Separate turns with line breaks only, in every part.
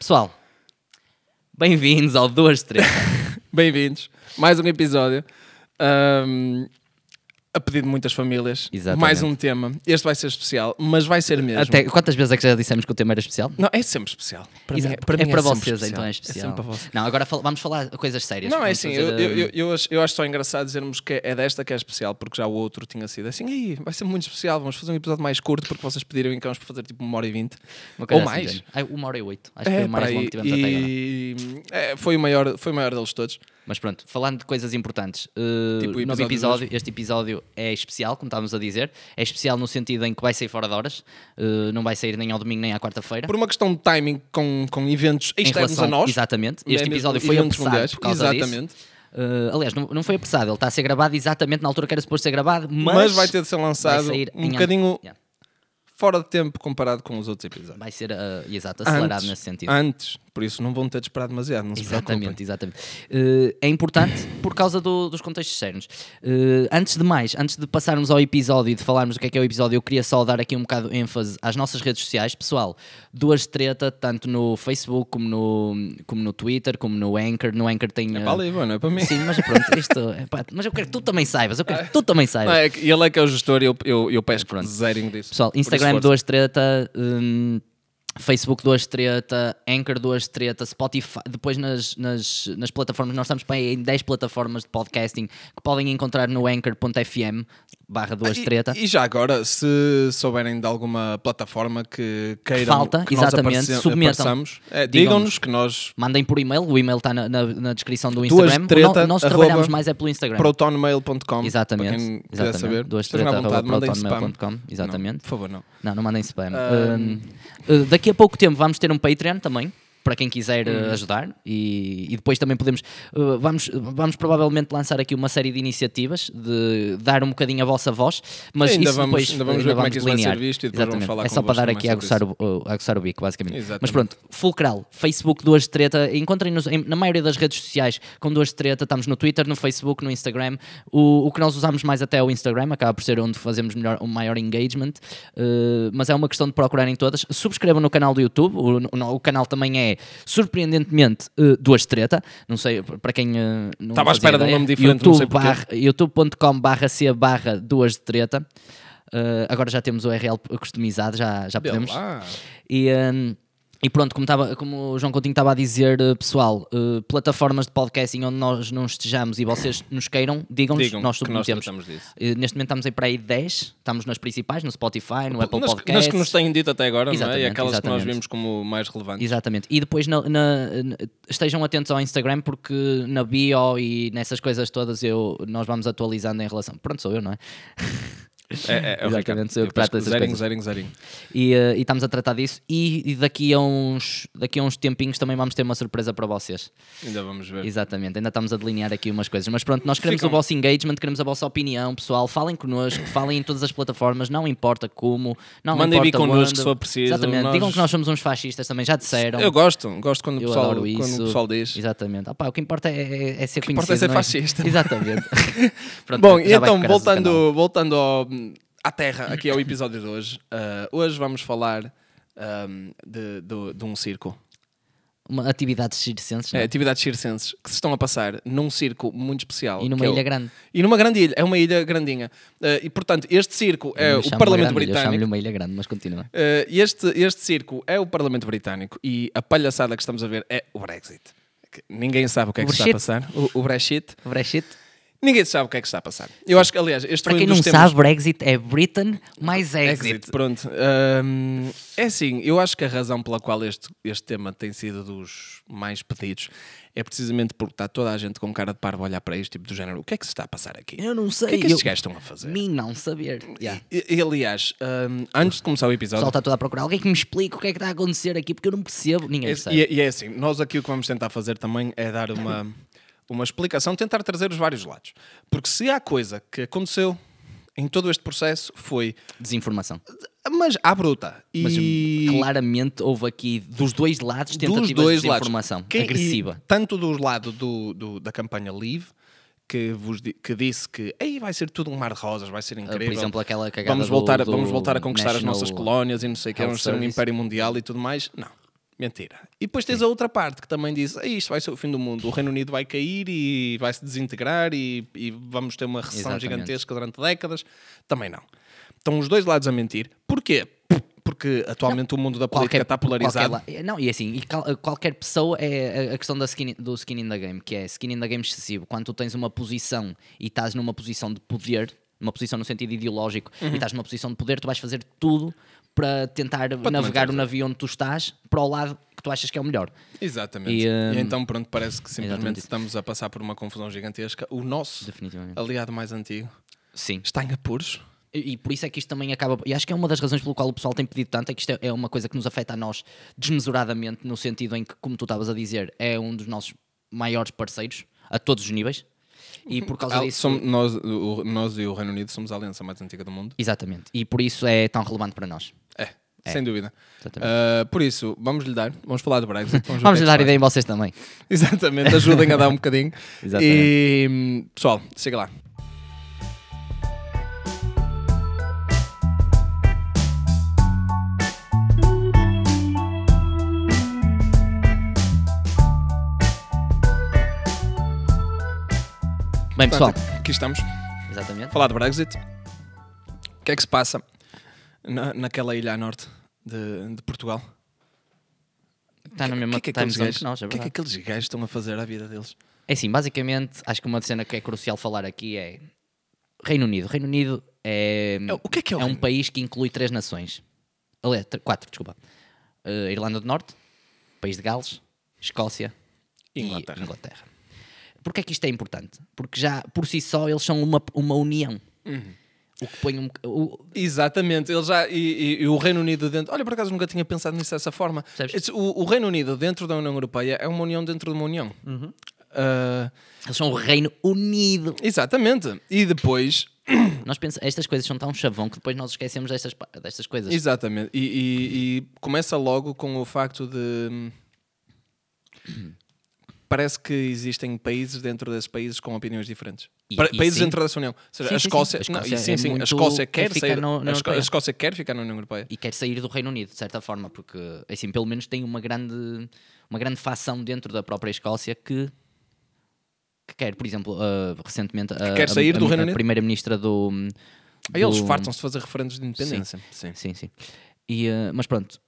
Pessoal, bem-vindos ao Duas Três.
Bem-vindos. Mais um episódio. Ahm, a pedido de muitas famílias.
Exatamente.
Mais um tema. Este vai ser especial, mas vai ser mesmo.
Até, quantas vezes é que já dissemos que o tema era especial?
Não, é sempre especial. Para
Exato.
mim, para,
é
mim
para
sempre
vocês, então é especial.
sempre para vocês.
Não, agora fal- vamos falar coisas sérias.
Não, é assim, eu,
fazer,
eu, eu,
hum,
eu acho, eu acho só engraçado dizermos que é desta que é especial, porque já o outro tinha sido assim, aí vai ser muito especial, vamos fazer um episódio mais curto, porque vocês pediram então vamos fazer tipo uma hora e vinte. ou
assim,
mais.
Ah, uma hora e oito. Acho que
É,
foi o mais
para
longo que tivemos até agora.
E é, foi, o maior, foi o maior deles todos.
Mas pronto, falando de coisas importantes, uh,
Tipo episódio
episódio, este episódio é especial, como estávamos a dizer. É especial no sentido em que vai sair fora de horas, uh, não vai sair nem ao domingo nem à quarta-feira.
Por uma questão de timing com, com eventos externos
relação-
a nós.
Exatamente.
É
Este episódio foi apressado
mundiais.
por causa disso.
Exatamente.
Uh, aliás, não, não foi apressado, ele está a ser gravado exatamente na altura que era suposto ser gravado, mas,
Mas, vai ter de ser lançado um bocadinho
Yeah.
fora de tempo comparado com os outros episódios.
vai ser uh, exato, acelerado
Antes,
nesse sentido.
Antes, por isso não vão ter de esperar demasiado, não se
Exatamente, exatamente. Uh, é importante por causa do- dos contextos externos. Uh, antes de mais, antes de passarmos ao episódio e de falarmos do que é que é o episódio, eu queria só dar aqui um bocado de ênfase às nossas redes sociais. Pessoal, duas treta, tanto no Facebook como no, como no Twitter, como no Anchor. No Anchor tem.
É
uh,
para ali, não é para mim.
Sim, mas pronto, isto. epá, mas eu quero que tu também saibas, eu quero que tu também
Não,
saibas.
é que ele é que é o gestor e eu, eu, eu peço
Pronto.
zerem disso.
Pessoal, Instagram duas treta, hum, Facebook duas treta, Anchor duas treta, Spotify, depois nas, nas, nas plataformas, nós estamos em 10 plataformas de podcasting que podem encontrar no anchor.fm barra duas
E-
treta.
E, já agora, se souberem de alguma plataforma que queiram
falta,
que
exatamente, submetam.
é,
Digam-nos.
que nós
Mandem por e-mail, o e-mail está na, na, na descrição do
Duas
Instagram.
treta,
O no- nós trabalhamos mais é pelo Instagram.
protonmail.com
Exatamente,
para quem quiser
exatamente.
saber.
Duas treta,
vontade,
protonmail.com, exatamente.
Não, por favor, não.
Não, não mandem spam.
Ah,
uh, daqui a pouco tempo vamos ter um Patreon também. Para quem quiser uh,
Uhum.
ajudar, e, e depois também podemos. uh, vamos, vamos provavelmente lançar aqui uma série de iniciativas de dar um bocadinho a vossa voz, mas
Ainda
isso
vamos-
depois
ainda vamos ver como é que isso vai ser visto e depois vamos falar
É só para dar aqui a aguçar, o, a aguçar o bico, basicamente.
Exatamente.
Mas pronto, fulcral, Facebook Duas de Treta, encontrem-nos em- na maioria das redes sociais com Duas de Treta, estamos no Twitter, no Facebook, no Instagram. O, o que nós usamos mais até é o Instagram, acaba por ser onde fazemos melhor, um maior engagement, uh, mas é uma questão de procurarem todas. Subscrevam no canal do YouTube, o, o- o canal também é surpreendentemente uh, Duas de Treta, não sei, para quem uh, não
Estava à espera de um
ideia.
nome diferente, não sei
YouTube
porquê.
barra- C barra Duas de Treta. Uh, agora já temos o URL customizado, já, já podemos. E, hum, e pronto, como, tava, como o João Coutinho estava a dizer, eh, pessoal, eh, plataformas de podcasting onde nós não estejamos e vocês nos queiram, digam-nos,
Digam
nós
que nós
submetemos.
tratamos disso.
Eh, neste momento estamos aí para aí 10, estamos nas principais, no Spotify, no Apple Podcasts.
nas que nos têm dito até agora, não é? E
Exatamente,
aquelas que nós
exatamente.
vemos como mais relevantes.
Exatamente. E depois na- na- estejam atentos ao Instagram porque na bio e nessas coisas todas eu, nós vamos atualizando em relação. Pronto, sou eu, não é?
É, é, é o
Exatamente, sou eu que trato dessas
zerinho,
coisas.
zerinho, zerinho.
E, eh, e estamos a tratar disso. E, e daqui, a uns, daqui a uns tempinhos também vamos ter uma surpresa para vocês.
Ainda vamos ver.
Exatamente, ainda estamos a delinear aqui umas coisas. Mas pronto, nós queremos
Ficam-
o vosso engagement, queremos a vossa opinião, pessoal. Falem connosco, falem em todas as plataformas, não importa como, não
Mandem vir
importa
connosco
onde.
se for preciso,
Exatamente,
nós-
digam que nós somos uns fascistas também, já disseram.
Eu gosto, gosto quando o
Eu
pessoal,
adoro
quando
isso.
o pessoal diz.
Exatamente. Ah, pá, o que importa é, é- é ser
que
conhecido.
importa é ser
não
fascista.
Exatamente. Pronto,
Bom, e então,
canal.
voltando, voltando ao, à Terra, aqui ao episódio de hoje, ah, hoje vamos falar ahm, de, de- de um circo.
Uma atividade circenses,
É,
é?
atividades circenses que se estão a passar num circo muito especial.
E numa
que é o-
ilha grande.
E numa grande ilha, é uma ilha grandinha. Ah, e portanto, este circo é
Eu
o
chamo-lhe
Parlamento
grande ilha, Eu chamo-lhe
Britânico.
uma ilha grande, mas continua.
Ah, este, este circo é o Parlamento Britânico e a palhaçada que estamos a ver é o Brexit. Ninguém sabe o que é
O
que está a passar. O, o Brexit.
Brexit.
Ninguém sabe o que é que está a passar. Eu acho que, aliás, este
Para
foi
quem
um dos
não
temas...
sabe, Brexit é Britain mais exit.
Exit, pronto. Hum, é assim, eu acho que a razão pela qual este, este tema tem sido dos mais pedidos é precisamente porque está toda a gente com cara de parvo a olhar para isto, tipo do género, o que é que se está a passar aqui?
Eu não
O
sei.
que é que estes
eu-
gajos estão a fazer?
Mim não saber. Yeah.
E, e, aliás, hum, antes de começar o
O
episódio,
pessoal está todo a procurar. Alguém que me explique o que é que está a acontecer aqui, porque eu não percebo. Ninguém
Esse-
percebe.
e, e é assim, nós aqui o que vamos tentar fazer também é dar uma, uma explicação, tentar trazer os vários lados. Porque se há coisa que aconteceu em todo este processo foi,
Desinformação.
mas à bruta. E
Mas claramente houve aqui, dos dois lados, tentativa
dos dois
de desinformação
Quem-
agressiva.
tanto do lado do, do- da campanha Leave, que, vos que disse que Ei, vai ser tudo um mar de rosas, vai ser
Uh,
incrível.
Por exemplo, aquela cagada
vamos
do-
voltar,
do
vamos voltar a conquistar as nossas colónias e não sei o que, vamos ser um império mundial e tudo mais. Não. Mentira. E depois tens a outra parte que também diz: "Ah, isto vai ser o fim do mundo, o Reino Unido vai cair e vai se desintegrar e, e vamos ter uma recessão
Exatamente.
gigantesca durante décadas. Também não. Estão os dois lados a mentir. Porquê? Porque atualmente o mundo da política está polarizado.
qualquer la- não, e assim, e cal- qualquer pessoa é a- a questão da skin, do skin in the game, que é skin in the game excessivo. Quando tu tens uma posição e estás numa posição de poder, numa posição no sentido ideológico,
Uhum.
e estás numa posição de poder, tu vais fazer tudo para tentar
te
navegar o
é.
navio onde tu estás para o lado que tu achas que é o melhor.
Exatamente.
E,
E,
hum,
então, pronto, parece que simplesmente estamos a passar por uma confusão gigantesca. O nosso aliado mais antigo
Sim.
está em apuros.
E, e por isso é que isto também acaba. E acho que é uma das razões pelo qual o pessoal tem pedido tanto, é que isto é, é uma coisa que nos afeta a nós desmesuradamente, no sentido em que, como tu estavas a dizer, é um dos nossos maiores parceiros, a todos os níveis. E por causa
Ah,
disso.
somos- nós, o- nós e o Reino Unido somos a aliança mais antiga do mundo.
Exatamente. E por isso é tão relevante para nós.
É, sem dúvida. Ah, por isso, vamos lhe dar, vamos falar de Brexit. Vamos, o
Vamos
é
lhe dar ideia em vocês também.
Exatamente, ajudem a dar um bocadinho.
Exatamente.
E pessoal, siga lá.
Bem, pessoal.
Portanto, aqui estamos.
Exatamente.
Falar de Brexit. O que é que se passa na, naquela ilha a norte de, de Portugal?
Está na mesma
o que é que,
time zone que nós, é
o que é que
verdade.
aqueles gajos estão a fazer à vida deles?
É assim, basicamente, acho que uma cena que é crucial falar aqui é Reino Unido. Reino Unido é,
É, o que é que é o
um
Reino
país que inclui três nações. Aliás, tr- quatro, desculpa. Uh, Irlanda do Norte, País de Gales, Escócia
Inglaterra.
e Inglaterra. Porquê é que isto é importante? Porque já por si só eles são uma, uma união.
Uhum.
O que põe um, o,
Exatamente, ele já, e, e- e o Reino Unido dentro. Olha, por acaso nunca tinha pensado nisso dessa forma. O, o Reino Unido dentro da União Europeia é uma união dentro de uma união.
Uhum.
Ah,
eles são o Reino Unido.
exatamente. E depois,
Nós pensamos, estas coisas são tão chavão que depois nós esquecemos destas, destas coisas.
exatamente. E, e- e começa logo com o facto de. Parece que existem países dentro desses países com opiniões diferentes.
E-
Pa-
e
países
sim.
dentro dessa União. Ou seja,
Sim,
a
sim, sim.
Escócia.
A
não,
Escócia
e sim,
é
sim, a Escócia
quer
quer
ficar
sair.
no- na
a, a. Escócia quer ficar na União Europeia.
e quer sair do Reino Unido, de certa forma, porque assim, pelo menos tem uma grande, uma grande facção dentro da própria Escócia que, que quer, por exemplo, ah, recentemente a,
quer
a-
sair
a-
do
a
Reino Unido?
primeira-ministra do,
Aí eles
do-
fartam-se de fazer referendos de independência. Sim.
Sim, sim. E, ah, mas pronto,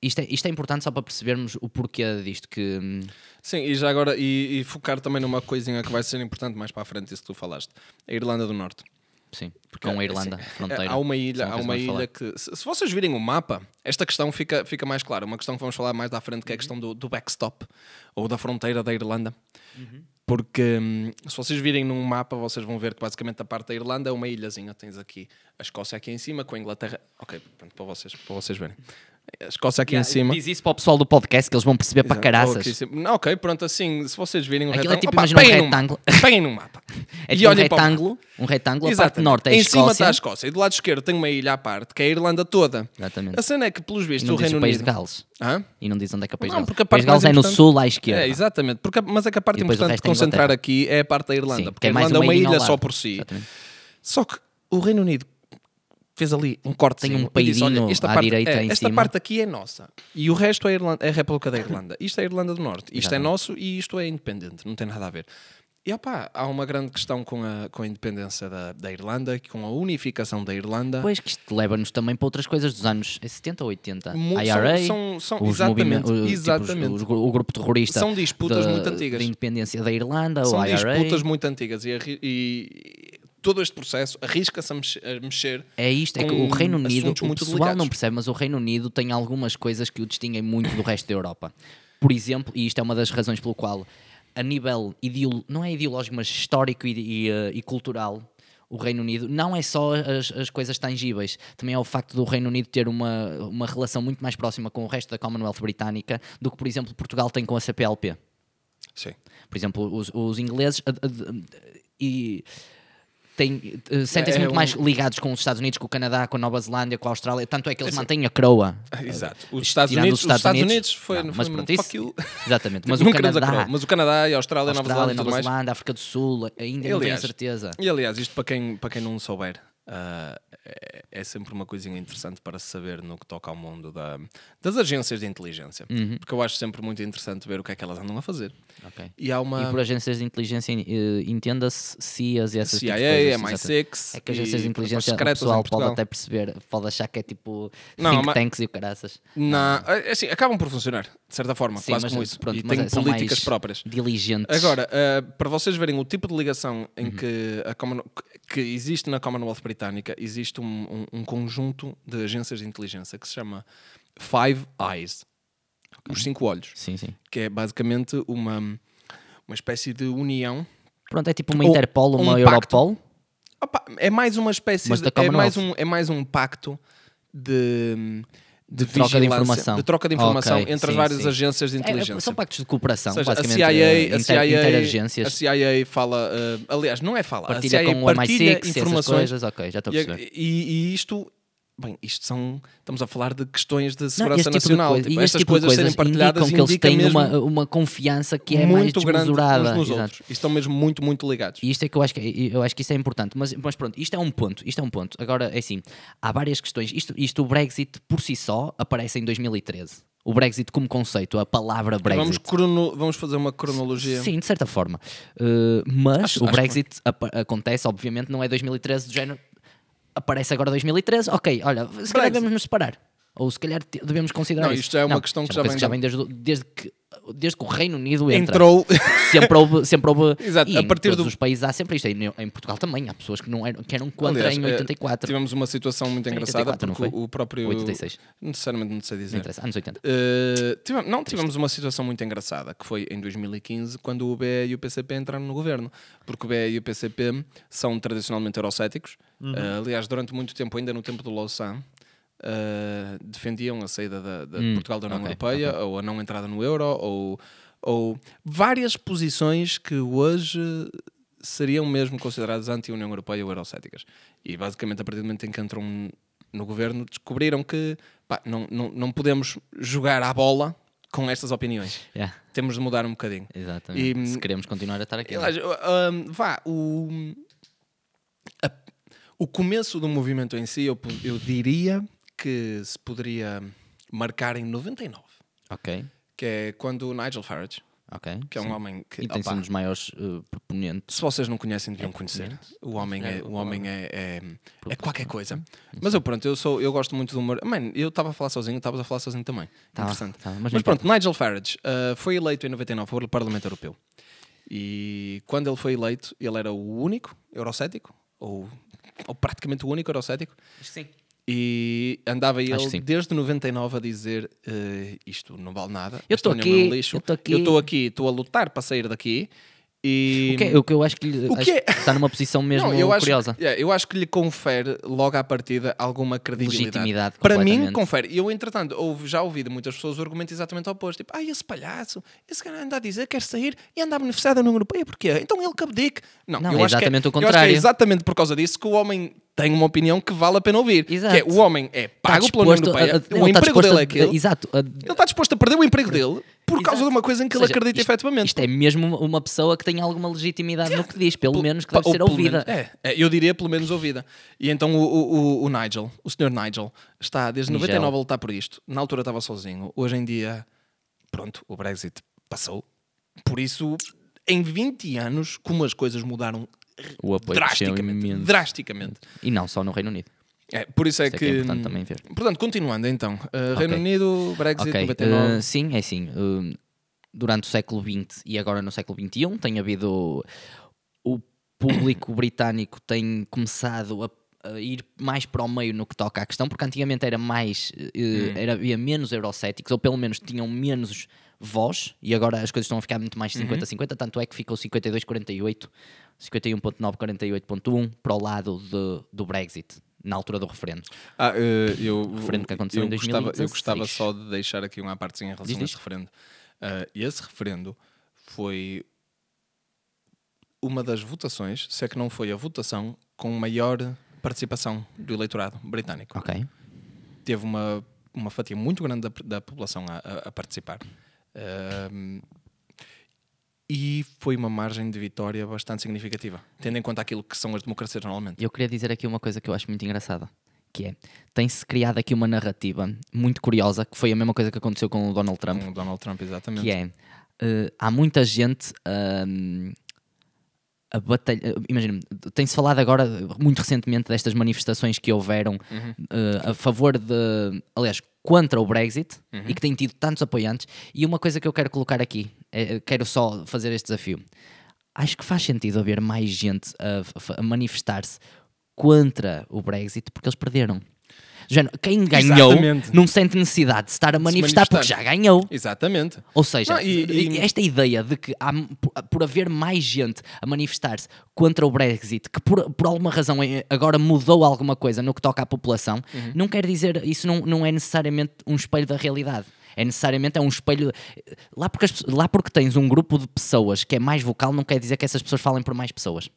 isto é, isto é importante só para percebermos o porquê disto, que hum,
Sim, e já agora, e, e focar também numa coisinha que vai ser importante mais para a frente, isso que tu falaste. A Irlanda do Norte.
sim, porque é uma Irlanda,
Assim,
fronteira.
Há uma
é
ilha, há uma ilha que, se, se vocês virem o mapa, esta questão fica, fica mais clara. Uma questão que vamos falar mais à frente, que é a questão do, do backstop, ou da fronteira da Irlanda. Porque hum, se vocês virem num mapa, vocês vão ver que basicamente a parte da Irlanda é uma ilhazinha. Tens aqui a Escócia aqui em cima, com a Inglaterra. Ok, pronto, para vocês, para vocês verem. A Escócia aqui em cima.
Diz isso para o pessoal do podcast que eles vão perceber para
Exato.
caraças.
Ok, sim. Não, ok, pronto, assim, se vocês virem um
Aquilo é
retângulo.
tipo,
Opa,
um retângulo.
Peguem num mapa.
É
E
tipo um
para o mapa.
retângulo, um retângulo, a parte
Exatamente.
norte é a
em cima está
Escócia.
a Escócia e do lado esquerdo tem uma ilha à parte, que é a Irlanda toda.
Exatamente.
A cena é que, pelos
E
vistos, o Reino
o país
Unido.
de Gales.
Hã?
E não diz onde é que é o país
Não,
de
porque a
Gales. O país
parte
de Gales é no
importante-
sul, à esquerda.
É, exatamente. Porque, mas é que a parte
E
importante de
é
concentrar aqui é a parte da Irlanda.
Sim,
porque
é
a Irlanda é
uma ilha
só por si.
Exatamente.
Só que o Reino Unido fez ali um corte
Tem um peidinho à
parte,
direita
é,
em
esta
cima.
parte aqui é nossa e o resto é a, Irlanda, é a República da Irlanda. Isto é a Irlanda do Norte. Isto é
Exatamente.
nosso e isto é independente. Não tem nada a ver. E opá, há uma grande questão com a, com a independência da, da Irlanda, com a unificação da Irlanda.
Pois que isto leva-nos também para outras coisas dos anos 70 ou 80.
Mu-
IRA,
são- são-
os
exatamente,
movime- o- tipo,
exatamente.
os- o grupo terrorista
São disputas
da,
muito antigas.
da independência da Irlanda,
São
IRA.
disputas muito antigas e, e todo este processo arrisca-se a mex- a mexer.
É isto, é que o Reino Unido, o pessoal
delicados.
não percebe, mas o Reino Unido tem algumas coisas que o distinguem muito do resto da Europa. Por exemplo, e isto é uma das razões pelo qual, a nível ideolo- não é ideológico, mas histórico e, e, eh, e cultural, o Reino Unido não é só as, as coisas tangíveis, também é o facto do Reino Unido ter uma, uma relação muito mais próxima com o resto da Commonwealth britânica do que, por exemplo, Portugal tem com a CPLP.
Sim.
Por exemplo, os, os ingleses e têm, eh, sentem-se
É
muito
um-
mais ligados com os Estados Unidos, com o Canadá, com a Nova Zelândia, com a Austrália. Tanto é que eles mantêm a coroa.
Exato. Os Estados Unidos,
os
os
Estados Unidos,
Unidos foi,
não, mas pronto, isso-. Exatamente. Mas o Canadá.
Mas o Canadá e a Austrália, a Nova Zelândia e
Nova
mais.
Zelândia, África do Sul, ainda não tenho
Aliás,
certeza.
E aliás, isto para quem, para quem não souber, Uh, é, é, sempre uma coisinha interessante para saber no que toca ao mundo da, das agências de inteligência.
Uhum.
Porque eu acho sempre muito interessante ver o que é que elas andam a fazer.
Ok.
E há uma.
E por agências de inteligência, eh, entenda-se CIAs e essas
CIA,
coisas,
MI6.
exatamente. É que agências de inteligência, o pessoal pode até perceber, pode achar que é tipo
Não,
think
mas-
tanks e o caraças.
Na, é assim, acabam por funcionar, de certa forma,
Sim,
quase
mas,
como isso.
pronto,
e têm
é-
políticas próprias.
Diligentes.
Agora, uh, para vocês verem o tipo de ligação
Uhum.
em que, a Common- que existe na Commonwealth Britânica, existe um, um- um conjunto de agências de inteligência que se chama Five Eyes os cinco olhos,
Sim, sim.
que é basicamente uma, uma espécie de união.
Pronto, é tipo uma Interpol, uma
um
Europol.
Opa, é mais uma espécie
Mas
de, é, mais um, é mais um pacto de, de,
troca de informação.
de troca de informação
Ok,
entre as
sim,
várias
sim.
agências de
É,
inteligência.
são pactos de cooperação,
Ou seja, a
basicamente.
CIA,
eh,
a
inter,
CIA, a. CIA fala, eh, aliás, não é fala,
Partilha
a CIA
com o
partilha
MI6 e essas
informações.
coisas. Ok, já estou a
E,
perceber.
e- e isto, bem, isto são, estamos a falar de questões de
Não,
segurança
este tipo de
nacional.
coisa-
Tipo,
e
estas
tipo de
coisas serem partilhadas
indicam que eles têm uma, uma confiança que é mais
muito grande
desmesurada.
uns nos
Exato.
outros. E estão mesmo muito, muito ligados.
E isto é que eu acho que, eu acho que isso é importante. Mas, mas pronto, isto é um ponto. Isto é um ponto. Agora, é assim, há várias questões. Isto, isto o Brexit por si só aparece em 2013. O Brexit como conceito, a palavra Brexit.
Vamos, crono- vamos fazer uma cronologia.
Sim, de certa forma. Uh, mas
Acho-
o Brexit acontece, obviamente, não é 2013 do género. Aparece agora 2013, ok, olha, se calhar devemos nos separar. Ou se calhar devemos considerar
Não,
isso.
isto já é uma questão que já vem
coisa
da-
vem desde, desde, que, desde que o Reino Unido entra.
Entrou.
Sempre houve. Sempre houve
Exato, a
em
partir
todos
do-
os países há sempre isto. Em, Portugal também há pessoas que não eram, que eram contra
Aliás,
em
eh,
84.
Tivemos uma situação muito engraçada
84, não
porque
foi?
o próprio.
86.
Necessariamente não sei
Não
dizer.
interessa, anos 80.
Uh, tivemos, não, tivemos uma situação muito engraçada que foi em 2015 quando o BE e o PCP entraram no governo, porque o BE e o PCP são tradicionalmente eurocéticos.
Uhum.
Uh, aliás, durante muito tempo, ainda no tempo do Lausanne, uh, defendiam a saída da, da- de
Hum,
Portugal da União
ok,
Europeia ou a não entrada no euro ou, ou várias posições que hoje seriam mesmo consideradas anti-União Europeia ou eurocéticas. E basicamente, a partir do momento em que entram no governo, descobriram que pá, não, não, não podemos jogar à bola com estas opiniões.
Yeah,
Temos de mudar um bocadinho.
exatamente.
E-
Se queremos continuar a estar aqui.
Aliás, um, vá, o, a- o começo do movimento em si, eu, eu diria que se poderia marcar em 99,
Ok,
que é quando o Nigel Farage,
ok.
que é um
sim.
homem que.
E tem
opa,
sido um dos maiores uh, proponentes.
se vocês não conhecem, deviam
É
conhecer. O homem é,
É,
o homem é, é, é qualquer coisa.
Hum,
Mas eu, pronto, eu, sou, eu gosto muito do humor. Mano, eu estava a falar sozinho, estavas a falar sozinho também.
Tava,
Interessante.
tava, mas
Mas, pronto, Nigel Farage uh, foi eleito em 99 para o Parlamento Europeu. E quando ele foi eleito, ele era o único eurocético, ou, ou praticamente o único eurocético,
sim.
E andava ele desde 99 a dizer uh, isto não vale nada,
Eu aqui,
é um lixo,
eu tô aqui."
eu estou aqui, estou a lutar para sair daqui. E...
O que, é- o que eu acho que, lhe, acho
que é-
está numa posição mesmo
Não, eu acho,
curiosa.
yeah, eu acho que lhe confere logo à partida alguma credibilidade.
Legitimidade,
Para mim, confere. E eu, entretanto, ouvi- já ouvi de muitas pessoas o argumento exatamente oposto. Tipo, ah, esse palhaço, esse cara anda a dizer que quer sair e anda a beneficiar da União Europeia, porquê? Então ele que abdique. Não,
Não, é
acho
exatamente o
Eu acho que
contrário.
é exatamente por causa disso que o homem tem uma opinião que vale a pena ouvir.
Exato.
Que é, o homem é pago pela União
disposto a-
Europeia,
a-
o emprego dele é aquele.
Exato. a-
Ele está disposto a perder o emprego dele por causa
Exato.
de uma coisa em que
Ou
ele
seja,
acredita
isto-
efetivamente.
Isto é mesmo uma pessoa que tem alguma legitimidade no que diz, pelo
Pel-
menos que deve ser ouvida.
menos- é, é, eu diria pelo menos ouvida. E então o, o, o- Nigel, o senhor Nigel, está desde
Nigel.
99 a lutar por isto. Na altura estava sozinho. Hoje em dia, pronto, o Brexit passou. Por isso, em 20 anos, como as coisas mudaram drasticamente. Drasticamente.
E não só no Reino Unido.
É, por isso é
Isso é
que.
que é importante também ver.
Portanto, continuando então. Uh, Reino. Unido, Brexit,
Ok,
99.
uh, sim, é assim. uh, durante o século XX e agora no século XXI tem havido. O público britânico tem começado a, ir mais para o meio no que toca à questão, porque antigamente era mais. uh, era, havia menos eurocéticos, ou pelo menos tinham menos voz, e agora as coisas estão a ficar muito mais 50-50, tanto é que ficou 52-48, 51.948.1 para o lado de- do Brexit, na altura do referendo.
Ah, eh, eu,
referendo que aconteceu
eu
em
gostava, eu
2016.
gostava só de deixar aqui uma partezinha em relação
Diz,
a
diz.
esse referendo. Ah, e esse referendo foi uma das votações, se é que não foi a votação, com maior participação do eleitorado britânico.
Ok.
Teve uma, uma fatia muito grande da, da população a, a- a participar. Ahm, e foi uma margem de vitória bastante significativa, tendo em conta aquilo que são as democracias normalmente.
Eu queria dizer aqui uma coisa que eu acho muito engraçada, que é, tem-se criado aqui uma narrativa muito curiosa, que foi a mesma coisa que aconteceu com o Donald Trump,
Com o Donald Trump, exatamente.
que é, eh, há muita gente hum, a batalha, eh, imagina, tem-se falado agora muito recentemente destas manifestações que houveram eh, a favor de, aliás, contra o Brexit e que têm tido tantos apoiantes. E uma coisa que eu quero colocar aqui, é, quero só fazer este desafio. Acho que faz sentido haver mais gente a- a manifestar-se contra o Brexit porque eles perderam. Género, quem ganhou
Exatamente.
não sente necessidade de estar a manifestar, porque já
manifestar.
ganhou.
Exatamente.
Ou seja,
Não, e- e-
esta ideia de que há, por- haver mais gente a manifestar-se contra o Brexit, que por, por alguma razão eh, agora mudou alguma coisa no que toca à população,
Uhum.
não quer dizer, isso não, não é necessariamente um espelho da realidade. É necessariamente é um espelho. Lá porque, as lá porque tens um grupo de pessoas que é mais vocal, não quer dizer que essas pessoas falem por mais pessoas.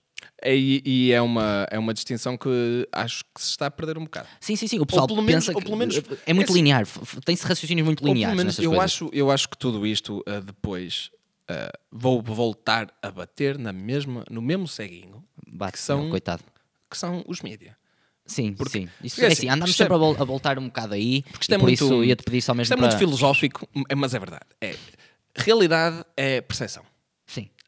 É, E, e é, uma, é uma distinção que acho que se está a perder um bocado.
Sim, sim, sim. O pessoal
pelo menos-
pensa que
pelo menos-
é muito
é assim-
linear. Tem-se raciocínios muito lineares
menos eu
coisas.
acho, eu acho que tudo isto uh, depois uh, vou voltar a bater na mesma, no mesmo ceguinho
Bate,
que são-
não, coitado.
que são os mídia.
Sim,
Porque-
sim. Isso
porque
é
é
assim,
assim,
andamos
isto é-
sempre a, vol- a voltar um bocado aí.
Porque isto é
e por
muito,
isso ia-te pedir só mesmo
isto é
para...
muito filosófico, é- mas é verdade. É, realidade é percepção.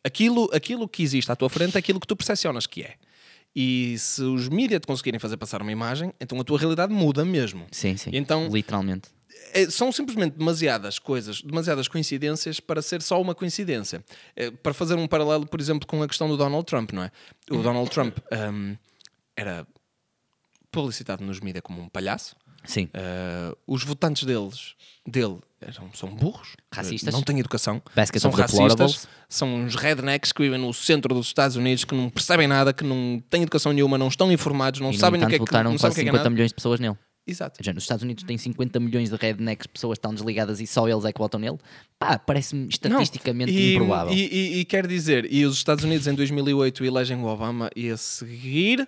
Aquilo, aquilo que existe à tua frente é aquilo que tu percepcionas que é. E se os mídia te conseguirem fazer passar uma imagem, então a tua realidade muda mesmo.
Sim, sim.
E então-
Literalmente.
É, são simplesmente demasiadas coisas, demasiadas coincidências para ser só uma coincidência. É, para fazer um paralelo, por exemplo, com a questão do Donald Trump, não é? O Donald Trump hum, era publicitado nos mídias como um palhaço.
Sim.
Uh, os votantes deles, dele eram, são burros,
Racistas.
não têm educação,
Basket
são racistas, são uns rednecks que vivem no centro dos Estados Unidos, que não percebem nada, que não têm educação nenhuma, não estão informados, não
e, no
sabem o
entanto,
que é que,
votaram
não sabem
quase
o que é, que é
50
nada.
milhões de pessoas nele.
Exato.
Já, nos Estados Unidos tem 50 milhões de rednecks, pessoas estão desligadas e só eles é que votam nele. Pá, parece-me estatisticamente
Não, e,
improvável.
E, e- e quer dizer, e os Estados Unidos em 2008 elegem o Obama e a seguir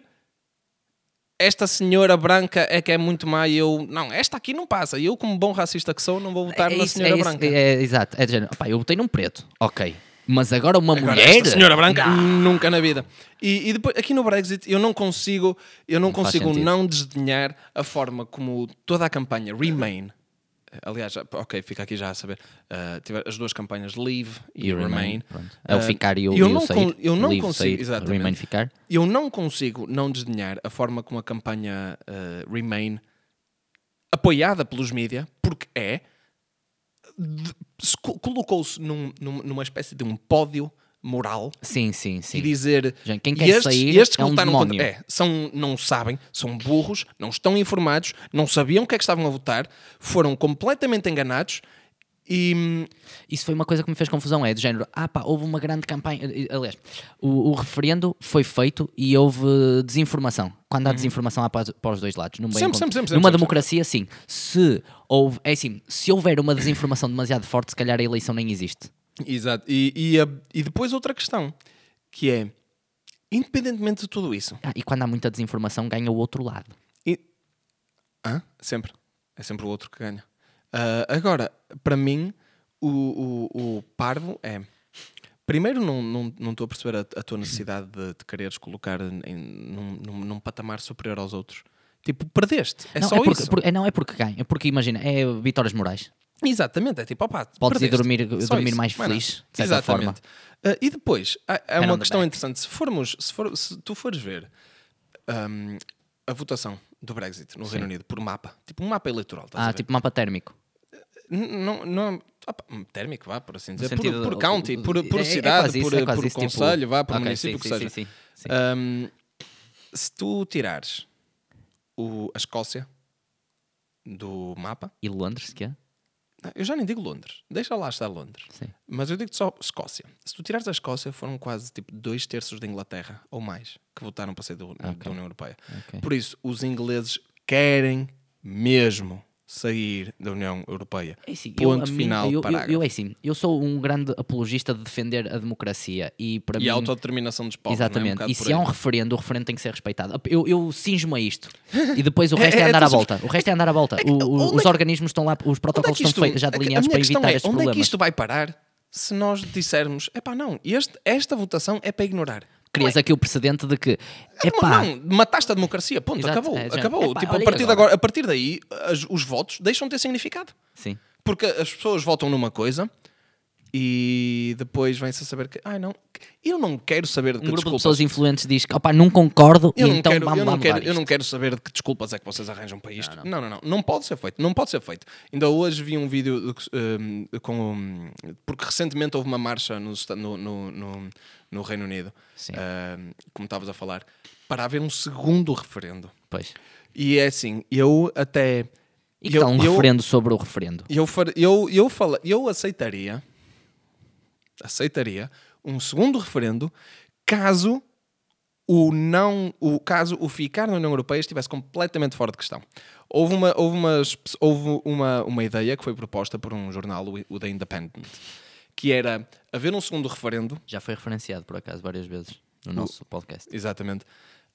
esta senhora branca é que é muito má e eu, não, esta aqui não passa. E eu, como bom racista que sou, não vou votar
é
na
isso,
senhora
é isso,
branca.
É, é, exato. É de género, opá, eu votei num preto. Ok. Mas agora uma
Agora,
mulher...
esta senhora branca,
Não.
nunca na vida. E, e depois, aqui no Brexit, eu não consigo, eu não,
Não
consigo não desdenhar a forma como toda a campanha Remain, aliás, ok, fica aqui já a saber, uh, tiver as duas campanhas Leave e,
E
Remain.
Remain. É o
Uh,
ficar e o,
eu
e
não
sair.
con- eu não
Leave,
consigo-
sair,
exatamente.
Remain ficar.
Eu não consigo não desdenhar a forma como a campanha uh, Remain, apoiada pelos mídia, porque é, colocou-se num- num- numa espécie de um pódio moral
Sim, sim,
e
sim.
dizer
Gente, quem
e
quer
estes,
sair
e estes que
é um
votaram
demónio.
contra, é, são, não sabem, são burros, não estão informados, não sabiam o que é que estavam a votar, foram completamente enganados e
Isso foi uma coisa que me fez confusão, é do género, ah pá, houve uma grande campanha, aliás, o, o referendo foi feito e houve desinformação. Quando há desinformação há para, para os dois lados. Num bem
Uhum. Sempre, sempre, sempre,
Numa democracia, sim. Se houve, é assim, se houver uma desinformação demasiado forte, se calhar a eleição nem existe.
Exato. E, e, a- e depois outra questão, que é independentemente de tudo isso,
Ah, e quando há muita desinformação, ganha o outro lado.
e- sempre, é sempre o outro que ganha. Ah, agora, para mim, o, o, o parvo é. Primeiro, não estou não, não estou a perceber a, a tua necessidade de te quereres colocar em, num, num, num patamar superior aos outros. Tipo, perdeste. É
não,
só
é porque,
isso.
por- é, não é porque ganha, é porque imagina, é vitórias morais.
Exatamente, é tipo, opá,
Podes ir dormir-
Só
dormir
isso,
mais feliz, de certa
Exatamente. Ah, e depois, há, há
And on
uma questão
back.
interessante. Se formos, se, for, se tu fores ver ahm, a votação do Brexit no Reino Unido por mapa, tipo um mapa eleitoral,
Ah, tipo mapa térmico.
Não, não, opa, térmico, vá, por assim dizer, por, por county, por, por
é- é
cidade,
quase isso,
por,
é
por
isso, tipo-
conselho, vá, por
Ok,
município
sim,
que
sim,
seja.
sim, sim, sim.
Ahm, se tu tirares o, a Escócia do mapa,
E Londres, que é?
Eu já nem digo Londres, deixa lá estar Londres.
Sim.
Mas eu digo só Escócia. Se tu tirares a Escócia, foram quase tipo dois terços da Inglaterra ou mais que votaram para sair do- da
Ok.
União Europeia.
Ok.
Por isso, os ingleses querem mesmo sair da União Europeia.
É assim, eu,
Ponto
mim-
final,
eu, eu, eu, é assim, eu sou um grande apologista de defender a democracia e para
E
mim...
a autodeterminação dos povos. não é? Um
Exatamente. e se há um referendo, o referendo tem que ser respeitado. Eu, eu cinjo-me a isto. E depois o resto é,
É- é
andar à volta. O resto é andar à volta. O- o-
onde é
os organismos estão lá, os
Onde é
protocolos
que
estão
isto-
feitos, já delineados para evitar
é,
estes
Onde é que
problemas.
isto vai parar se nós dissermos, epá, não, este, esta votação é para ignorar.
Crias aqui o precedente de que,
É,
epá,
não, mataste a democracia, ponto,
Exato,
acabou.
é,
acabou.
epá,
tipo, a, partir
agora.
agora, a partir daí, as- os votos deixam de ter significado.
sim.
Porque as pessoas votam numa coisa e depois vem-se a saber que, ai não, eu não quero saber de
Um
que
grupo de
desculpas.
pessoas influentes diz que, opá, não concordo,
eu
e
não,
então
quero,
vamos
eu, não quero,
mudar
eu não
isto.
quero saber de que desculpas é que vocês arranjam para isto. Não, não, não. Não pode ser feito. Não pode ser feito. Ainda hoje vi um vídeo um, com. um, porque recentemente houve uma marcha no, no, no, no- no Reino Unido,
Sim.
um, como estavas a falar, para haver um segundo referendo.
Pois.
E é assim, eu até.
E que
eu,
tal um
eu,
referendo sobre o referendo?
eu, far- eu, eu, fala, eu aceitaria aceitaria um segundo referendo caso o não o caso o ficar na União Europeia estivesse completamente fora de questão. Houve uma houve umas, houve uma, uma ideia que foi proposta por um jornal, o- o The Independent, que era haver um segundo referendo
Já foi referenciado, por acaso, várias vezes no nosso podcast.
Exatamente.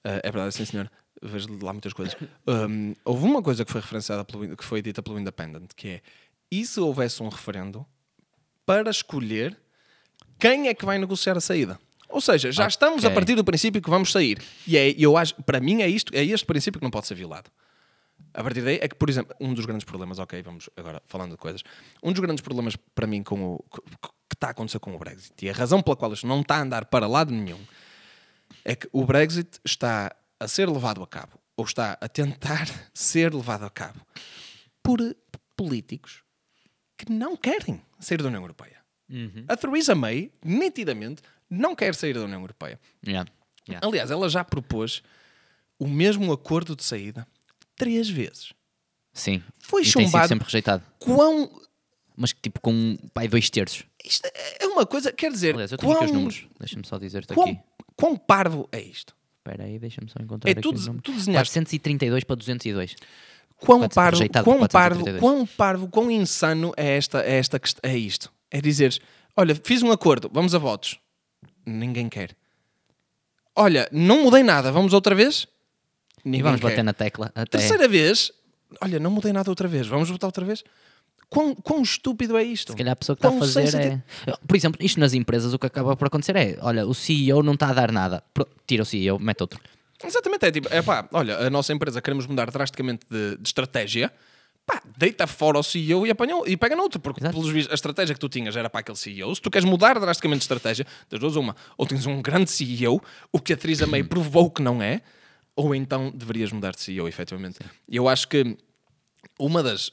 Uh, é verdade, sim, senhor. Vejo lá muitas coisas. Um, houve uma coisa que foi referenciada, pelo, que foi dita pelo Independent, que é e se houvesse um referendo para escolher quem é que vai negociar a saída? Ou seja, já estamos a partir do princípio que vamos sair. E é, eu acho, para mim é isto, é este princípio que não pode ser violado. A partir daí é que, por exemplo, um dos grandes problemas, ok, vamos agora falando de coisas, um dos grandes problemas para mim com o que, que está a acontecer com o Brexit e a razão pela qual isto não está a andar para lado nenhum é que o Brexit está a ser levado a cabo, ou está a tentar ser levado a cabo, por políticos que não querem sair da União Europeia. A Theresa May, nitidamente, não quer sair da União Europeia.
Yeah. Yeah.
Aliás, ela já propôs o mesmo acordo de saída três vezes.
Sim.
Foi
e tem sido
chumbado.
sempre rejeitado.
Quão.
Mas tipo com pai, dois terços.
Isto é uma coisa, quer dizer,
Aliás, eu tenho
quão,
aqui os números. Deixa-me só dizer-te
quão,
aqui.
quão parvo é isto?
Espera aí, deixa-me só encontrar
É
aqui
tudo-
os números.
tudo desenhaste.
432 para 202.
Quão parvo, quão parvo,
432.
quão parvo, quão insano é, esta, é, esta, é isto? É dizeres, olha, fiz um acordo, vamos a votos. Ninguém quer. Olha, não mudei nada, vamos outra vez? Ninguém
E vamos
quer.
bater na tecla até.
Terceira vez, olha, não mudei nada outra vez, vamos votar outra vez? Quão, quão estúpido é isto?
Se calhar a pessoa que está a fazer é. Por exemplo, isto nas empresas o que acaba por acontecer é: olha, o CEO não está a dar nada. Tira o CEO, mete outro.
Exatamente, é tipo, é pá, olha, a nossa empresa queremos mudar drasticamente de, de estratégia, pá, deita fora o CEO e, apanha, e pega noutro, porque
Exato.
pelos vistos a estratégia que tu tinhas era para aquele CEO. Se tu queres mudar drasticamente de estratégia, das duas, uma, ou tens um grande CEO, o que a Theresa May provou que não é, ou então deverias mudar de CEO, efetivamente. E eu acho que uma das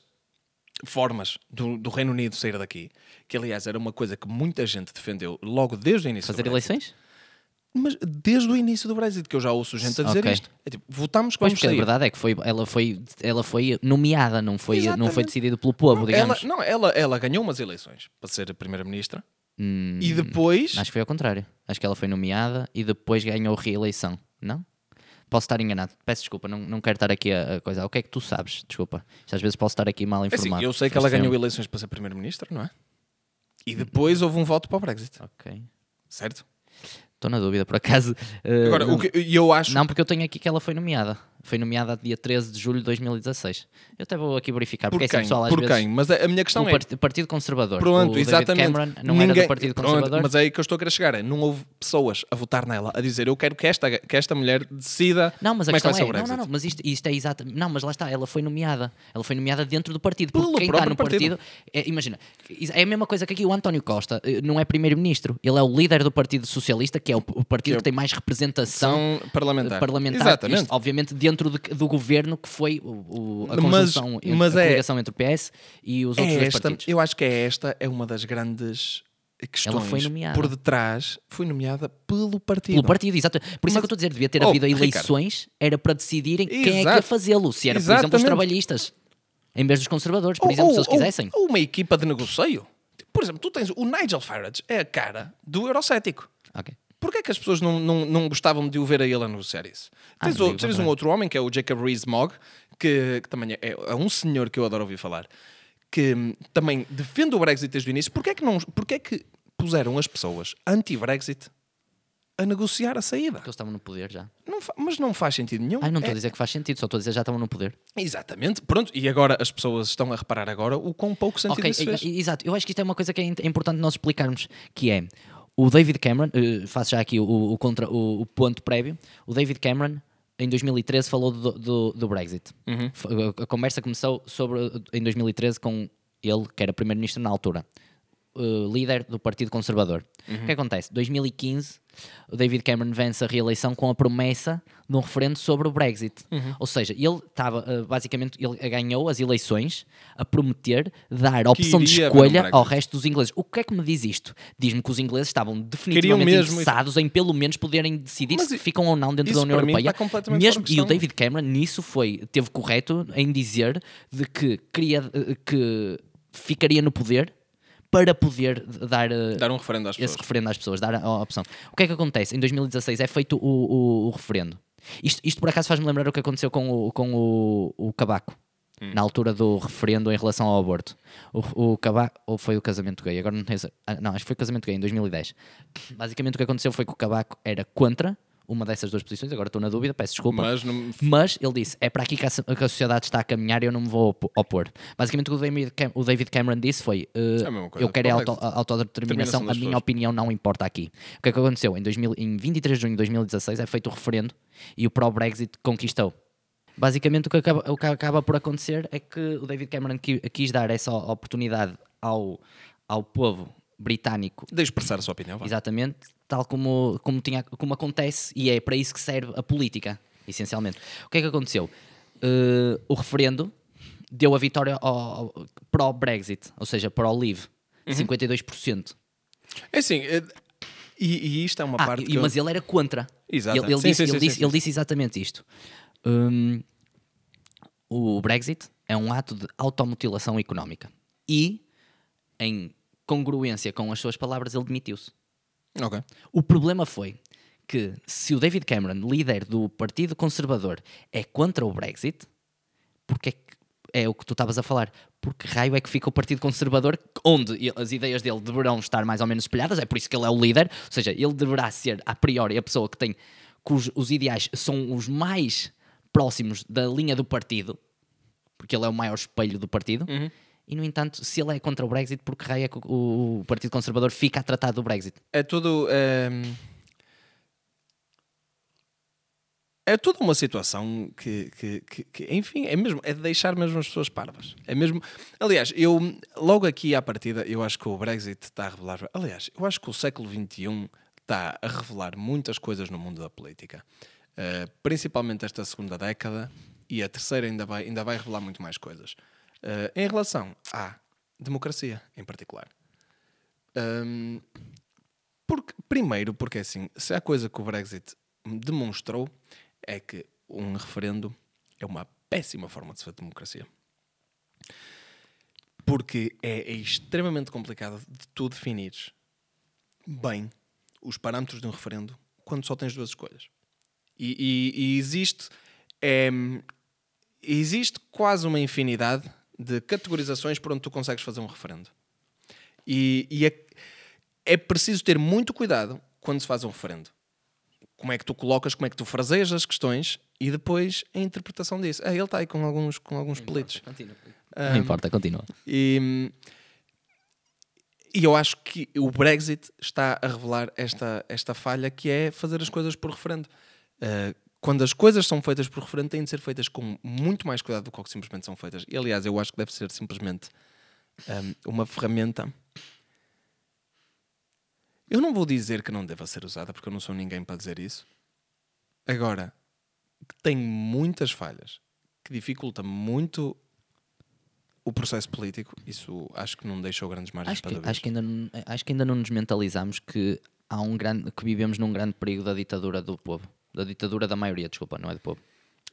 formas do, do Reino Unido sair daqui, que aliás era uma coisa que muita gente defendeu logo desde o início
Fazer eleições?
Mas desde o início do Brexit, que eu já ouço gente a dizer
Ok.
isto. É tipo, votamos que
Pois,
vamos
porque a
sair.
verdade é que foi, ela, foi, ela foi nomeada, não foi, não foi decidido pelo povo,
ela,
digamos.
não, ela, ela ganhou umas eleições para ser a primeira-ministra
Hum,
e depois...
Acho que foi ao contrário. Acho que ela foi nomeada e depois ganhou reeleição. Não? Posso estar enganado. Peço desculpa, não, não quero estar aqui a, a coisa. O que é que tu sabes? Desculpa. Às vezes posso estar aqui mal
É assim,
informado.
eu sei que ela ganhou eleições para ser primeira-ministra, não é? E depois houve um voto para o Brexit,
Ok.
certo?
Estou na dúvida, por acaso. Uh,
Agora, o que eu acho...
não, porque eu tenho aqui que ela foi nomeada. Foi nomeada dia 13 de julho de 2016. Eu até vou aqui verificar,
por
porque
quem?
pessoal,
por quem? Mas a, minha questão
O
é...
Part- Partido Conservador.
Pronto,
o David
exatamente.
Cameron não era do Partido
Pronto,
Conservador.
mas é aí que eu estou a querer chegar. é, Não houve pessoas a votar nela, a dizer eu quero que esta, que esta mulher decida
Não, mas a
como é que
questão
vai ser
é,
o
não,
Brexit.
não, não, mas isto, isto é exato. Não, mas lá está, ela foi nomeada. Ela foi nomeada dentro do partido.
Pelo
Porque quem está no
partido.
partido, é, imagina, é a mesma coisa que aqui o António Costa eh, não é primeiro-ministro. Ele é o líder do Partido Socialista, que é o, o partido
Que
que,
é-
tem mais representação
São parlamentar.
parlamentar.
Exatamente.
Isto, obviamente, dentro de- do governo que foi o, o- a
Mas-
conjunção, entre-
mas
a
é-
coligação entre o PS e os outros
é
dois
esta,
partidos.
eu acho que é esta é uma das grandes questões por detrás foi nomeada pelo partido.
Pelo partido, exato. Por isso é
Mas-
que eu estou a dizer, devia ter
Oh,
havido
Ricardo.
eleições, era para decidirem quem é que ia
Exato.
fazê-lo. Se era, por exemplo, os trabalhistas, em vez dos conservadores, por
Ou-
exemplo,
ou,
se eles
ou-
quisessem.
Ou uma equipa de negocio. Por exemplo, tu tens o Nigel Farage, é a cara do Eurocético.
Ok.
Porquê é que as pessoas não, não, não gostavam de o ver a ele a negociar isso?
Ah,
tens o- tens um
contrário.
outro homem que é o Jacob Rees-Mogg, que, que também é, é um senhor que eu adoro ouvir falar, que hum, também defende o Brexit desde o início. Porquê é que, não, porquê é que puseram as pessoas anti-Brexit a negociar a saída.
Porque eles estavam no poder já.
Não mas não faz sentido nenhum.
Ai, não estou
É-
a dizer que faz sentido, só estou a dizer que já estavam no poder.
Exatamente. Pronto, e agora as pessoas estão a reparar agora o quão pouco sentido
Ok,
isso fez.
exato. Eu acho que isto é uma coisa que é é importante nós explicarmos, que é o David Cameron, eh, faço já aqui o, o contra, o, o ponto prévio, o David Cameron em 2013 falou do, do, do Brexit.
Uhum.
A conversa começou sobre em 2013 com ele, que era primeiro-ministro na altura, eh, líder do Partido Conservador. O que acontece? 2015, o David Cameron vence a reeleição com a promessa de um referendo sobre o Brexit. Ou seja, ele estava, eh, basicamente, ele ganhou as eleições a prometer dar a opção de escolha ao resto dos ingleses. O que é que me diz isto? Diz-me que os ingleses estavam definitivamente interessados em pelo menos poderem decidir
Mas
se ficam ou não dentro da
isso
União Europeia. Mesmo, e o. David Cameron nisso foi, teve correto em dizer de que queria eh, que ficaria no poder para poder dar, eh,
Dar um referendo às
esse
pessoas.
referendo às pessoas, dar a, a opção. O que é que acontece? Em 2016 é feito o, o- o referendo. Isto, isto por acaso faz-me lembrar o que aconteceu com o, com o, o Cabaco.
Hum.
Na altura do referendo em relação ao aborto. O, o Cabaco, ou foi o casamento gay? Agora não tenho ah, Não, acho que foi o casamento gay em 2010. Basicamente o que aconteceu foi que o Cabaco era contra uma dessas duas posições, agora estou na dúvida, peço desculpa.
Mas não-
Mas ele disse: é para aqui que a, que a sociedade está a caminhar e eu não me vou opo- opor. Basicamente, o que o David, Cameron disse foi: uh,
É
eu quero é auto, a- autodeterminação,
Determinação
a minha
pessoas.
opinião não importa aqui. O que é que aconteceu? Em, 2000, em 23 de junho de 2016 é feito o referendo e o pró-Brexit conquistou. Basicamente, o que, acaba, o que acaba por acontecer é que o David Cameron qui- quis dar essa oportunidade ao, ao povo britânico
de expressar a sua opinião. vá.
Exatamente, tal como, como, tinha, como acontece e é para isso que serve a política, essencialmente. O que é que aconteceu? Eh, o referendo deu a vitória ao, ao, para o Brexit, ou seja, para o Leave,
Uhum.
52%.
É assim, é- e, e isto é uma
Ah,
parte
e-
que eu-
mas ele era contra.
Exato.
Ele, ele
Sim,
disse,
sim,
ele,
sim,
disse,
sim,
ele disse exatamente isto. Hum, o Brexit é um ato de automutilação económica. E, em congruência com as suas palavras, ele demitiu-se.
Ok.
O problema foi que se o David Cameron, líder do Partido Conservador, é contra o Brexit, porque é, que- é o que tu estavas a falar, porque raio é que fica o Partido Conservador, onde as ideias dele deverão estar mais ou menos espelhadas, é por isso que ele é o líder, ou seja, ele deverá ser a priori a pessoa que tem cujos os ideais são os mais próximos da linha do partido, porque ele é o maior espelho do partido. E no entanto, se ele é contra o Brexit, porque raio é que o, o Partido Conservador fica a tratar do Brexit?
É tudo. ehm, É toda uma situação que, que, que- que, enfim, é mesmo, é de deixar mesmo as pessoas parvas. É mesmo. Aliás, eu logo aqui à partida, eu acho que o Brexit está a revelar. Aliás, eu acho que o século XXI está a revelar muitas coisas no mundo da política. Uh, principalmente esta segunda década e a terceira ainda vai, ainda vai revelar muito mais coisas. Uh, em relação à democracia, em particular. Um, porque, primeiro, porque assim, se há coisa que o Brexit demonstrou é que um referendo é uma péssima forma de se fazer democracia. Porque é, é extremamente complicado de tu definires bem os parâmetros de um referendo quando só tens duas escolhas. E, e- e existe, em, existe quase uma infinidade de categorizações por onde tu consegues fazer um referendo. E, e é, é preciso ter muito cuidado quando se faz um referendo. Como é que tu colocas, como é que tu fraseias as questões e depois a interpretação disso. Ah, ele está aí com alguns, com alguns pelitos.
Não importa, continua.
E, e eu acho que o Brexit está a revelar esta, esta falha que é fazer as coisas por referendo. Uh, quando as coisas são feitas por referendo, têm de ser feitas com muito mais cuidado do que, o que simplesmente são feitas. E aliás, eu acho que deve ser simplesmente um, uma ferramenta. Eu não vou dizer que não deva ser usada, porque eu não sou ninguém para dizer isso. Agora, que tem muitas falhas, que dificulta muito o processo político, isso acho que não deixou grandes margens
Acho
para
que, acho, que ainda, não- acho que ainda não nos mentalizamos que, há um grande, que vivemos num grande perigo da ditadura do povo. Da ditadura da maioria, desculpa, não é do povo.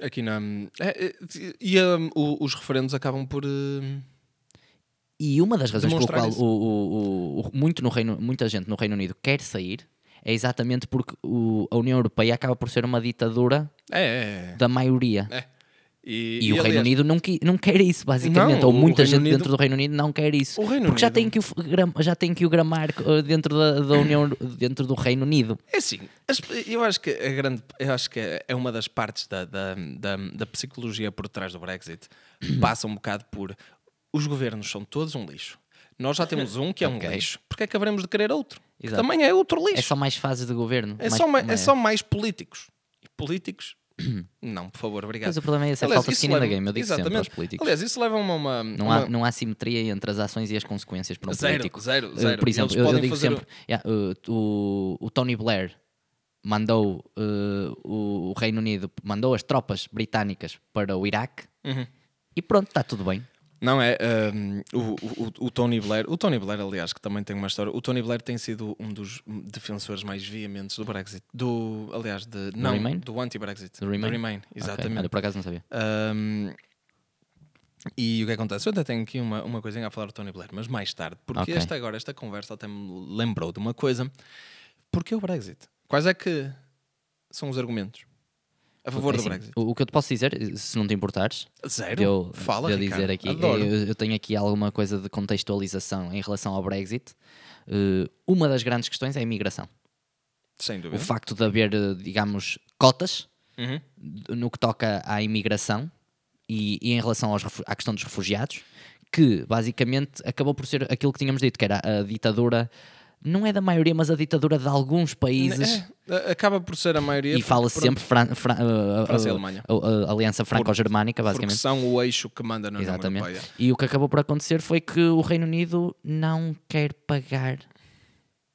Aqui na. é, é, e um, os referendos acabam por. um,
E uma das razões pelo qual o, o- o- muito no Reino, muita gente no Reino Unido quer sair é exatamente porque o- a União Europeia acaba por ser uma ditadura
É, é, é.
da maioria.
É. E,
E, o Reino Unido não, qui- não quer isso, basicamente.
Não,
Ou
o
muita gente
Unido-
dentro do Reino Unido não quer isso. Porque já
Unido-
tem que o, já tem que o gramar uh, dentro da, da União, dentro do Reino Unido.
É assim, as- eu acho que a grande, eu acho que é uma das partes da, da, da, da psicologia por trás do Brexit passa um bocado por os governos são todos um lixo. Nós já temos um que é um
Ok.
lixo. Porque é que haveremos de querer outro? Que também é outro lixo.
É só mais fases de governo.
É
mais-
só, ma- é
mais-
só mais políticos. E políticos? Não, por favor, obrigado.
Mas o problema é esse, é
Aliás,
falta de skin in the
leva-
game, eu digo sempre
Exatamente.
aos políticos.
Aliás, isso leva a uma. uma-
Não
uma-
há, não há simetria entre as ações e as consequências para um
Zero,
político.
zero,
Uh,
zero.
Por exemplo, eu, eu digo
fazer o-
sempre: yeah, uh, o, o Tony Blair mandou uh, o, o Reino Unido, mandou as tropas britânicas para o Iraque
Uhum.
e pronto, está tudo bem.
Não é um, o, o, o Tony Blair, o Tony Blair, aliás, que também tem uma história. O Tony Blair tem sido um dos defensores mais veementes do Brexit, do aliás, de, não,
Remain?
do anti-Brexit,
Do Remain? Ok,
exatamente.
olha, por acaso não sabia.
Um, e o que acontece? Eu até tenho aqui uma, uma coisinha a falar do Tony Blair, mas mais tarde, porque
Ok.
esta agora, esta conversa até me lembrou de uma coisa. Porquê o Brexit? Quais é que são os argumentos a favor
É
do
assim,
Brexit?
o, o que eu te posso dizer, se não te importares,
Zero.
eu,
Fala,
eu dizer aqui, eu, eu tenho aqui alguma coisa de contextualização em relação ao Brexit. Uh, uma das grandes questões é a imigração.
Sem
O
dúvida.
facto de haver, uh, digamos, cotas
Uhum.
no que toca à imigração e, e em relação aos, à questão dos refugiados, que basicamente acabou por ser aquilo que tínhamos dito, que era a ditadura, não é da maioria, mas a ditadura de alguns países.
É, acaba por ser a maioria.
E fala-se
porque,
sempre Fran- Fran- uh,
França e
uh,
Alemanha.
uh, uh, Aliança Franco-Germânica,
Porque
basicamente.
são o eixo que manda na União
Exatamente.
Europeia.
E o que acabou por acontecer foi que o Reino Unido não quer pagar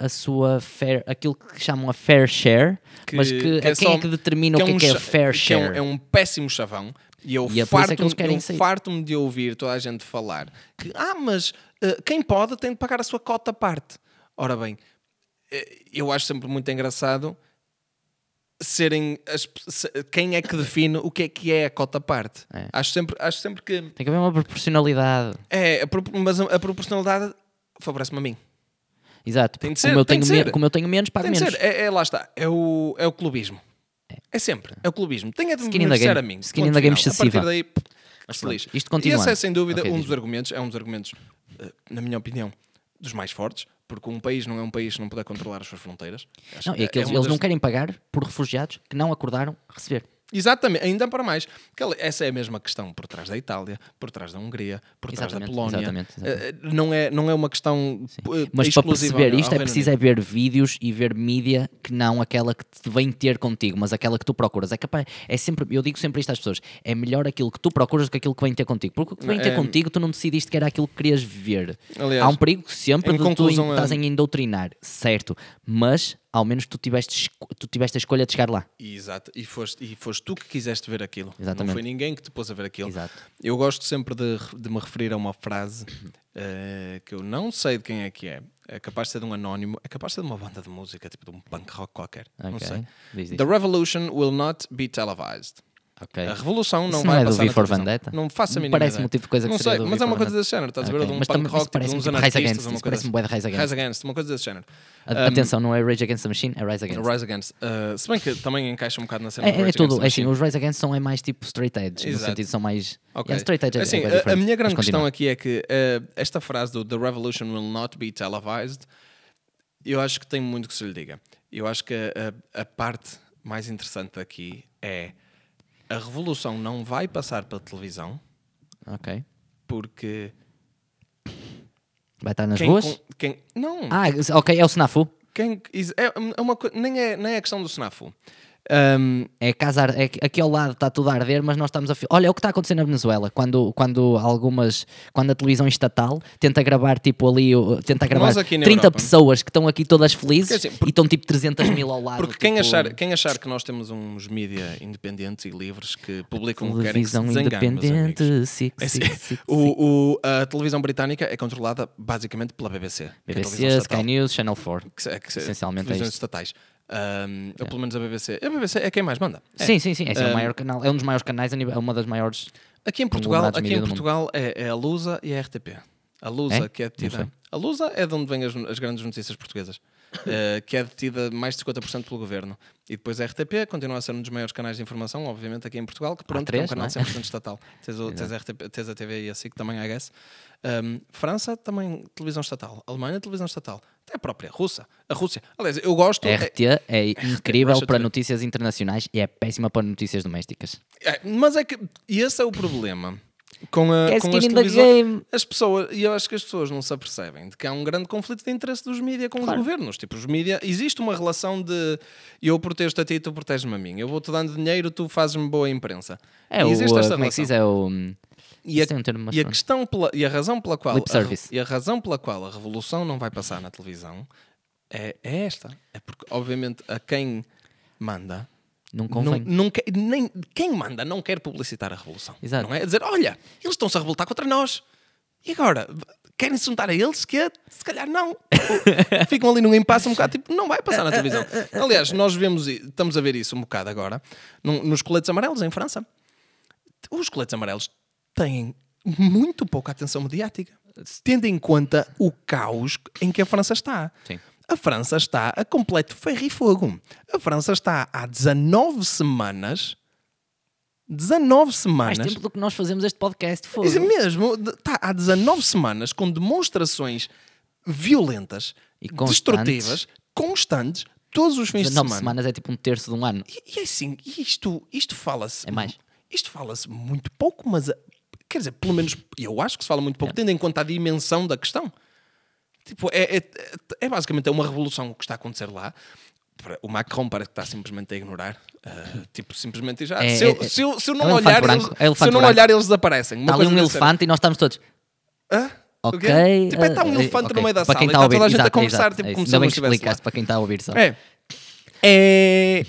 a sua fair, aquilo que chamam a fair share,
Que-
mas que,
que é
quem
só-
é que determina o que é,
um
que é
cha-
fair
que é um-
share?
é um péssimo chavão. E eu
E é é que
farto-me
sair.
farto-me de ouvir toda a gente falar que, ah, mas eh, quem pode tem de pagar a sua cota à parte. Ora bem, eh, eu acho sempre muito engraçado serem as quem é que define o que é que é a cota parte.
É.
Acho, sempre, acho sempre que
Tem que haver uma proporcionalidade.
é, mas a, proporcionalidade favorece-me a mim.
Exato.
Tem de ser,
como, eu tenho me- como eu tenho menos, pago
Tem de
menos.
ser, é, é- lá está, é o, é o clubismo. É. sempre, é o clubismo. A de
the
beneficiar a mim.
Skin the game.
A
excessiva.
partir daí,
Mas
lixe.
isto
E
continuando.
esse é sem dúvida
Ok,
um dos argumentos, é um dos argumentos, eh, na minha opinião, dos mais fortes, porque um país não é um país se não puder controlar as suas fronteiras. Acho
Não,
que
é que eles,
uma
eles
das-
não querem pagar por refugiados que não acordaram receber.
Exatamente, ainda para mais. Essa é a mesma questão por trás da Itália, por trás da Hungria, por trás da
Exatamente,
Polónia.
exatamente, exatamente.
Eh, Não, é, não é uma questão eh,
Mas para perceber isto é preciso é ver vídeos e ver mídia que não aquela que te vem ter contigo, mas aquela que tu procuras. É capaz, é sempre, eu digo sempre isto às pessoas: é melhor aquilo que tu procuras do que aquilo que vem ter contigo. Porque o que vem ter
É-
contigo, tu não decidiste que era aquilo que querias ver.
Aliás,
Há um perigo sempre
em
de tu estás
é-
em doutrinar, certo? Mas ao menos tu tiveste, tu tiveste a escolha de chegar lá.
Exato, e foste, e foste tu que quiseste ver aquilo. Não
Exatamente.
foi ninguém que te pôs a ver aquilo.
Exato.
Eu gosto sempre de, de me referir a uma frase eh, que eu não sei de quem é que é. É capaz de ser de um anónimo, é capaz de ser de uma banda de música, tipo de um punk rock qualquer. Não
Ok.
sei.
Diz, diz.
The revolution will not be televised.
Ok.
A revolução não
Isso
vai
não é do
passar
V
na
for
televisão.
Vendetta?
Não faço a mínima
parece
ideia.
um tipo de coisa que
não
seria
sei,
do
mas é uma coisa desse género. Estás a ver? De um
mas
punk rock, tipo, uns
tipo Rise
anarquistas, uma coisa
parece-me bué de Rise Against.
Rise Against, uma coisa desse género.
A- Atenção, não é Rage Against the Machine, é Rise Against.
Rise Against. Uh, se bem que também encaixa um bocado na cena
É,
do
é
Rage
tudo,
Against the
é assim, os Rise Against são é mais tipo straight edge, no
Exato.
sentido são mais.
Ok.
Yeah, straight edge é-
Assim,
é
a- a, minha grande questão aqui é que eh, esta frase do The Revolution will not be televised, eu acho que tem muito que se lhe diga. Eu acho que a, a parte mais interessante aqui é a revolução não vai passar pela televisão
Ok.
porque
Vai estar nas
quem,
ruas?
con- quem não
Ah, ok, é o Snafu.
quem é é uma nem é nem é questão do snafu Um,
É casa, é aqui ao lado está tudo a arder, mas nós estamos a. Olha, é o que está acontecendo na Venezuela. Quando, quando algumas. Quando a televisão estatal tenta gravar, tipo ali. Tenta gravar
nós aqui na
30
Europa-
pessoas que estão aqui todas felizes
Porque assim,
e estão tipo 300 mil ao lado.
Porque quem,
tipo,
achar, quem achar que nós temos uns mídia independentes e livres que publicam o que querem que se
independente.
amigos.
Six,
É assim, o, o- a televisão britânica é controlada basicamente pela BBC. é
BBC, Sky News, Channel 4.
que é- que é-
essencialmente é isto.
estatais. Um, ou pelo menos a BBC. A BBC é quem mais manda. É.
Sim, sim, sim. Esse é, o
Um,
maior canal, é um dos maiores canais, é uma das maiores.
Aqui em Portugal, aqui em. Portugal é, é a Lusa e a RTP. A Lusa,
É?
que é
sei.
A Lusa é de onde vêm as, as grandes notícias portuguesas, eh, que é detida mais de 50% pelo governo. E depois a RTP continua a ser um dos maiores canais de informação, obviamente, aqui em Portugal, que pronto,
três,
é um canal
é?
100% estatal. Tens, o, tens, a RTP, tens a TV e a SIC também, I guess. Um, França, também televisão estatal. Alemanha, televisão estatal. Até a própria Rússia. A Rússia. Aliás, eu gosto.
A
é-
RT é incrível
Russia
para notícias internacionais e é péssima para notícias domésticas.
é, mas é que e esse é o problema. Com, a,
Quer
com as televisões.
game.
As pessoas, e eu acho que as pessoas não se apercebem de que há um grande conflito de interesse dos mídias com
Claro.
os governos. Tipo, os mídias, existe uma relação de eu protejo-te a ti e tu proteges-me a mim. Eu vou-te dando dinheiro, tu fazes-me boa imprensa.
É
E
o,
existe esta
como é que se
relação.
diz? É o... hum,
E a,
um
e a questão pela, e a razão pela qual
Lip
a e a razão pela qual a revolução não vai passar na televisão é, é esta. É porque obviamente a quem manda
Não
não,
convém.
não quer, nem quem manda não quer publicitar a revolução.
Exato.
Não é dizer, olha, eles estão-se a revoltar contra nós. E agora? Querem se juntar a eles? Que é, se calhar não. Ficam ali num impasse um bocado, tipo, não vai passar na televisão. Aliás, nós vemos, estamos a ver isso um bocado agora, num- nos coletes amarelos em França. Os coletes amarelos têm muito pouca atenção mediática, tendo em conta o caos em que a França está.
Sim.
A França está a completo ferro e fogo. A França está há 19 semanas. 19
Mais
semanas.
tempo do que nós fazemos este podcast. Fogo.
Isso mesmo, está há 19 semanas com demonstrações violentas,
E constantes.
destrutivas, constantes, todos os fins de
19
semana.
semanas é tipo um terço de um ano.
E, e é assim, isto, isto fala-se.
É mais.
Isto fala-se muito pouco, mas quer dizer, pelo menos eu acho que se fala muito
É.
pouco, tendo em conta a dimensão da questão. Tipo, é, é, é basicamente é uma revolução que está a acontecer lá. O Macron parece que está simplesmente a ignorar. eh, tipo, simplesmente já.
É-
se, eu,
é-
se, eu, se eu
é
não
um elefante
olhar,
branco,
eles,
é
se eu não
branco.
olhar, eles desaparecem. Uma
Está ali um elefante e nós estamos todos.
Hã? O
Ok.
Tipo, é, está um
eh,
elefante
ok.
no meio da
Para
sala
quem
e
está
está
ouvir,
toda a gente a
exato,
conversar,
exato,
tipo,
é isso.
como se não estivesse lá.
explicaste para quem está a ouvir só.
É. É.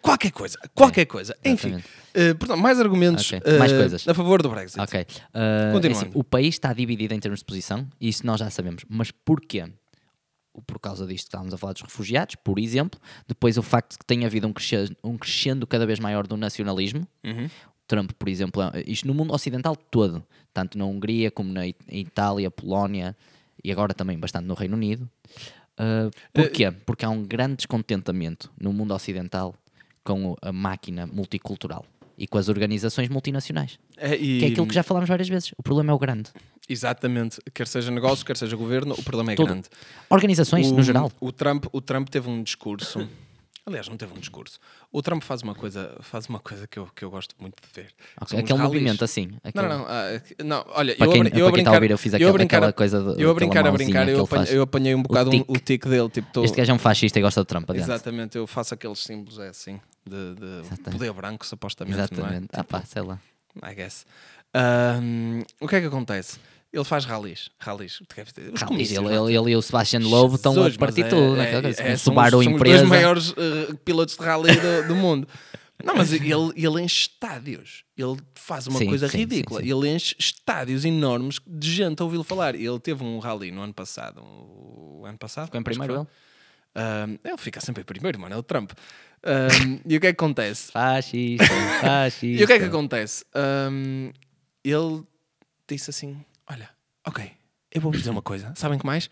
Qualquer coisa, qualquer coisa. Enfim, eh, portanto, mais argumentos
Ok, mais
eh,
coisas.
a favor do Brexit.
Ok. Uh, assim, o país está dividido em termos de posição, e isso nós já sabemos. Mas porquê? Por causa disto que estávamos a falar dos refugiados, por exemplo. Depois o facto de que tem havido um crescendo, um crescendo cada vez maior do nacionalismo.
Uhum.
Trump, por exemplo, é- isto no mundo ocidental todo, tanto na Hungria como na Itália, Polónia e agora também bastante no Reino Unido. Uh, porquê? Porque há um grande descontentamento no mundo ocidental com a máquina multicultural e com as organizações multinacionais.
É, e-
Que é aquilo que já falámos várias vezes. O problema é o grande.
Exatamente. Quer seja negócio, quer seja governo, o problema é grande.
Organizações,
o,
no geral.
O Trump, o Trump teve um discurso. Aliás, não teve um discurso. O Trump faz uma coisa, faz uma coisa que, eu, que eu gosto muito de ver.
Ok,
São os
Aquele
rallies.
movimento assim. aquele-
Não, não, ah, não, olha,
Para
eu,
quem-
a eu a
está a
brincar,
ouvir, eu fiz
a
aquela-
brincar,
aquela coisa do-
eu a brincar, a brincar, eu apanhei, eu apanhei um bocado um-
tique.
o tique dele, tipo, tô-
Este gajo é um fascista e gosta de Trump. Adiante.
Exatamente, eu faço aqueles símbolos, é assim, de, de poder branco, supostamente,
Exatamente.
não é?
Ah pá, sei lá.
I guess. O que é que acontece? Ele faz rallies. Rallies. Os comícios.
ele,
é?
ele, ele e o Sebastian Loeb estão a partir
mas
tudo.
é-
naquela
é- é-
Um
são são os dois maiores eh, pilotos de rally do, do mundo. Não, mas ele, ele enche estádios. Ele faz uma
Sim,
coisa
sim,
ridícula.
sim.
Ele enche estádios enormes de gente a ouvi-lo falar. Ele teve um rally no ano passado. O ano passado?
Ficou em primeiro ele.
Ahm, ele fica sempre em primeiro, mano. É o Trump. Ahm, e o que é que acontece?
Fascista, fascista.
E o que é que acontece? Ahm, ele disse assim: Olha, ok, eu vou dizer uma coisa. Sabem que mais?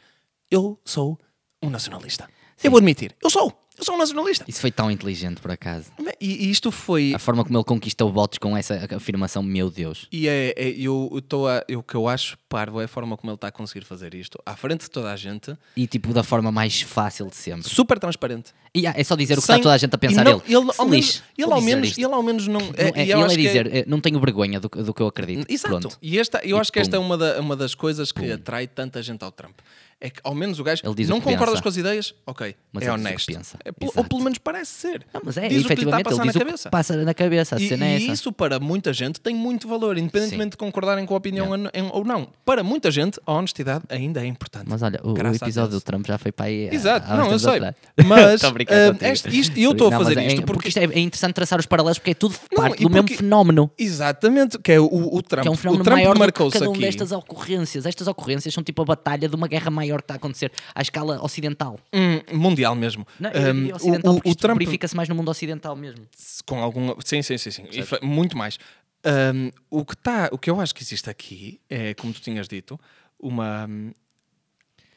Eu sou um nacionalista. Eu vou admitir, eu sou. Eu sou um nacionalista.
Isso foi tão inteligente, por acaso.
E, e isto foi.
A forma como ele conquistou votos com essa afirmação, meu Deus.
E é, é- eu estou O que eu acho parvo é a forma como ele está a conseguir fazer isto à frente de toda a gente,
E tipo, da forma mais fácil de sempre.
super transparente.
E ah, é só dizer o que
Sem-
está toda a gente a pensar
não-. Ele,
Se
ao menos, ele, ao menos,
isto.
ele ao menos não.
Não
é,
é,
eu
ele é
é-
dizer, não tenho vergonha do, que- do que eu acredito.
Exato.
Pronto.
E esta, eu
E
acho que esta é
pum.
uma, da- uma das coisas que atrai tanta gente ao Trump. É que ao menos o gajo
Ele diz o
não concordas com as ideias, ok,
Mas
é
o
honesto.
pensa.
É, ou pelo menos parece ser.
Não, mas é,
diz o que lhe está a
efetivamente,
passar na
o
cabeça.
passa na cabeça. A
E,
cena é
e
essa.
isso para muita gente tem muito valor, independentemente de concordarem com a opinião ou não. Para muita gente, a honestidade ainda é importante.
Mas olha, o, o episódio do Trump já foi para aí. há-
Exato,
há
não, eu sei.
atrás.
Mas eh,
contigo.
este- isto- eu estou a fazer
é-
isto
porque,
porque-
isto é, é interessante traçar os paralelos porque é tudo
Não,
parte
e
do mesmo fenómeno.
Exatamente, que é o, o Trump.
Que é um
o
fenómeno
Trump
maior
marcou-se
cada um
aqui.
destas ocorrências. Estas ocorrências são tipo a batalha de uma guerra maior que está a acontecer à escala ocidental.
Hum, mundial mesmo.
Não,
Um,
ocidental,
o, o, o Trump
verifica-se mais no mundo ocidental mesmo.
com algum sim sim sim sim E muito mais Um, o que tá o que eu acho que existe aqui é como tu tinhas dito uma,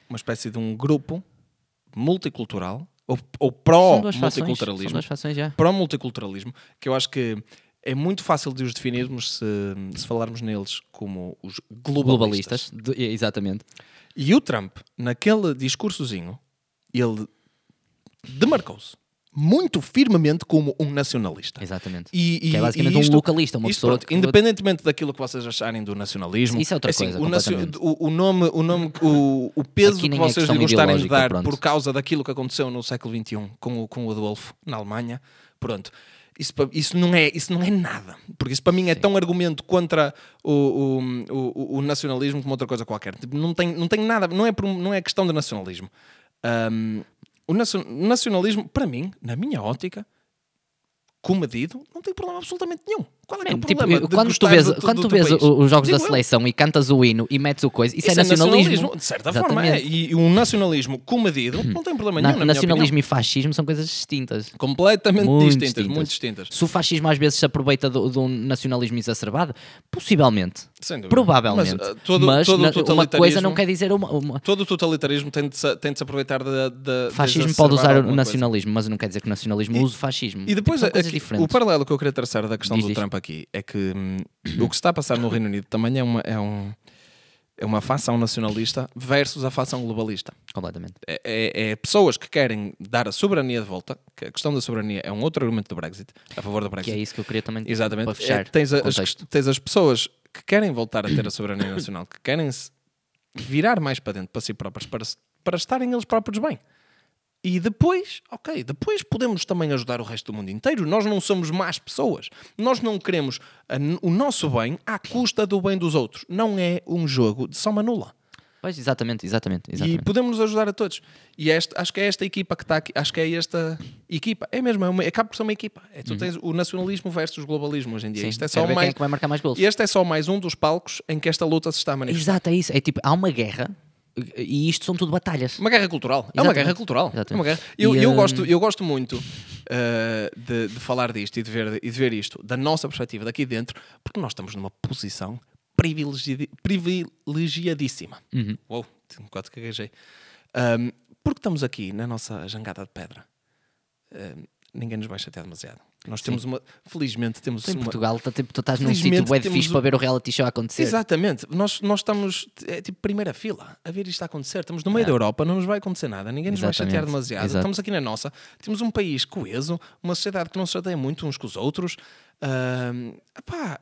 uma espécie de um grupo multicultural ou, ou pró-multiculturalismo pró-multiculturalismo, que eu acho que é muito fácil de os definirmos se, se falarmos neles como os globalistas.
Globalistas. De- exatamente.
E o Trump, naquele discursozinho, ele demarcou-se muito firmemente como um nacionalista.
Exatamente.
E, e-
Que é basicamente
e
um
isto-
localista, uma
isto,
pessoa
pronto,
que-
independentemente daquilo que vocês acharem do nacionalismo,
Isso é outra
assim,
coisa,
o, nacio- o- o nome, o, nome, o, o peso que
é
vocês
questão
lhe gostarem de dar
pronto.
por causa daquilo que aconteceu no século XXI com o, com o Adolfo na Alemanha, pronto. Isso, isso, não é, isso não é nada, porque isso para mim é tão argumento contra o, o, o, o nacionalismo como outra coisa qualquer. Tipo, não, tem, não tem nada, não é, não é questão de nacionalismo. Ahm, o nacio- nacionalismo, para mim, na minha ótica, comedido, não tem problema absolutamente nenhum. Qual é, que é o
Tipo,
problema?
quando tu vês,
do-
quando
do
tu
teu
vês os jogos da
Digo eu.
seleção e cantas o hino e metes o coisa, isso, é nacionalismo.
De certa forma, é. E um nacionalismo comedido não tem problema
Na-
nenhum. Na minha
nacionalismo e fascismo são coisas distintas.
completamente
Muito
distintas,
distintas.
muito distintas.
Se o fascismo às vezes se aproveita de um nacionalismo exacerbado, possivelmente. Provavelmente.
Mas, uh, todo-
Mas
todo
na- uma coisa não quer dizer uma. uma-
Todo o totalitarismo tem de se, tem de se aproveitar da. da
fascismo
de
pode usar o
alguma coisa.
nacionalismo, mas não quer dizer que o nacionalismo use o fascismo.
E depois,
coisas
aqui,
diferentes.
o paralelo que eu queria traçar da questão
Diz,
do
diz.
Trump aqui é que hum, o que se está a passar no Reino Unido também é uma, é, um, é uma facção nacionalista versus a facção globalista.
Completamente.
É, é- é pessoas que querem dar a soberania de volta, que a questão da soberania é um outro argumento do Brexit, a favor do
Que
Brexit.
é isso que eu queria também
Exatamente.
para fechar.
É, tens, as, tens as pessoas que querem voltar a ter a soberania nacional, que querem se virar mais para dentro para si próprias, para, para estarem eles próprios bem. E depois, ok, depois podemos também ajudar o resto do mundo inteiro. Nós não somos más pessoas. Nós não queremos o nosso bem à custa do bem dos outros. Não é um jogo de soma nula.
Pois, exatamente, exatamente.
E
exatamente.
podemos nos ajudar a todos. E esta, acho que é esta equipa que está aqui. Acho que é esta equipa. É mesmo, é uma, acaba por ser uma equipa. É, tu tens o nacionalismo versus o globalismo hoje em dia.
Uhum. Sim,
Isto é só mais.
é que vai marcar mais gols.
E este é só mais um dos palcos em que esta luta se está a manifestar.
Exato, é isso. É tipo, há uma guerra e isto são tudo batalhas.
Uma guerra cultural. É uma
Exatamente.
guerra cultural. É
Exatamente.
uma guerra. Eu,
E,
eu,
hum,
gosto, eu gosto muito uh, de, de falar disto e de, ver, e de ver isto da nossa perspectiva daqui dentro, porque nós estamos numa posição privilegi- privilegiadíssima.
Uhum.
Uou, um que gaguejei. Um, porque estamos aqui na nossa jangada de pedra. Um, ninguém nos vai chatear demasiado. Nós temos uma. Felizmente temos
Tu em
uma.
Portugal, tá, tipo, tu estás num sítio
temos
fixe para ver o reality show acontecer.
Exatamente, nós, nós estamos é, tipo primeira fila a ver isto a acontecer. Estamos no meio da Europa, não nos vai acontecer nada, ninguém nos vai chatear
É. Exatamente,
demasiado.
exato.
Estamos aqui na nossa, temos um país coeso, uma sociedade que não se chateia muito uns com os outros. Ahm, epá,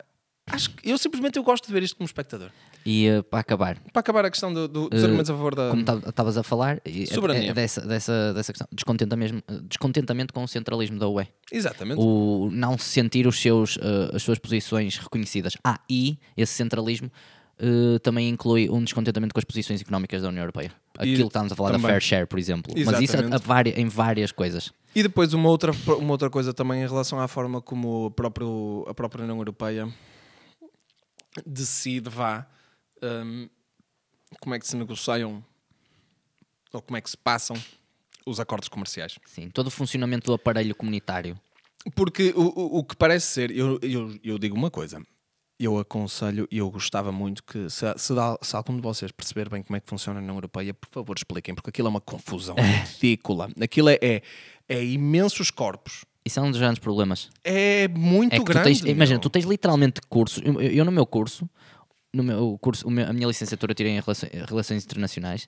acho que eu simplesmente eu gosto de ver isto como espectador.
E eh, para acabar,
Para acabar a questão do, do, dos
Eh,
argumentos a favor da.
como estavas a falar, e é-
Soberania.
é dessa, dessa, dessa questão, descontentamento, descontentamento com o centralismo da UE.
Exatamente.
O não se sentir os seus, eh, as suas posições reconhecidas. Ah, e esse centralismo eh, também inclui um descontentamento com as posições económicas da União Europeia. Aquilo que estávamos a falar da
também.
fair share, por exemplo. Mas isso a- a
Exatamente.
vari- em várias coisas.
E depois uma outra, uma outra coisa também em relação à forma como próprio, a própria União Europeia decide, vá, hum, como é que se negociam ou como é que se passam os acordos comerciais.
Sim, todo o funcionamento do aparelho comunitário.
Porque o, o, o que parece ser, eu, eu, eu digo uma coisa, eu aconselho e eu gostava muito que se, se, dá- se algum de vocês perceber bem como é que funciona a União Europeia, por favor expliquem, porque aquilo é uma confusão ridícula. Aquilo é, é, é imensos corpos.
Isso é um dos grandes problemas.
É muito
É que tu
grande.
tens, imagina, tu tens literalmente cursos. Eu, eu no meu curso, no meu curso, a minha licenciatura eu tirei em relações, relações internacionais,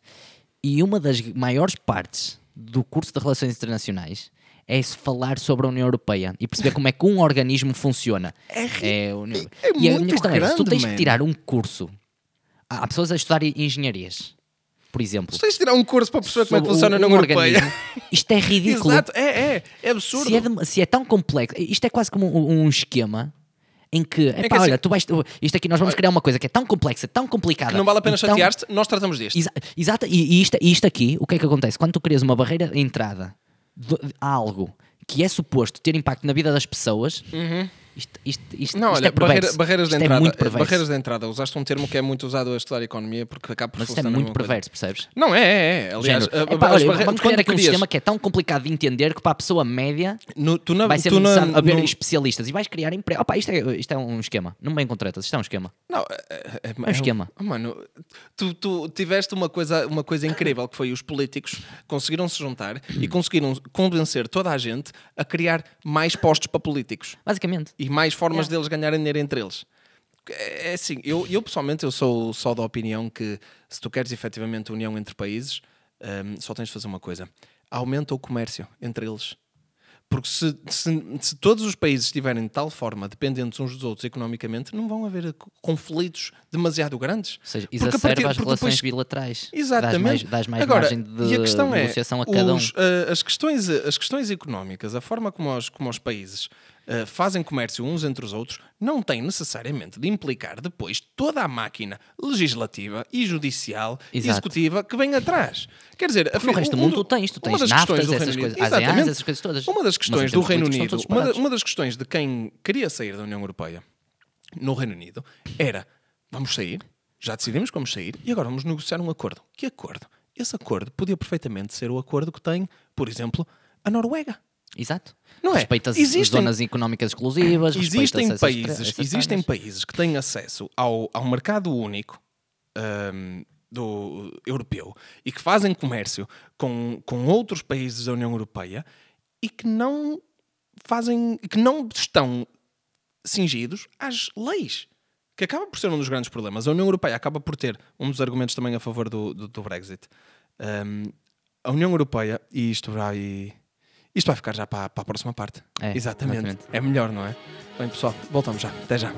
e uma das maiores partes do curso de relações internacionais é se falar sobre a União Europeia e perceber como é que um organismo funciona. É, a União-
é
e a minha questão é: se tu
grande,
tens
man.
que tirar um curso, há pessoas a estudar engenharias, por exemplo.
Tu tens de tirar um curso para perceber como é que funciona a
um
União Europeia.
organismo. Isto é ridículo.
Exato, é, é, é absurdo.
Se é, de- se é tão complexo, isto é quase como um, um esquema em que, epá,
que assim-
olha, tu vais, isto aqui nós vamos criar uma coisa que é tão complexa, tão complicada.
Que não vale a pena chatear-te, nós tratamos disto.
Exa- Exato, e, e isto, e isto aqui, o que é que acontece? Quando tu crias uma barreira de entrada de, de algo que é suposto ter impacto na vida das pessoas,
Uhum.
Isto, isto, isto,
Não,
isto
olha,
é perverso.
barreira- barreiras, de
Isto é
entrada,
muito perverso.
barreiras de entrada. Usaste um termo que é muito usado a estudar economia porque acaba por
Mas isto é muito
mesma coisa.
perverso, percebes?
Não, é, é, é. Aliás,
Género,
a-
epá, olha,
barreiras-
vamos criar aqui um sistema que é tão complicado de entender que para a pessoa média
no- tu na-
vai ser
tu na-
necessário haver
no-
especialistas e vais criar emprego. Opa, isto, é, isto é um esquema. Não me vem com tretas, isto é um esquema.
Não, é, é- é-
um esquema.
oh, Mano, tu, tu tiveste uma coisa, uma coisa incrível que foi os políticos conseguiram se juntar e conseguiram convencer toda a gente a criar mais postos para políticos
Basicamente.
e mais formas
Yeah.
deles ganharem dinheiro entre eles. É é assim, eu, eu pessoalmente eu sou só da opinião que se tu queres efetivamente união entre países, hum, só tens de fazer uma coisa: aumenta o comércio entre eles. Porque se, se, se todos os países estiverem de tal forma dependentes uns dos outros economicamente, não vão haver co- conflitos demasiado grandes.
Ou seja,
Porque a
exacerba
partir-
as relações
depois-
bilaterais.
Exatamente.
Dás mais, dás mais
Agora,
margem de
e a questão é,
negociação a cada um.
os, eh, as, questões, as questões económicas, a forma como os, como os países eh, fazem comércio uns entre os outros, não tem necessariamente de implicar depois toda a máquina legislativa e judicial e executiva que vem atrás. Quer dizer,
No resto do
um
mundo
do-
tu tens, tu
uma
tens
das
naftas,
questões do
essas
Reino
coisas,
Exatamente.
essas coisas todas.
Uma das questões do Reino Unido, uma, da- uma das questões de quem queria sair da União Europeia no Reino Unido era: vamos sair, já decidimos vamos sair e agora vamos negociar um acordo. Que acordo? Esse acordo podia perfeitamente ser o acordo que tem, por exemplo, a Noruega.
Exato.
Não é?
Respeita as
Existem-
zonas económicas exclusivas,
Existem países,
essas
existem países que têm acesso ao, ao mercado único ahm, do europeu e que fazem comércio com, com outros países da União Europeia e que não fazem, que não estão cingidos às leis. Que acaba por ser um dos grandes problemas. A União Europeia acaba por ter um dos argumentos também a favor do, do, do Brexit. Ahm, a União Europeia, e isto vai. Isto vai ficar já para, para a próxima parte.
É,
exatamente.
exatamente.
É melhor, não é? Bem, pessoal, voltamos já. Até já.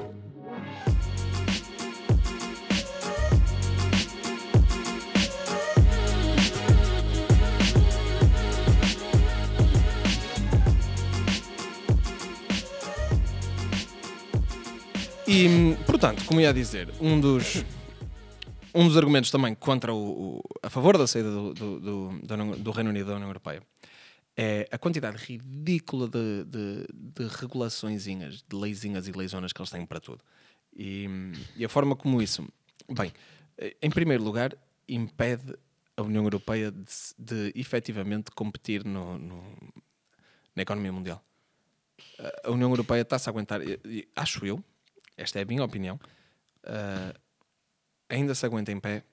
E, portanto, como ia dizer, um dos, um dos argumentos também contra o, o- a favor da saída do, do, do, do Reino Unido da União Europeia é a quantidade ridícula de, de, de regulaçõezinhas, de leizinhas e leizonas que eles têm para tudo. E, e a forma como isso, bem, eh, em primeiro lugar, impede a União Europeia de, de efetivamente competir no, no- na economia mundial. A- União Europeia está-se a aguentar, acho eu, esta é a minha opinião, ah, ainda se aguenta em pé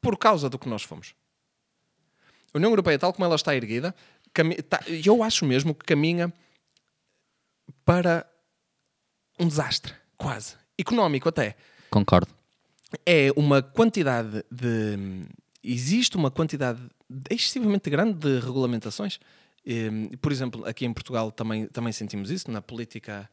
por causa do que nós fomos. A União Europeia, tal como ela está erguida, tá- eu acho mesmo que caminha para um desastre, quase. Económico até.
Concordo.
É uma quantidade de. Existe uma quantidade excessivamente grande de regulamentações. E, por exemplo, aqui em Portugal também, também sentimos isso na política,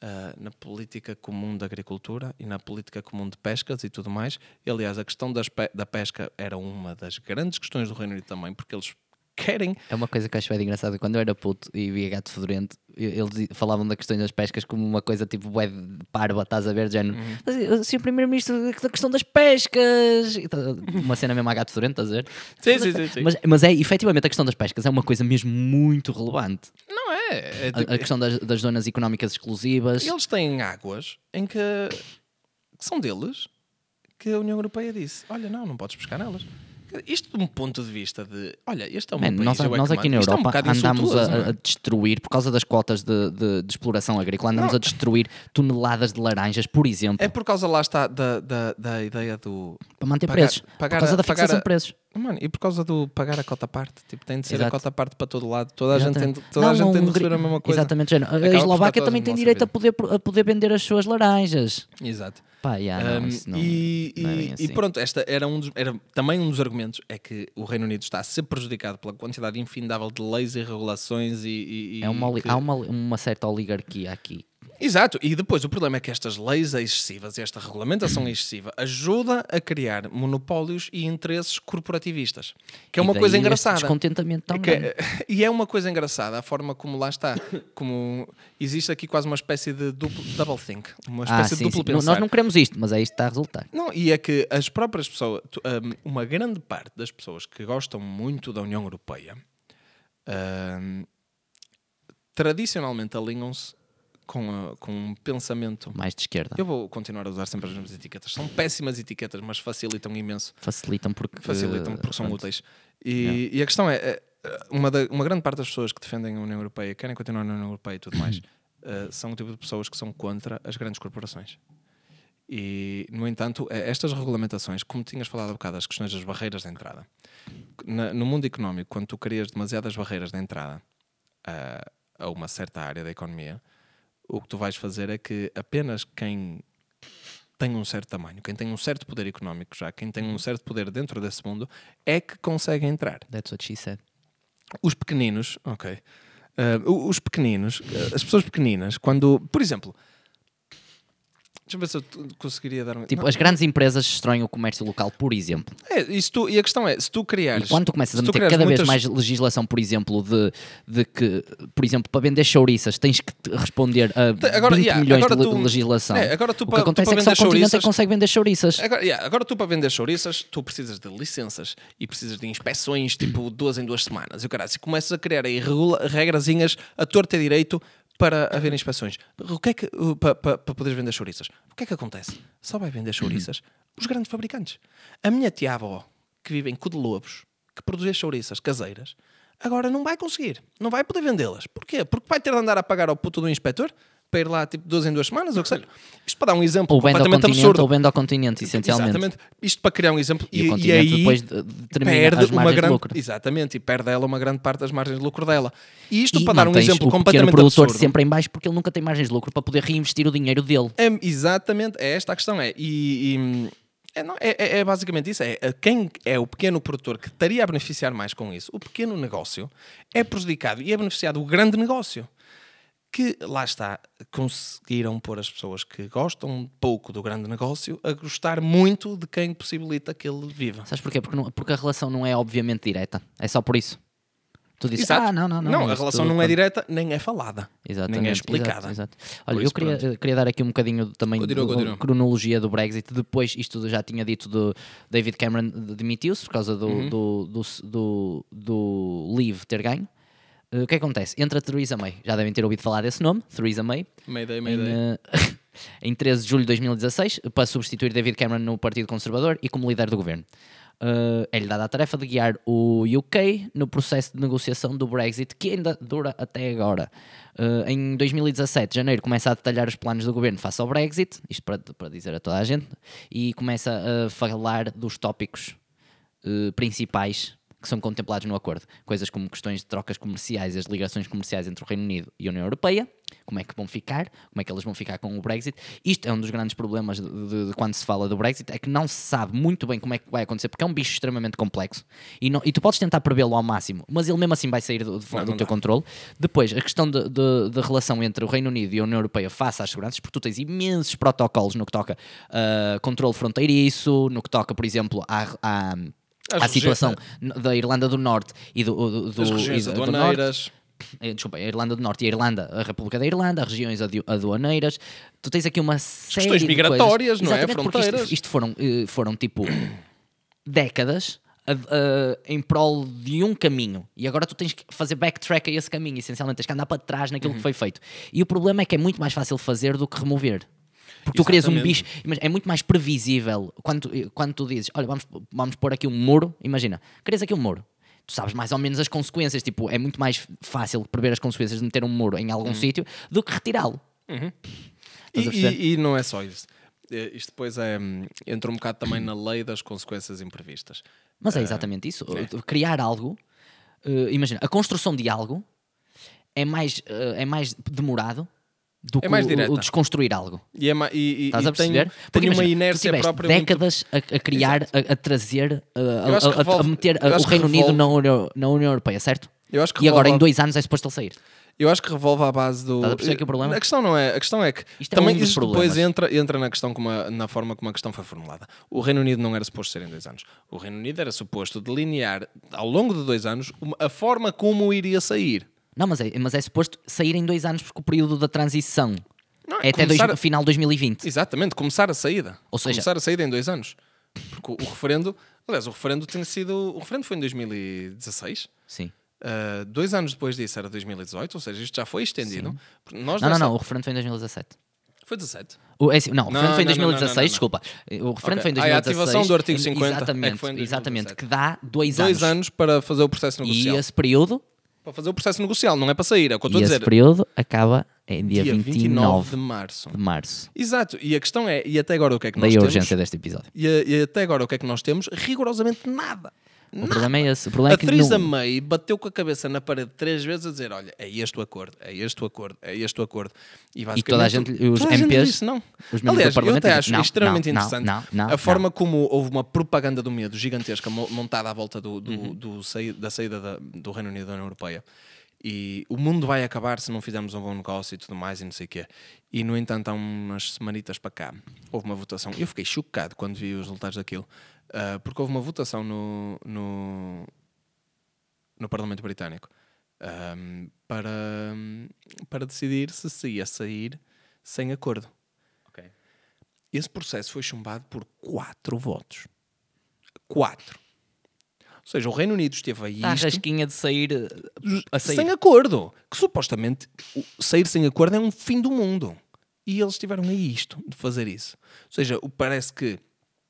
ah, na política comum da agricultura e na política comum de pescas e tudo mais. E, aliás, a questão pe- da pesca era uma das grandes questões do Reino Unido também, porque eles querem
É uma coisa que eu acho bem engraçada. Quando eu era puto e via gato fedorento, eles falavam da questão das pescas como uma coisa tipo de parva, estás a ver? Género.
Uhum.
Eh, Sr. Primeiro-Ministro, da questão das pescas. Tá- Uma cena mesmo a gato fedorento, estás a ver?
Sim, sim, sim, sim.
Mas, mas é, efetivamente, a questão das pescas é uma coisa mesmo muito relevante.
Não é. é
A, a questão das, das zonas económicas exclusivas.
Eles têm águas em que, que são deles que a União Europeia disse: olha, não, não podes pescar nelas. Isto de um ponto de vista de, olha, este é meu
Man,
país,
nós,
é
nós aqui na.
Isto é um
Europa andamos a,
não é?
a destruir, por causa das cotas de, de- de exploração agrícola, andamos
Não.
a destruir toneladas de laranjas, por exemplo,
É por causa lá está da, da, da ideia do.
para manter
pagar-
preços.
pagar
por causa
a-
da fixação
a-
de preços.
Mano, e por causa do pagar a cota parte. Tipo, tem de ser a
Exato.
cota parte para todo lado. Toda a gente tem, toda a
Não,
gente tem de
não,
receber a mesma coisa.
Exatamente. A Eslováquia também tem
a
direito a poder, a poder vender as suas laranjas.
Exato.
Pá, yeah, não,
Um,
não,
e,
não é assim.
e pronto, esta era, um dos, era também um dos argumentos é que o Reino Unido está a ser prejudicado pela quantidade infindável de leis e regulações e, e-
É uma,
que-
Há uma, uma certa oligarquia aqui.
Exato, e depois o problema é que estas leis excessivas, esta regulamentação excessiva, ajuda a criar monopólios e interesses corporativistas, que é
E
uma coisa engraçada.
descontentamento tão
Que é- e é uma coisa engraçada a forma como lá está, como existe aqui quase uma espécie de duplo, double think, uma
Ah,
espécie
sim,
de duplo
sim.
Pensar.
Nós não queremos isto, mas é isto que está a resultar.
Não, e é que as próprias pessoas, hum, uma grande parte das pessoas que gostam muito da União Europeia hum, tradicionalmente alinham-se com, a- com um pensamento.
Mais de esquerda.
Eu vou continuar a usar sempre as mesmas etiquetas. São péssimas etiquetas, mas facilitam imenso.
Facilitam porque.
Facilitam porque são
pronto.
úteis. E, e a questão é: é, uma, da- uma grande parte das pessoas que defendem a União Europeia, querem continuar na União Europeia e tudo mais, eh, são o tipo de pessoas que são contra as grandes corporações. E, no entanto, eh, estas regulamentações, como tinhas falado há bocado, as questões das barreiras de entrada, na- no mundo económico, quando tu crias demasiadas barreiras de entrada a, a uma certa área da economia, o que tu vais fazer é que apenas quem tem um certo tamanho, quem tem um certo poder económico já, quem tem um certo poder dentro desse mundo, é que consegue entrar.
That's what she said.
Os pequeninos, ok. O- os pequeninos, ah, as pessoas pequeninas, quando, por exemplo, deixa-me ver se eu conseguiria dar um.
Tipo,
Não,
as grandes empresas destroem o comércio local, por exemplo.
é, isso tu- e a questão é: se tu criares.
E quando tu começas a
tu
meter cada vez
muitas-
mais legislação, por exemplo, de, de que, por exemplo, para vender chouriças tens que responder a
Te- agora,
20
yeah,
milhões
agora
de
tu-
legislação.
é, agora tu
o
pa-
que
tu
acontece
para
é que só o continente é que consegue vender chouriças.
Agora, yeah, agora tu para vender chouriças, tu precisas de licenças e precisas de inspeções tipo duas em duas semanas. E o caralho, se começas a criar aí regula- regrazinhas a torta e direito para haver inspeções. O que é que, para, para, para poderes vender chouriças? O que é que acontece? Só vai vender chouriças os grandes fabricantes. A minha tia-avó, que vive em Cu de Lobos, que produzia chouriças caseiras, agora não vai conseguir. Não vai poder vendê-las. Porquê? Porque vai ter de andar a pagar ao puto do inspetor para ir lá tipo duas em duas semanas, ou o que seja. Isto para dar um exemplo
Ou
completamente absurdo.
ou vende ao continente, essencialmente.
Exatamente. Isto para criar um exemplo.
E, o
E,
continente
e aí
depois
perde
as
uma grande,
de lucro.
Exatamente, e perde ela uma grande parte das margens de lucro dela. E isto
E
para dar um exemplo
o pequeno
completamente
produtor
absurdo.
sempre em baixo porque ele nunca tem margens de lucro para poder reinvestir o dinheiro dele.
É, exatamente, é esta a questão. É, e, e- é, não, é, é- é basicamente isso. É, é quem é o pequeno produtor que estaria a beneficiar mais com isso, o pequeno negócio, é prejudicado e é beneficiado o grande negócio. Que lá está, conseguiram pôr as pessoas que gostam pouco do grande negócio a gostar muito de quem possibilita que ele viva.
Sabes porquê? Porque, não- porque a relação não é obviamente direta. É só por isso. Tu dizes,
Exato.
ah, não, não, não.
Não, a
isto
relação
tudo-
não é direta, nem é falada.
Exatamente,
nem é explicada.
exato, exato. Olha,
Por
eu
isso,
queria,
pronto.
queria dar aqui um bocadinho também de
continua.
cronologia do Brexit. Depois, isto já tinha dito do David Cameron demitiu-se por causa do,
Uhum.
do, do, do, do Leave ter ganho. Eh, o que acontece? Entra Theresa May, já devem ter ouvido falar desse nome, Theresa May,
Mayday,
em,
mayday.
eh, em 13 de julho de 2016, para substituir David Cameron no Partido Conservador e como líder do governo. Eh, é-lhe dada a tarefa de guiar o UK no processo de negociação do Brexit, que ainda dura até agora. Eh, em 2017, janeiro, começa a detalhar os planos do governo face ao Brexit, isto para, para dizer a toda a gente, e começa a falar dos tópicos eh, principais que são contemplados no acordo. Coisas como questões de trocas comerciais e as ligações comerciais entre o Reino Unido e a União Europeia, como é que vão ficar, como é que eles vão ficar com o Brexit. Isto é um dos grandes problemas de, de- de quando se fala do Brexit, é que não se sabe muito bem como é que vai acontecer, porque é um bicho extremamente complexo e, não- e tu podes tentar prevê-lo ao máximo, mas ele mesmo assim vai sair do, fora
Não,
do
não
teu
dá.
controle. Depois, a questão de relação entre o Reino Unido e a União Europeia face às seguranças, porque tu tens imensos protocolos no que toca a controle fronteiriço, no que toca, por exemplo, à, à,
As
à situação da Irlanda do Norte e do, do, do,
As
e
regiões
da- do Norte.
aduaneiras.
Eh, Desculpa, a Irlanda do Norte e a Irlanda, a República da Irlanda, as regiões adu- aduaneiras. Tu tens aqui uma série
questões
de
migratórias,
coisas.
não é?
Exatamente, isto-
Fronteiras.
Isto, foram, eh, foram tipo décadas a- a- em prol de um caminho e agora tu tens que fazer backtrack a esse caminho, essencialmente tens que andar para trás naquilo
Uhum.
que foi feito. E o problema é que é muito mais fácil fazer do que remover. Porque tu crias um bicho, mas é muito mais previsível quando, tu- quando tu dizes, olha, vamos, vamos pôr aqui um muro, imagina, crias aqui um muro. Tu sabes mais ou menos as consequências, tipo, é muito mais fácil prever as consequências de meter um muro em algum sítio do que retirá-lo.
E,
a perceber?
e- e não é só isso. Eh, Isto depois é, hum, entra um bocado também na lei das consequências imprevistas.
Mas é exatamente isso.
é.
Criar algo, eh, imagina, a construção de algo é mais, eh, é mais demorado do
É
que
mais
o- o, desconstruir algo.
E, é e, e-
Estás a perceber?
Tem,
Porque
tem uma
imagina, tu
inércia própria muito-
décadas a, a criar, a, a trazer, a,
que
a-
revolve-
meter o Reino Unido
revolve-
na União, na União Europeia, certo?
Eu acho que
E agora
revolve
em dois anos é suposto ele sair.
Eu acho que revolve à base do.
Estás a perceber que o problema?
A questão não é. A questão é que
Isto é
também
um dos
isso
problemas.
depois entra, entra na questão como a- na forma como a questão foi formulada. O Reino Unido não era suposto ser em dois anos. O Reino Unido era suposto delinear ao longo de dois anos uma- a forma como iria sair.
Não, mas é, mas é suposto sair em dois anos porque o período da transição
Não,
é até dois,
a-
final de 2020.
Exatamente, começar a saída.
Ou seja-
começar a saída em dois anos. Porque o, o referendo, aliás, o referendo tem sido. O referendo foi em 2016.
Sim.
Uh, dois anos depois disso era 2018, ou seja, isto já foi estendido. Nós
Não, não, não, o referendo foi em 2017.
Foi 17.
O, é assim, não, o
Não,
referendo foi em
não, não, não,
2016,
não, não.
desculpa. O referendo
Ok.
foi em
Ah, é a
2016.
ativação do artigo 50 é que
Exatamente,
foi em 2017.
exatamente que dá dois,
Dois
anos.
anos para fazer o processo
E
negocial.
esse período,
Para fazer o processo negocial, não é para sair, é o que eu estou a
esse
dizer.
período acaba em dia,
Dia
29
29 de março.
de março.
Exato, e a questão é, e até agora o que é que nós
Daí a
temos?
urgência deste episódio.
E, a- e até agora o que é que nós temos? Rigorosamente nada.
O problema é esse. O problema
A
é que
Theresa May bateu com a cabeça na parede três vezes a dizer: Olha, é este o acordo, é este o acordo, é este o acordo. E,
E toda a gente, os
a gente
MPs,
disse não.
os membros
Aliás,
do Parlamento
eu até acho
não,
extremamente
não,
interessante
não,
a forma como houve uma propaganda do medo gigantesca mo- montada à volta do, do-
Uhum.
do da saída da- do Reino Unido da União Europeia. E o mundo vai acabar se não fizermos um bom negócio e tudo mais e não sei o quê. E no entanto, há umas semanitas para cá, houve uma votação. Eu fiquei chocado quando vi os resultados daquilo, ah, porque houve uma votação no, no, no Parlamento Britânico ahm, para, para decidir se se ia sair sem acordo. Esse processo foi chumbado por quatro votos. Quatro. Ou seja, o Reino Unido esteve aí
Está a rasquinha de sair a sair.
sem acordo. Que supostamente sair sem acordo é um fim do mundo. E eles tiveram a isto de fazer isso. Ou seja, parece que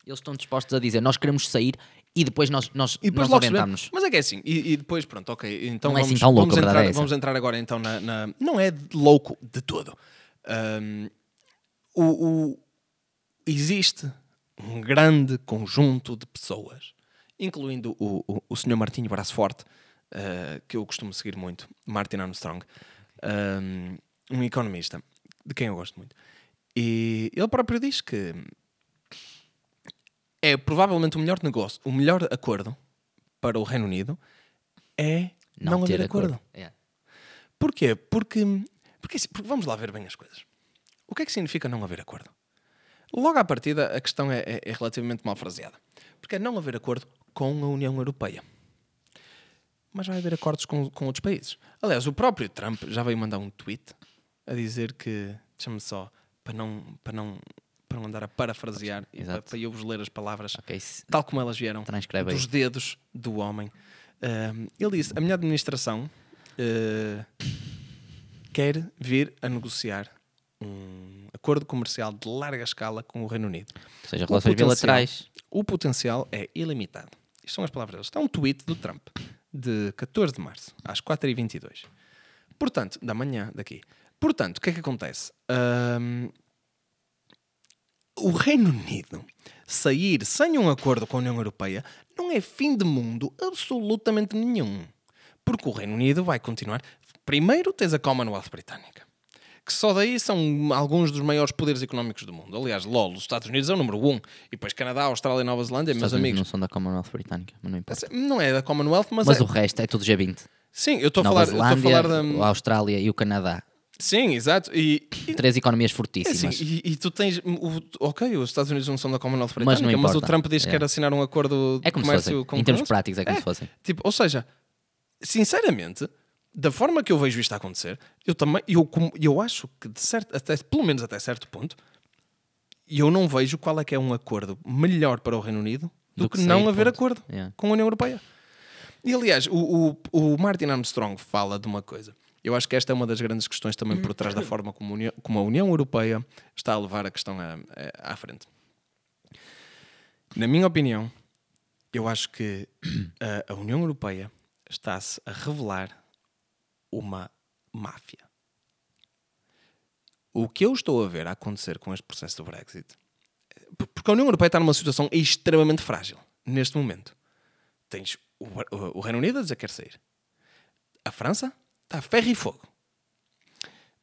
Eles estão dispostos a dizer nós queremos sair e depois nós, nós,
E depois
nós orientamos.
Mas é que é assim, e, e depois, pronto, ok. Então
Não é
vamos,
assim louco,
vamos,
verdade
entrar,
é
vamos entrar agora então na. na- não é louco de todo. Ahm, o, o- existe um grande conjunto de pessoas, incluindo o, o, o senhor Martinho Braço Forte, ah, que eu costumo seguir muito, Martin Armstrong, ahm, um economista, de quem eu gosto muito. E ele próprio diz que é provavelmente o melhor negócio, o melhor acordo para o Reino Unido é não,
ter
haver acordo.
É.
Porquê? Porque, porque, assim, porque vamos lá ver bem as coisas. O que é que significa não haver acordo? Logo à partida, a questão é, é- é relativamente mal fraseada. Porque é não haver acordo com a União Europeia. Mas vai haver acordos com, com outros países. Aliás, o próprio Trump já veio mandar um tweet a dizer que, deixa-me só, para não, para não, para não andar a parafrasear, e para, eu vos ler as palavras
Ok, se-
tal como elas vieram
Transcreve aí.
dos dedos do homem. Ahm, ele disse: A minha administração eh, quer vir a negociar um acordo comercial de larga escala com o Reino Unido.
ou seja, relações bilaterais.
O potencial é ilimitado. Isto são as palavras. Isto é um tweet do Trump de 14 de março, às 4h22. Portanto, da manhã daqui. Portanto, o que é que acontece? Ahm, o Reino Unido sair sem um acordo com a União Europeia não é fim de mundo absolutamente nenhum. Porque o Reino Unido vai continuar. Primeiro tens a Commonwealth Britânica, que só daí são alguns dos maiores poderes económicos do mundo. Aliás, LOL, os Estados Unidos é o número um. E depois Canadá, Austrália e Nova Zelândia,
Os
meus
Estados Unidos
amigos.
não são da Commonwealth Britânica, mas não importa.
Não é da Commonwealth, mas,
Mas
é.
o resto é tudo G20.
Sim, eu estou a falar, a falar da.
a Austrália e o Canadá.
Sim, exato. E, e-
Três economias
é
fortíssimas.
assim, e, e tu tens. o- ok, os Estados Unidos não são da Commonwealth
Mas
Britânica,
não
mas, o. Trump diz que
É.
quer assinar um acordo de
é como se
comércio com
Em termos práticos, é como se fossem.
Tipo, ou seja, sinceramente, da forma que eu vejo isto a acontecer, eu também, eu, eu acho que de certo, até, pelo menos até certo ponto, eu não vejo qual é que é um acordo melhor para o Reino Unido do,
Do
que,
que
não
sair,
haver
ponto.
acordo
Yeah.
com a União Europeia. E aliás, o, o, o Martin Armstrong fala de uma coisa. Eu acho que esta é uma das grandes questões também por trás da forma como, a União- como a União Europeia está a levar a questão à, à frente. Na minha opinião, eu acho que a, a União Europeia está-se a revelar uma máfia. O que eu estou a ver a acontecer com este processo do Brexit, por- porque a União Europeia está numa situação extremamente frágil neste momento. Tens o, o- o Reino Unido a dizer que quer sair. A França está a ferro e fogo.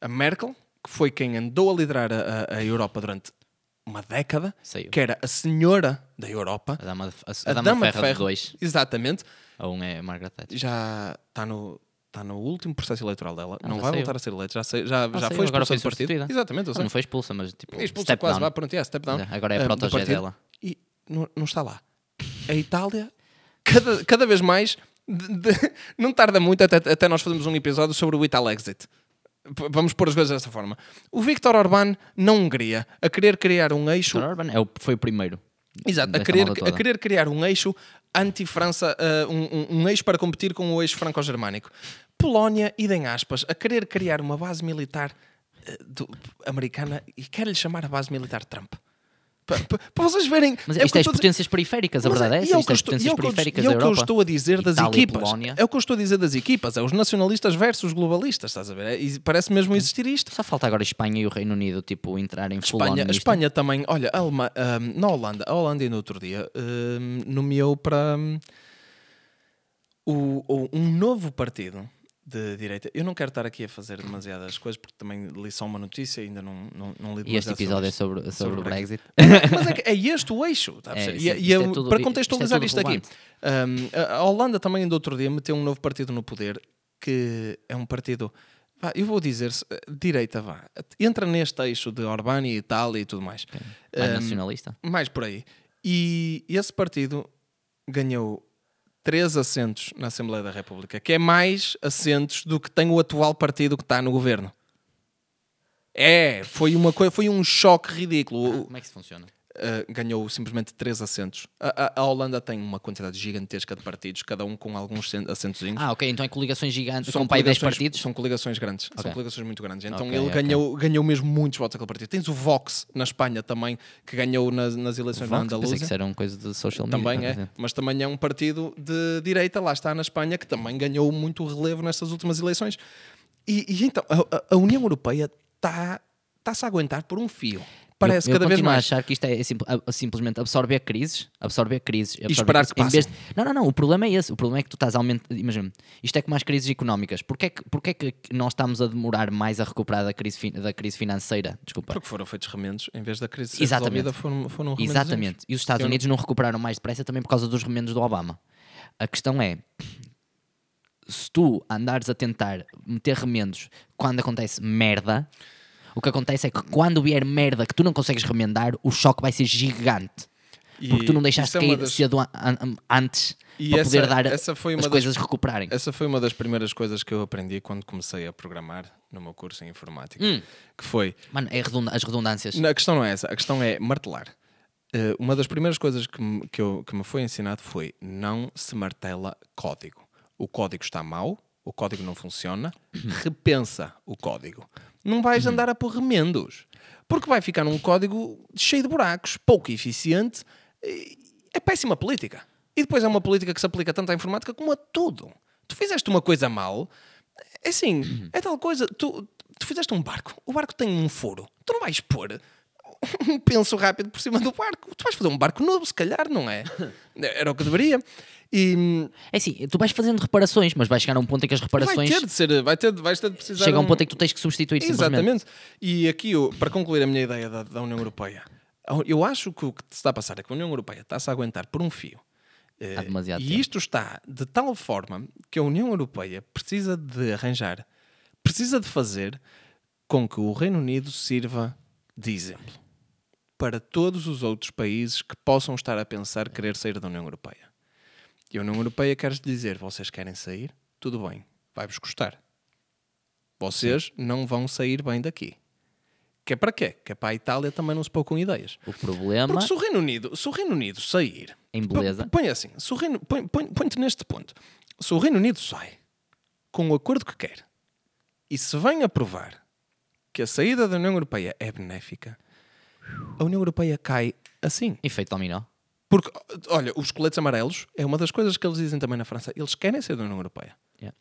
A Merkel, que foi quem andou a liderar a, a- a Europa durante uma década,
Saiu.
que era a senhora da Europa,
A dama, de- a,
a,
a dama,
dama
ferro, de dois.
exatamente,
A um é a Margaret Thatcher.
já está no, está no último processo eleitoral dela.
Ah,
não
já
vai
saiu.
voltar a ser eleita. Já, sei- já, já
saiu,
foi
agora
expulsa
foi
do partido.
substituída.
Exatamente, eu
Não, foi expulsa, mas tipo,
Expulsa quase,
down.
vá, pronto, é, step down.
Agora é protege
partido.
dela.
E não, não está lá. A Itália, cada, cada vez mais, de- de- não tarda muito até, até nós fazermos um episódio sobre o Italexit. P- Vamos pôr as coisas desta forma. O Viktor Orbán, na Hungria, a querer criar um eixo
Viktor Orban é o, foi o primeiro.
Exato, a querer, a querer criar um eixo anti-França, uh, um, um- um eixo para competir com o eixo franco-germânico. Polónia, idem aspas, a querer criar uma base militar uh, do- americana e quer-lhe chamar a base militar Trump. Pa- pa- Para vocês verem.
Mas
é
isto é
eu
as potências periféricas, a
Mas
verdade é essa.
o
Isto é as potências
é
periféricas
e é
da
o que eu
Europa.
estou a dizer das
Itália,
equipas. É o que eu estou a dizer das equipas. É os nacionalistas versus os globalistas, estás a ver? É- E parece mesmo existir isto.
Só falta agora a Espanha e o Reino Unido, tipo, entrarem full on
Espanha. Espanha também, olha, a Alema- ahm, na Holanda, a Holanda ainda outro dia ahm, nomeou para o- um novo partido de direita. Eu não quero estar aqui a fazer demasiadas coisas porque também li só uma notícia e ainda não, não, não li
E este episódio é
sobre
sobre, sobre,
sobre
o Brexit.
isto. Mas é, que é este o eixo, a
É, sim,
E- e
isto é
eu-
tudo-
para
isto é
contextualizar
tudo
isto, aqui, hum, a Holanda também ainda outro dia meteu um novo partido no poder que é um partido. vá, eu vou dizer, se- direita, vá, entra neste eixo de Orbán e Itália e tudo mais.
Mais
Hum,
nacionalista.
mais por aí. E esse partido ganhou três assentos na Assembleia da República, que é mais assentos do que tem o atual partido que está no governo. É, foi, uma foi um choque ridículo. O-
Como é que isso funciona?
Uh, ganhou simplesmente três assentos. A, a- a Holanda tem uma quantidade gigantesca de partidos, cada um com alguns assentozinhos.
Ah, ok, então é coligações gigantes, com pai 10
coligações-
partidos.
São coligações grandes. São
Ok.
coligações muito grandes. Então
Ok,
ele
ok.
ganhou, ganhou mesmo muitos votos aquele partido. Tens o Vox na Espanha também, que ganhou nas, nas eleições
Vox, pensei que
Andaluzia.
isso era uma coisa de social media.
Também é,
dizer.
mas também é um partido de direita, lá está na Espanha, que também ganhou muito relevo nestas últimas eleições. E, e então, a, a- a União Europeia está- está-se a aguentar por um fio. Parece
eu, eu
cada vez mais.
a achar que isto é a- simplesmente absorver crises, absorver crises, absorver
esperar
crises,
que passem.
de- Não, não, não, o problema é esse. O problema é que tu estás a aumentar. Imagina, isto é como as crises económicas. Porquê é que, porquê é que nós estamos a demorar mais a recuperar da crise, fin- da crise financeira? Desculpa.
Porque foram feitos remendos, em vez da crise
Exatamente.
foram, foram remendos.
Exatamente. E os Estados
Eu
Unidos não recuperaram mais depressa também por causa dos remendos do Obama. A questão é: se tu andares a tentar meter remendos quando acontece merda, o que acontece é que quando vier merda que tu não consegues remendar, o choque vai ser gigante. Porque tu não deixaste
é
cair
das-
cedo an- an- antes
E
para
essa-
poder dar
essa foi uma
as
das-
coisas recuperarem.
Essa foi uma das primeiras coisas que eu aprendi quando comecei a programar no meu curso em informática.
Hum.
Que foi
Mano, é redunda- as redundâncias.
Não, A questão não é essa, a questão é martelar. Eh, uma das primeiras coisas que me, que, eu- que me foi ensinado foi não se martela código. O código está mau, o código não funciona, repensa o código. Não vais andar a pôr remendos, porque vai ficar um código cheio de buracos, pouco eficiente, é péssima política. E depois é uma política que se aplica tanto à informática como a tudo. Tu fizeste uma coisa mal, é assim, é tal coisa, tu, tu fizeste um barco, o barco tem um furo, tu não vais pôr um penso rápido por cima do barco. Tu vais fazer um barco novo, se calhar, não é? Era o que deveria. E
É assim, tu vais fazendo reparações, mas vais chegar a um ponto em que as
vai
reparações
ter de ser, vai ter, vais ter de precisar.
chega a um
um-
ponto em que tu tens que substituir.
Exatamente. E aqui, eu- para concluir a minha ideia da, da União Europeia, eu acho que o que se está a passar é que a União Europeia está-se a aguentar por um fio. Eh,
Há demasiado
e
tempo.
isto está de tal forma que a União Europeia precisa de arranjar, precisa de fazer com que o Reino Unido sirva de exemplo para todos os outros países que possam estar a pensar querer sair da União Europeia. E a União Europeia quer dizer: vocês querem sair? Tudo bem, vai-vos custar. Vocês não vão sair bem daqui. Que é para quê? Que é para a Itália também não se pôr com ideias.
O problema
Porque se o Reino Unido, se o Reino Unido sair,
Em beleza.
Põe assim, se o Reino, põe, põe, põe-te neste ponto. Se o Reino Unido sai com o acordo que quer e se vem a provar que a saída da União Europeia é benéfica, a União Europeia cai assim.
efeito dominó.
Porque, olha, os coletes amarelos é uma das coisas que eles dizem também na França. Eles querem sair da União Europeia.
Yeah.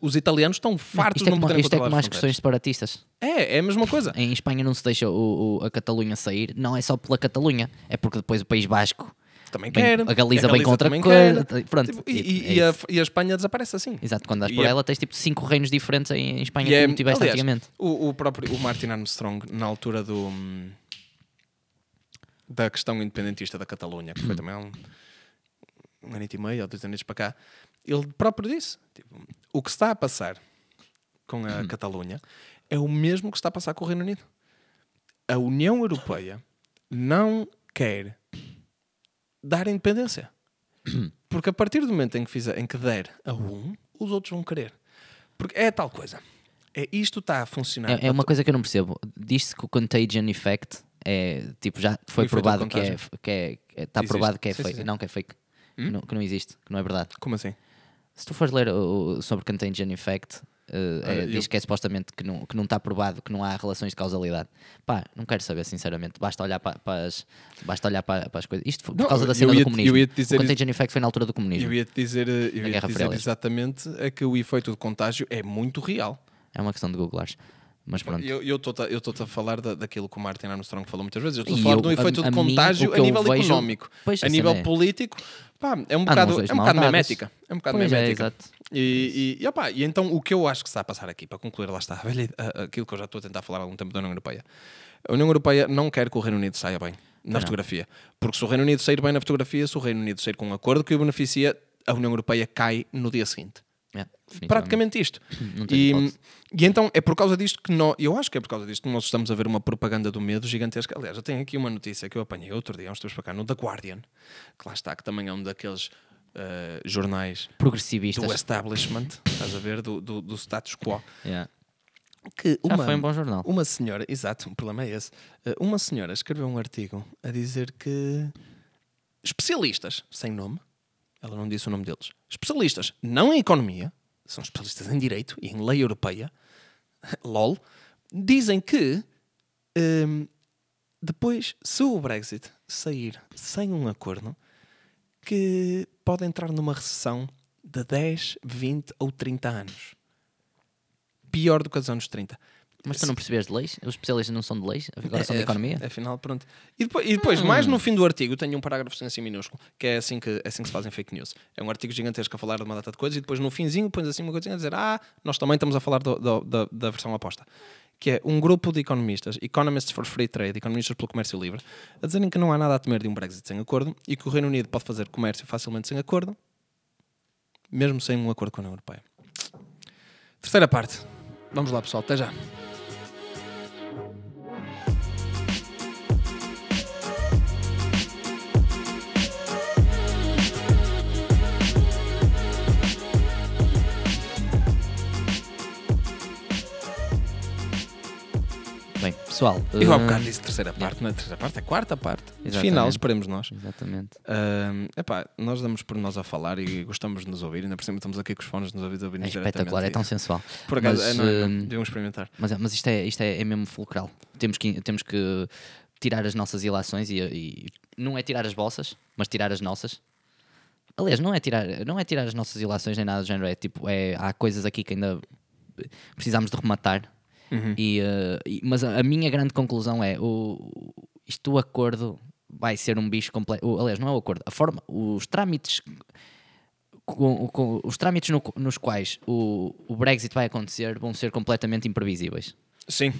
Os italianos estão fartos
Isto é
de não poderem
isto é como as questões separatistas.
É, é a mesma coisa.
Em Espanha não se deixa o, o- a Catalunha sair, não é só pela Catalunha, é porque depois o País Basco
Também
Bem,
quer.
a Galiza vem com outra
também
coisa, pronto,
Tipo, e,
é
e a, e a Espanha desaparece assim.
Exato, quando
E
por
é-
ela tens tipo cinco reinos diferentes em Espanha
E é-
como tiveste
aliás,
antigamente.
O, o próprio o Martin Armstrong, na altura do hum, da questão independentista da Catalunha, que foi também há um, um ano e meio ou dois anos para cá, ele próprio disse: tipo, o que está a passar com a Catalunha é o mesmo que está a passar com o Reino Unido. A União Europeia não quer dar independência. Porque a partir do momento em que, fizer, em que der a um, os outros vão querer. Porque é tal coisa. É, isto está a funcionar.
É, é uma coisa que eu não percebo. Diz-se que o contagion effect É, tipo, já foi provado
de
que é, que é, é- tá
Existe.
provado que é
Sim,
fake.
sim.
Não, que é fake. Que, não, que não existe, que não é verdade.
Como assim?
Se tu fores ler o- o- sobre Contagion Effect, eh, é,
Olha,
diz
eu-
que é supostamente que não, que não está provado, que não há relações de causalidade. Pá, não quero saber, sinceramente. Basta olhar para, para as, basta olhar para, para as coisas. Isto foi por
Não,
causa da
eu
cena do comunismo.
eu dizer
o Contagion Effect foi na altura do comunismo.
Eu ia-te dizer, eh, eu ia dizer exatamente é que o efeito de contágio é muito real.
É uma questão de googlares. Mas pronto.
Eu estou-te a- eu a falar da, daquilo que o Martin Armstrong falou muitas vezes. Eu estou a falar
eu-
do efeito
a-
de
a mim,
contágio
o
a nível
vejo-
económico. A nível
é.
político, pá, é um
Há
bocado,
noções
é um bocado memética. É um bocado
Pois é,
memética.
exato.
E, e, e, opá, e então o que eu acho que se está a passar aqui, para concluir, lá está, velha- aquilo que eu já estou a tentar falar há algum tempo da União Europeia. A União Europeia não quer que o Reino Unido saia bem na
não.
fotografia. Porque se o Reino Unido sair bem na fotografia, se o Reino Unido sair com um acordo que o beneficia, a União Europeia cai no dia seguinte.
É.
Praticamente isto. E, e então é por causa disto que nós, eu acho que é por causa disto que nós estamos a ver uma propaganda do medo gigantesca. Aliás, eu tenho aqui uma notícia que eu apanhei outro dia, uns tempos para cá, no The Guardian, que lá está, que também é um daqueles eh, jornais
Progressivistas.
do establishment, estás a ver, do, do, do status quo.
Yeah.
Que
Já
uma,
foi um bom jornal.
uma senhora, exato, o problema é esse. Eh, uma senhora escreveu um artigo a dizer que especialistas, sem nome, ela não disse o nome deles, especialistas não em economia, são especialistas em direito e em lei europeia, LOL, dizem que hum, depois, se o Brexit sair sem um acordo, que pode entrar numa recessão de 10, 20 ou 30 anos. Pior do que os anos 30.
Mas tu não percebes de leis? Os especialistas não são de leis? Agora são de
É,
economia?
Afinal, pronto. E depois, e depois mais no fim do artigo, tenho um parágrafo assim minúsculo, que é assim que, é assim que se fazem fake news. É um artigo gigantesco a falar de uma data de coisas e depois no finzinho pões assim uma coisinha a dizer ah, nós também estamos a falar do- do- da, da versão oposta. Que é um grupo de economistas, Economists for Free Trade, economistas pelo comércio livre, a dizerem que não há nada a temer de um Brexit sem acordo e que o Reino Unido pode fazer comércio facilmente sem acordo, mesmo sem um acordo com a União Europeia. Terceira parte. Vamos lá, pessoal. Até já.
Pessoal.
Eu há
uh,
bocado disse terceira parte, não é terceira parte, é quarta parte.
Exatamente.
Final, esperemos nós.
Exatamente.
Ahm, epá, nós damos por nós a falar e gostamos de nos ouvir, ainda por cima estamos aqui com os fones nos ouvidos a
É espetacular, é tão sensual.
Por acaso,
Mas,
é, não, é, não.
hum,
Deviam experimentar.
Mas, é- mas isto, é, isto é, é mesmo fulcral. Temos que, temos que tirar as nossas ilações e, e não é tirar as vossas, mas tirar as nossas. Aliás, não é tirar, não é tirar as nossas ilações nem nada do género. É tipo, é, há coisas aqui que ainda precisamos de rematar. E, eh, e- mas a, a minha grande conclusão é o, isto do acordo vai ser um bicho completo. Aliás, não é o acordo, a forma, os trâmites com, com- os trâmites no- nos quais o, o Brexit vai acontecer vão ser completamente imprevisíveis.
Sim.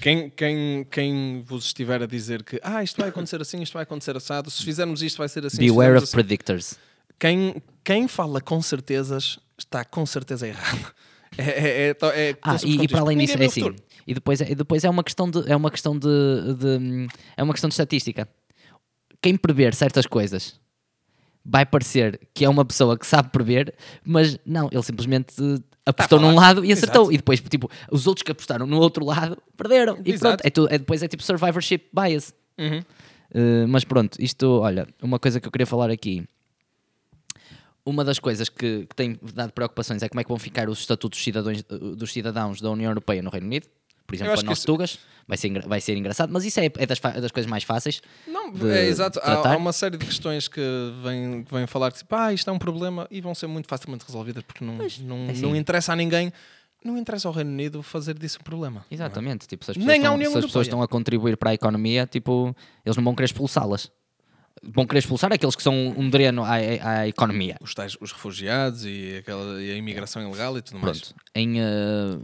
Quem, quem, quem vos estiver a dizer que ah, isto vai acontecer assim, isto vai acontecer assado, se fizermos isto vai ser assim.
Beware of
assim.
predictors.
Quem, quem fala com certezas está com certeza errado. É, é, é, é, é
Ah, e, e para além disso, é assim. E depois, é, e depois é uma questão de é uma questão de, de- é uma questão de estatística. Quem prever certas coisas vai parecer que é uma pessoa que sabe prever, mas não, ele simplesmente apostou
falar.
num lado e acertou.
Exato.
E depois, tipo, os outros que apostaram no outro lado perderam. E
Exato.
pronto, é, tu- é depois é tipo survivorship bias.
Uhum.
Uh, mas pronto, isto, olha, uma coisa que eu queria falar aqui. Uma das coisas que, que tem dado preocupações é como é que vão ficar os estatutos dos cidadãos, uh, dos cidadãos da União Europeia no Reino Unido. Por exemplo, para nós
isso-
tugas, vai ser, vai ser engraçado, mas isso é, é das, fa- das coisas mais fáceis.
Não, é exato. Há, há uma série de questões que vêm, que vêm falar que tipo, ah, isto é um problema e vão ser muito facilmente resolvidas porque não, não,
é assim.
não interessa a ninguém, não interessa ao Reino Unido fazer disso um problema.
Exatamente, tipo, se as
Nem
pessoas,
à
estão, se as pessoas estão a contribuir para a economia, tipo, eles não vão querer expulsá-las. Vão querer expulsar aqueles que são um dreno à, à economia.
Os, tais, os refugiados e, aquela, e a imigração ilegal e tudo mais.
Pronto. Em eh,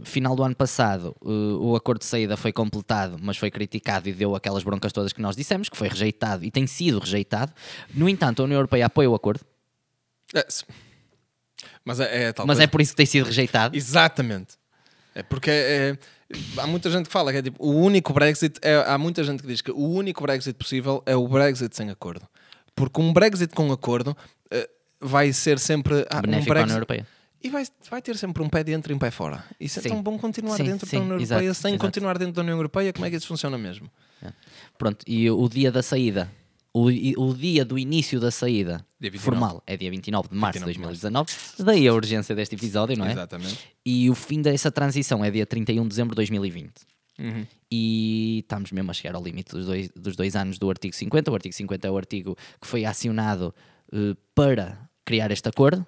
final do ano passado, eh, o acordo de saída foi completado, mas foi criticado e deu aquelas broncas todas que nós dissemos, que foi rejeitado e tem sido rejeitado. No entanto, a União Europeia apoia o acordo,
É, mas é, é
mas
coisa.
é por isso que tem sido rejeitado.
Exatamente. É porque é- há muita gente que fala que é tipo o único Brexit. É, há muita gente que diz que o único Brexit possível é o Brexit sem acordo. Porque um Brexit com acordo eh, vai ser sempre ah, um
Benéfico à União
Brexit.
Europeia.
E vai, vai ter sempre um pé dentro e um pé fora. Isso
Sim.
é tão bom continuar
Sim,
dentro
sim,
da União
exato,
Europeia sem
exato.
continuar dentro da União Europeia. Como é que isso funciona mesmo?
Pronto, e o dia da saída, o, o dia do início da saída
Dia 29.
formal é dia 29 de março de
29 de
2019, daí a urgência deste episódio, não é?
Exatamente.
E o fim dessa transição é dia 31 de dezembro de 2020.
Uhum.
E estamos mesmo a chegar ao limite dos dois, dos dois anos do artigo 50. O artigo 50 é o artigo que foi acionado eh, para criar este acordo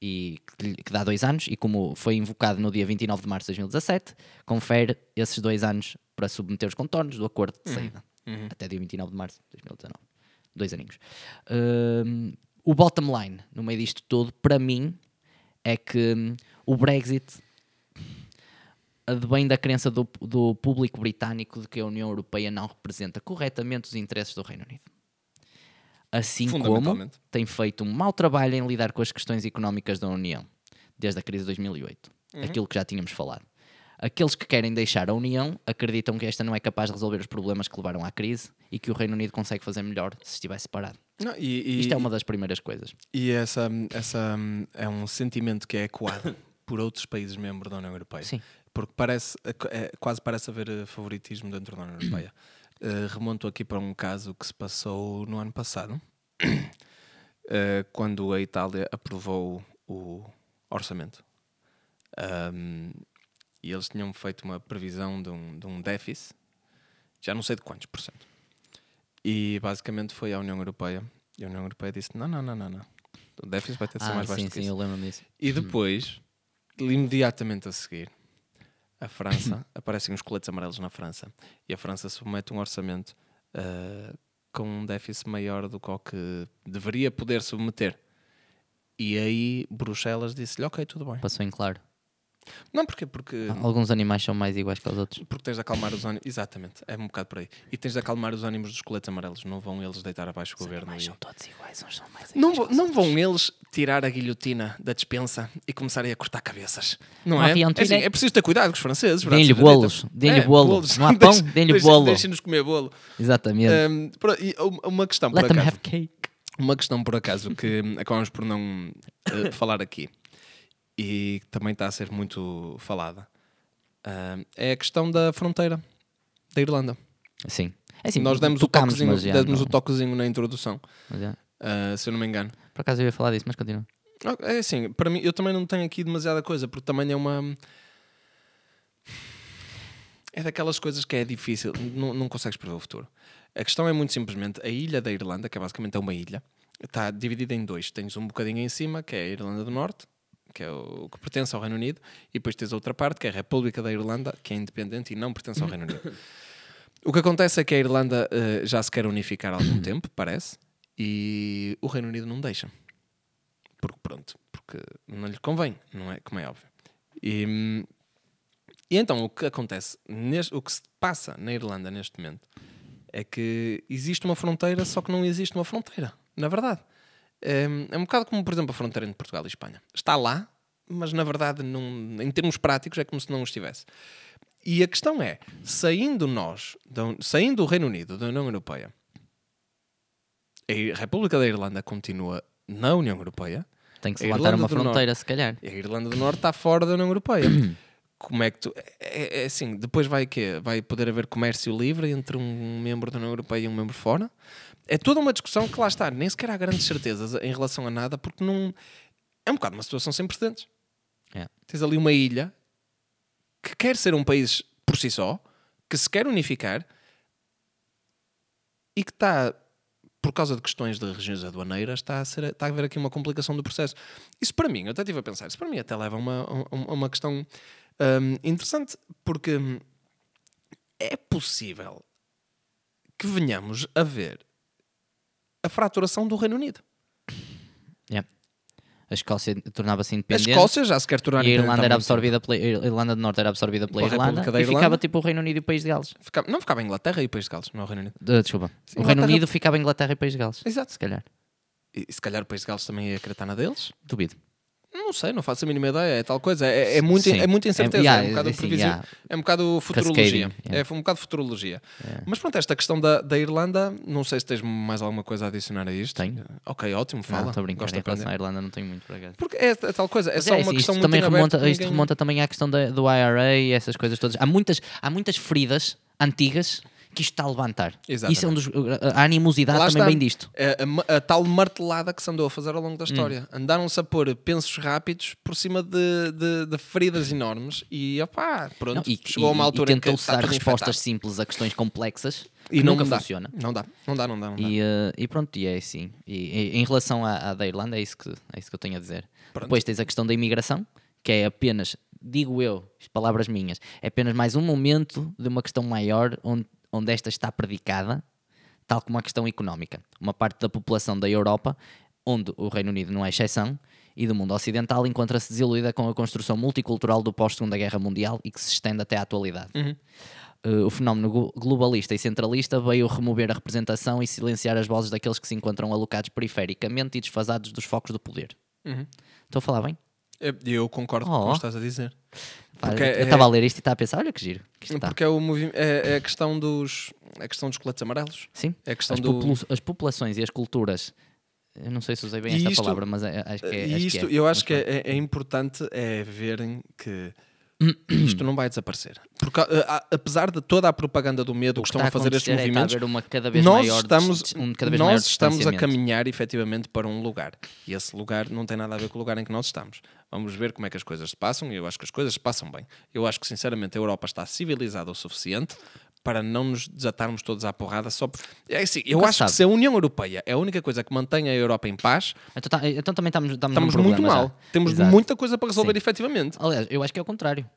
e que, dá dois anos. E como foi invocado no dia 29 de março de 2017, confere esses dois anos para submeter os contornos do acordo de saída. Até dia 29 de março de 2019. Dois aninhos. Hum, o bottom line, no meio disto tudo, para mim, é que hum, o Brexit advém da crença do, do público britânico de que a União Europeia não representa corretamente os interesses do Reino Unido. Assim como tem feito um mau trabalho em lidar com as questões económicas da União, desde a crise de 2008. Aquilo que já tínhamos falado. Aqueles que querem deixar a União acreditam que esta não é capaz de resolver os problemas que levaram à crise e que o Reino Unido consegue fazer melhor se estiver separado.
Não, e, e-
Isto é uma das primeiras coisas.
E essa, essa é um sentimento que é ecoado por outros países membros da União Europeia.
Sim.
Porque parece, é, quase parece haver eh, favoritismo dentro da União Europeia. Eh, remonto aqui para um caso que se passou no ano passado, eh, quando a Itália aprovou o orçamento. Ahm, e eles tinham feito uma previsão de um, de um déficit, já não sei de quantos por cento. E basicamente foi à União Europeia. E a União Europeia disse: não, não, não, não, não. O déficit vai ter de ser
Ah,
mais baixo
sim,
do que
sim,
isso.
eu lembro-me disso.
E depois, imediatamente a seguir, a França, aparecem os coletes amarelos na França e a França submete um orçamento ah, com um déficit maior do que o que deveria poder submeter. E aí Bruxelas disse-lhe: Ok, tudo bem.
Passou em claro.
Não, porquê? Porque,
Alguns animais são mais iguais que os outros.
porque tens de acalmar os ânimos. Exatamente, é um bocado por aí. E tens de acalmar os ânimos dos coletes amarelos. Não vão eles deitar abaixo o governo.
Mas
e-
são todos iguais, uns são mais
Não,
iguais os
não
outros.
vão eles tirar a guilhotina da despensa e começarem a cortar cabeças. Não
Um
é?
avião
É, assim, é preciso ter cuidado com os franceses.
Deem-lhe
dita.
bolos, deem-lhe bolo. Não há pão? Deem-lhe
deixe-
bolo.
Deixem-nos comer bolo.
Exatamente.
E uma- questão por
Let them
acaso.
have cake.
Uma questão por acaso que acabamos por não eh, falar aqui e também está a ser muito falada hum, é a questão da fronteira da Irlanda.
Sim. É assim,
Nós demos, o toquezinho,
já
demos
não-
o toquezinho na introdução, ah, se eu não me engano.
Por acaso eu ia falar disso, mas continua.
Ah, É assim, para mim, eu também não tenho aqui demasiada coisa, porque também é uma. É daquelas coisas que é difícil, não, não consegues prever o futuro. A questão é muito simplesmente: a ilha da Irlanda, que é basicamente é uma ilha, está dividida em dois. Tens um bocadinho em cima, que é a Irlanda do Norte, que é o que pertence ao Reino Unido, e depois tens a outra parte, que é a República da Irlanda, que é independente e não pertence ao Reino Unido. O que acontece é que a Irlanda eh, já se quer unificar há algum tempo, parece, e o Reino Unido não deixa. Porque pronto, porque não lhe convém, não é? Como é óbvio. E, e então o que acontece, neste- o que se passa na Irlanda neste momento é que existe uma fronteira, só que não existe uma fronteira, na verdade. É, é um bocado como, por exemplo, a fronteira entre Portugal e Espanha. Está lá, mas na verdade, não, em termos práticos, é como se não estivesse. E a questão é, saindo nós, saindo do Reino Unido, da União Europeia, a República da Irlanda continua na União Europeia,
Tem que se levantar uma fronteira, se calhar.
a Irlanda do Norte está fora da União Europeia. Como é que tu. É, é assim, depois vai quê? Vai poder haver comércio livre entre um membro da União Europeia e um membro fora? É toda uma discussão que lá está, nem sequer há grandes certezas em relação a nada, porque não. É um bocado uma situação sem precedentes.
É.
Tens ali uma ilha que quer ser um país por si só, que se quer unificar e que está, por causa de questões de regiões aduaneiras, está a, ser, está a haver aqui uma complicação do processo. Isso para mim, eu até estive a pensar, isso para mim até leva a uma, a uma- questão hum, interessante, porque é possível que venhamos a ver a fraturação do Reino Unido.
Yeah. A Escócia tornava-se
A
independente.
Escócia já se quer tornar
E a
independente
Irlanda era absorvida pela a Irlanda do Norte era absorvida pela Irlanda
República da
e
Irlanda.
ficava tipo o Reino Unido e o País de Gales.
Ficava- não ficava a Inglaterra e o País de Gales, não é o Reino Unido.
Uh, desculpa.
Sim,
o Reino Unido ficava Inglaterra e País de Gales.
Exato.
Se calhar.
E, e se calhar o País de Gales também ia querer estar na deles?
Duvido.
Não sei, não faço a mínima ideia. É tal coisa. É, é, muito,
Sim.
é muita incerteza.
É-
É,
yeah,
um bocado
assim,
previsível.
yeah.
É um bocado futurologia.
Yeah.
É um bocado futurologia. Mas pronto, esta questão da, da Irlanda, não sei se tens mais alguma coisa a adicionar a isto.
Tenho.
Ok, ótimo, fala.
Não, estou a brincar.
Gosto
Em relação à Irlanda não tenho muito para cá.
Porque é, é tal coisa, é
Mas
só
é,
uma questão muito
também remonta,
que
isto
ninguém-
remonta também à questão da- do IRA e essas coisas todas. Há muitas, há muitas feridas antigas que isto está a levantar.
Exatamente.
Isso é um dos. A animosidade
Lá
também
está.
vem disto.
A, a a tal martelada que se andou a fazer ao longo da história. Andaram-se a pôr pensos rápidos por cima de, de- de feridas enormes e opá, pronto,
Não, e,
chegou a uma
e-
altura
e
em que
dar respostas
infectado.
simples a questões complexas
e
nunca
dá.
funciona.
Não dá, não dá, não dá. Não dá.
E, eh, e pronto, e é assim. E, e- em relação à, à da Irlanda, é isso, que, é isso que eu tenho a dizer.
Pronto.
Depois tens a questão da imigração, que é apenas, digo eu, palavras minhas, é apenas mais um momento de uma questão maior onde, onde esta está predicada, tal como a questão económica. Uma parte da população da Europa, onde o Reino Unido não é exceção, e do mundo ocidental encontra-se desiludida com a construção multicultural do pós-Segunda Guerra Mundial e que se estende até à atualidade. Uh, o fenómeno glo- globalista e centralista veio remover a representação e silenciar as vozes daqueles que se encontram alocados perifericamente e desfasados dos focos do poder. Estou a falar bem?
Eu- Eu concordo com o
Oh.
que estás a dizer. Porque
eu
é-
estava a ler isto e estava a pensar, olha que giro. Que.
Porque é, o é, é a questão dos é a questão dos coletes amarelos.
Sim,
É a questão
as,
do
as populações e as culturas, eu não sei se usei bem
E
esta
isto-
palavra, mas é- acho que é.
e
acho
isto,
que é.
eu acho que é, é importante é verem que isto não vai desaparecer. Porque, a- a- apesar de toda a propaganda do medo
O
que
que
estão a fazer estes
é a
movimentos,
haver uma cada vez
nós
maior
estamos,
um cada vez
nós estamos a caminhar efetivamente para um lugar. E esse lugar não tem nada a ver com o lugar em que nós estamos. Vamos ver como é que as coisas se passam e eu acho que as coisas se passam bem. Eu acho que, sinceramente, a Europa está civilizada o suficiente para não nos desatarmos todos à porrada só. É assim, eu
Nunca
acho
se
que
sabe.
se a União Europeia é a única coisa que mantém a Europa em paz,
Então, tá- então também estamos, estamos,
estamos
num
muito
problema
mal.
já.
Temos
Exato.
muita coisa para resolver
Sim.
efetivamente.
Aliás, eu acho que é o contrário.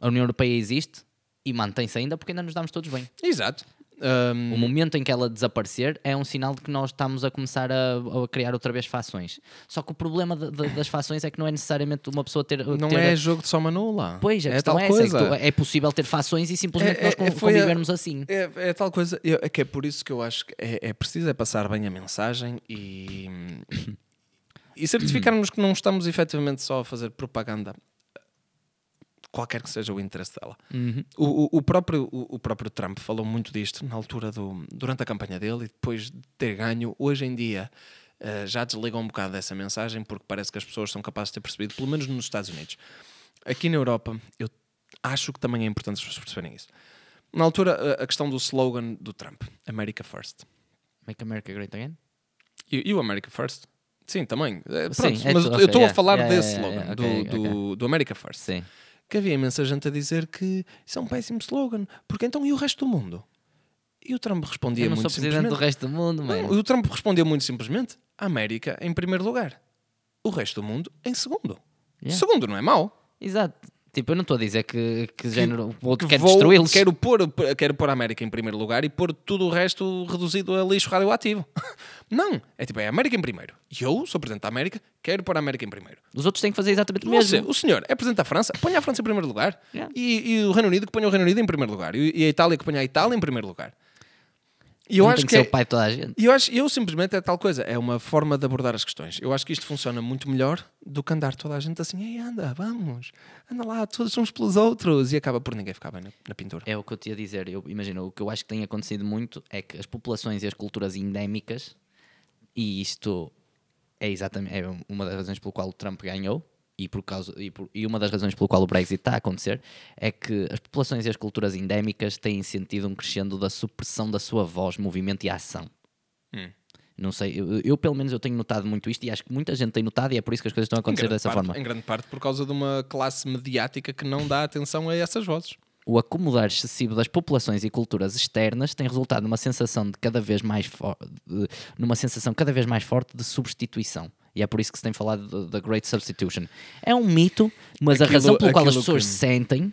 A União Europeia existe e mantém-se ainda porque ainda nos damos todos bem.
Exato. Ahm,
O momento em que ela desaparecer é um sinal de que nós estamos a começar a, a criar outra vez fações. Só que o problema de- de- das fações é que não é necessariamente uma pessoa ter.
não
ter
é jogo de soma nula.
Pois, a
é
questão
tal
é essa. é
coisa.
É, possível ter fações e simplesmente
É-
nós
é-
con-
foi a-
convivermos assim.
É, é tal coisa, eu- é que é por isso que eu acho que é, é preciso é passar bem a mensagem e, e certificarmos que não estamos efetivamente só a fazer propaganda, qualquer que seja o interesse dela.
Uhum.
O, o- próprio, o, o próprio Trump falou muito disto na altura do, durante a campanha dele e depois de ter ganho, hoje em dia. eh, já desligam um bocado dessa mensagem porque parece que as pessoas são capazes de ter percebido, pelo menos nos Estados Unidos. Aqui na Europa, eu acho que também é importante as pessoas perceberem isso. Na altura, a, a questão do slogan do Trump, America First.
Make America Great Again?
E, e o America First? Sim, também. Eh,
Sim,
pronto,
é
mas
tu-
eu estou a falar
yeah,
desse
yeah,
slogan,
yeah,
do,
ok,
do, do America First.
Sim.
Que havia imensa gente a dizer que isso é um péssimo slogan, porque então e o resto do mundo? E o Trump respondia
Eu não sou
muito
presidente do resto do mundo,
Não,
mano.
o Trump respondeu muito simplesmente: a América em primeiro lugar, o resto do mundo em segundo.
Yeah.
Segundo não é mau.
Exato. Tipo, eu não estou a dizer que, que, género, o outro
que
quer destruí-los.
Quero pôr, quero pôr a América em primeiro lugar e pôr tudo o resto reduzido a lixo radioativo. Não, é tipo, é a América em primeiro. E eu sou presidente da América, quero pôr a América em primeiro.
Os outros têm que fazer exatamente o
Você,
mesmo.
o senhor é presidente da França, ponha a França em primeiro lugar.
Yeah.
E, e o Reino Unido que ponha o Reino Unido em primeiro lugar. E, e a Itália que ponha a Itália em primeiro lugar. E eu
não
acho
tem que
que,
ser
é-
o pai de toda a gente.
e eu acho, eu simplesmente é tal coisa, é uma forma de abordar as questões. Eu acho que isto funciona muito melhor do que andar toda a gente assim, ei, anda, vamos, anda lá, todos uns pelos outros, e acaba por ninguém ficar bem na, na pintura.
É o que eu te ia dizer. Eu imagino, o que eu acho que tem acontecido muito é que as populações e as culturas endémicas, e isto é exatamente é uma das razões pelo qual o Trump ganhou, e, por causa, e, por- e uma das razões pelo qual o Brexit está a acontecer, é que as populações e as culturas endémicas têm sentido um crescendo da supressão da sua voz, movimento e ação.
Hum.
Não sei, eu, eu, pelo menos eu tenho notado muito isto e acho que muita gente tem notado e é por isso que as coisas estão a acontecer dessa
parte-
forma.
Em grande parte por causa de uma classe mediática que não dá atenção a essas vozes.
O acomodar excessivo das populações e culturas externas tem resultado numa sensação de cada vez mais numa sensação cada vez mais forte de substituição. E é por isso que se tem falado da Great Substitution. É um mito, mas a
Aquilo-
razão pela qual as pessoas
que-
sentem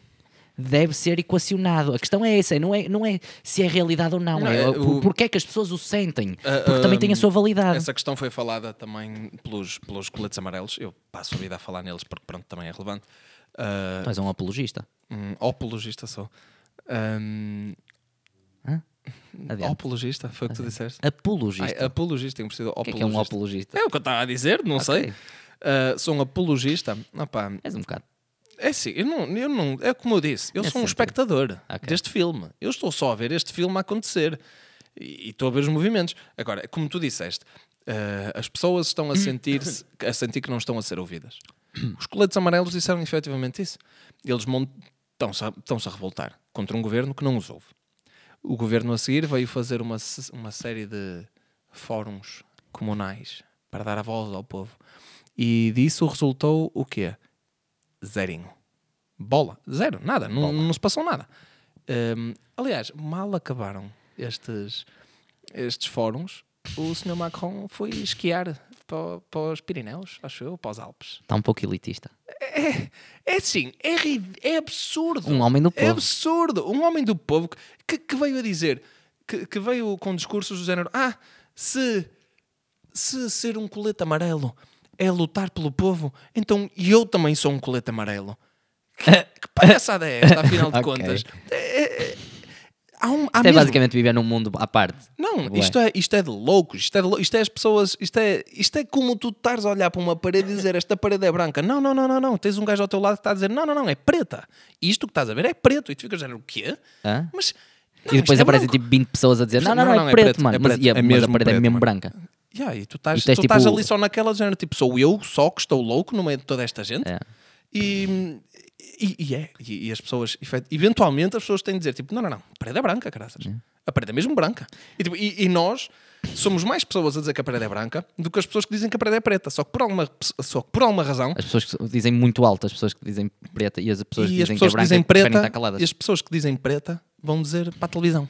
deve ser equacionado. A questão é essa, não é, não é se é realidade ou não,
Não,
é,
é o-
porque é que as pessoas o sentem.
Ah,
Porque também
ah,
tem a sua validade.
Essa questão foi falada também pelos, pelos coletes amarelos. Eu passo a vida a falar neles porque pronto, também é relevante. Ah,
Tu és um apologista.
um, apologista sou. Um,
Adiante.
apologista, foi o que tu disseste?
Apologista.
Ai, apologista, tem sido
o que é que é um
apologista. É o que eu estava a dizer, não sei. Ah, sou um apologista. Opá,
És um bocado.
é assim, eu não, eu não, é como eu disse, eu
É
sou um
sempre.
espectador
Ok.
deste filme. Eu estou só a ver este filme acontecer e, e estou a ver os movimentos. Agora, como tu disseste, ah, as pessoas estão a sentir-se a sentir que não estão a ser ouvidas. Os coletes amarelos disseram efetivamente isso. Eles estão-se a, estão-se a revoltar contra um governo que não os ouve. O governo a seguir veio fazer uma, uma série de fóruns comunais para dar a voz ao povo. E disso resultou o quê? Zerinho. Bola. Zero. Nada. Não, não se passou nada. Hum, aliás, mal acabaram estes, estes fóruns, o Sr. Macron foi esquiar para, para os Pirineus, acho eu, para os Alpes.
Está um pouco elitista.
É assim, é, é absurdo.
Um homem do
É
povo.
absurdo. Um homem do povo que, que veio a dizer, que, que veio com discursos do género: Ah, se, se ser um colete amarelo é lutar pelo povo, então eu também sou um colete amarelo. Que, que palhaçada é esta, afinal de
Ok.
contas? É, é- é- há um, há
Isto é
mesmo-
basicamente viver num mundo à parte.
não,
Ué.
isto é, isto é de loucos, isto é, de lou- isto é as pessoas, isto é, isto é como tu estares a olhar para uma parede e dizer esta parede é branca. Não, não, não, não, não. Tens um gajo ao teu lado que está a dizer não, não, não, é preta. Isto que estás a ver é preto. E tu ficas a dizer o quê?
Hã?
Mas. não,
e depois
é
aparecem
branco.
tipo 20 pessoas a dizer: Não, não,
Não,
não,
não,
é,
é
preto,
preto,
mano.
é
Mas,
preto,
e a,
é
mas a parede é mesmo branca.
Yeah, e tu estás,
é
tu estás
tipo-
ali só naquela género, tipo, sou eu só que estou louco no meio de toda esta gente.
É.
E, e, e é. E, e as pessoas, eventualmente, as pessoas têm de dizer, tipo, não, não, não, a parede é branca, caraças. A parede é mesmo branca. E, tipo, e- nós somos mais pessoas a dizer que a parede é branca do que as pessoas que dizem que a parede é preta. Só que por alguma, só que por alguma razão.
As pessoas que dizem muito alto, as pessoas que dizem preta e as pessoas que
E as
dizem
pessoas
que é branca
dizem preta, e as pessoas que dizem preta vão dizer para a televisão,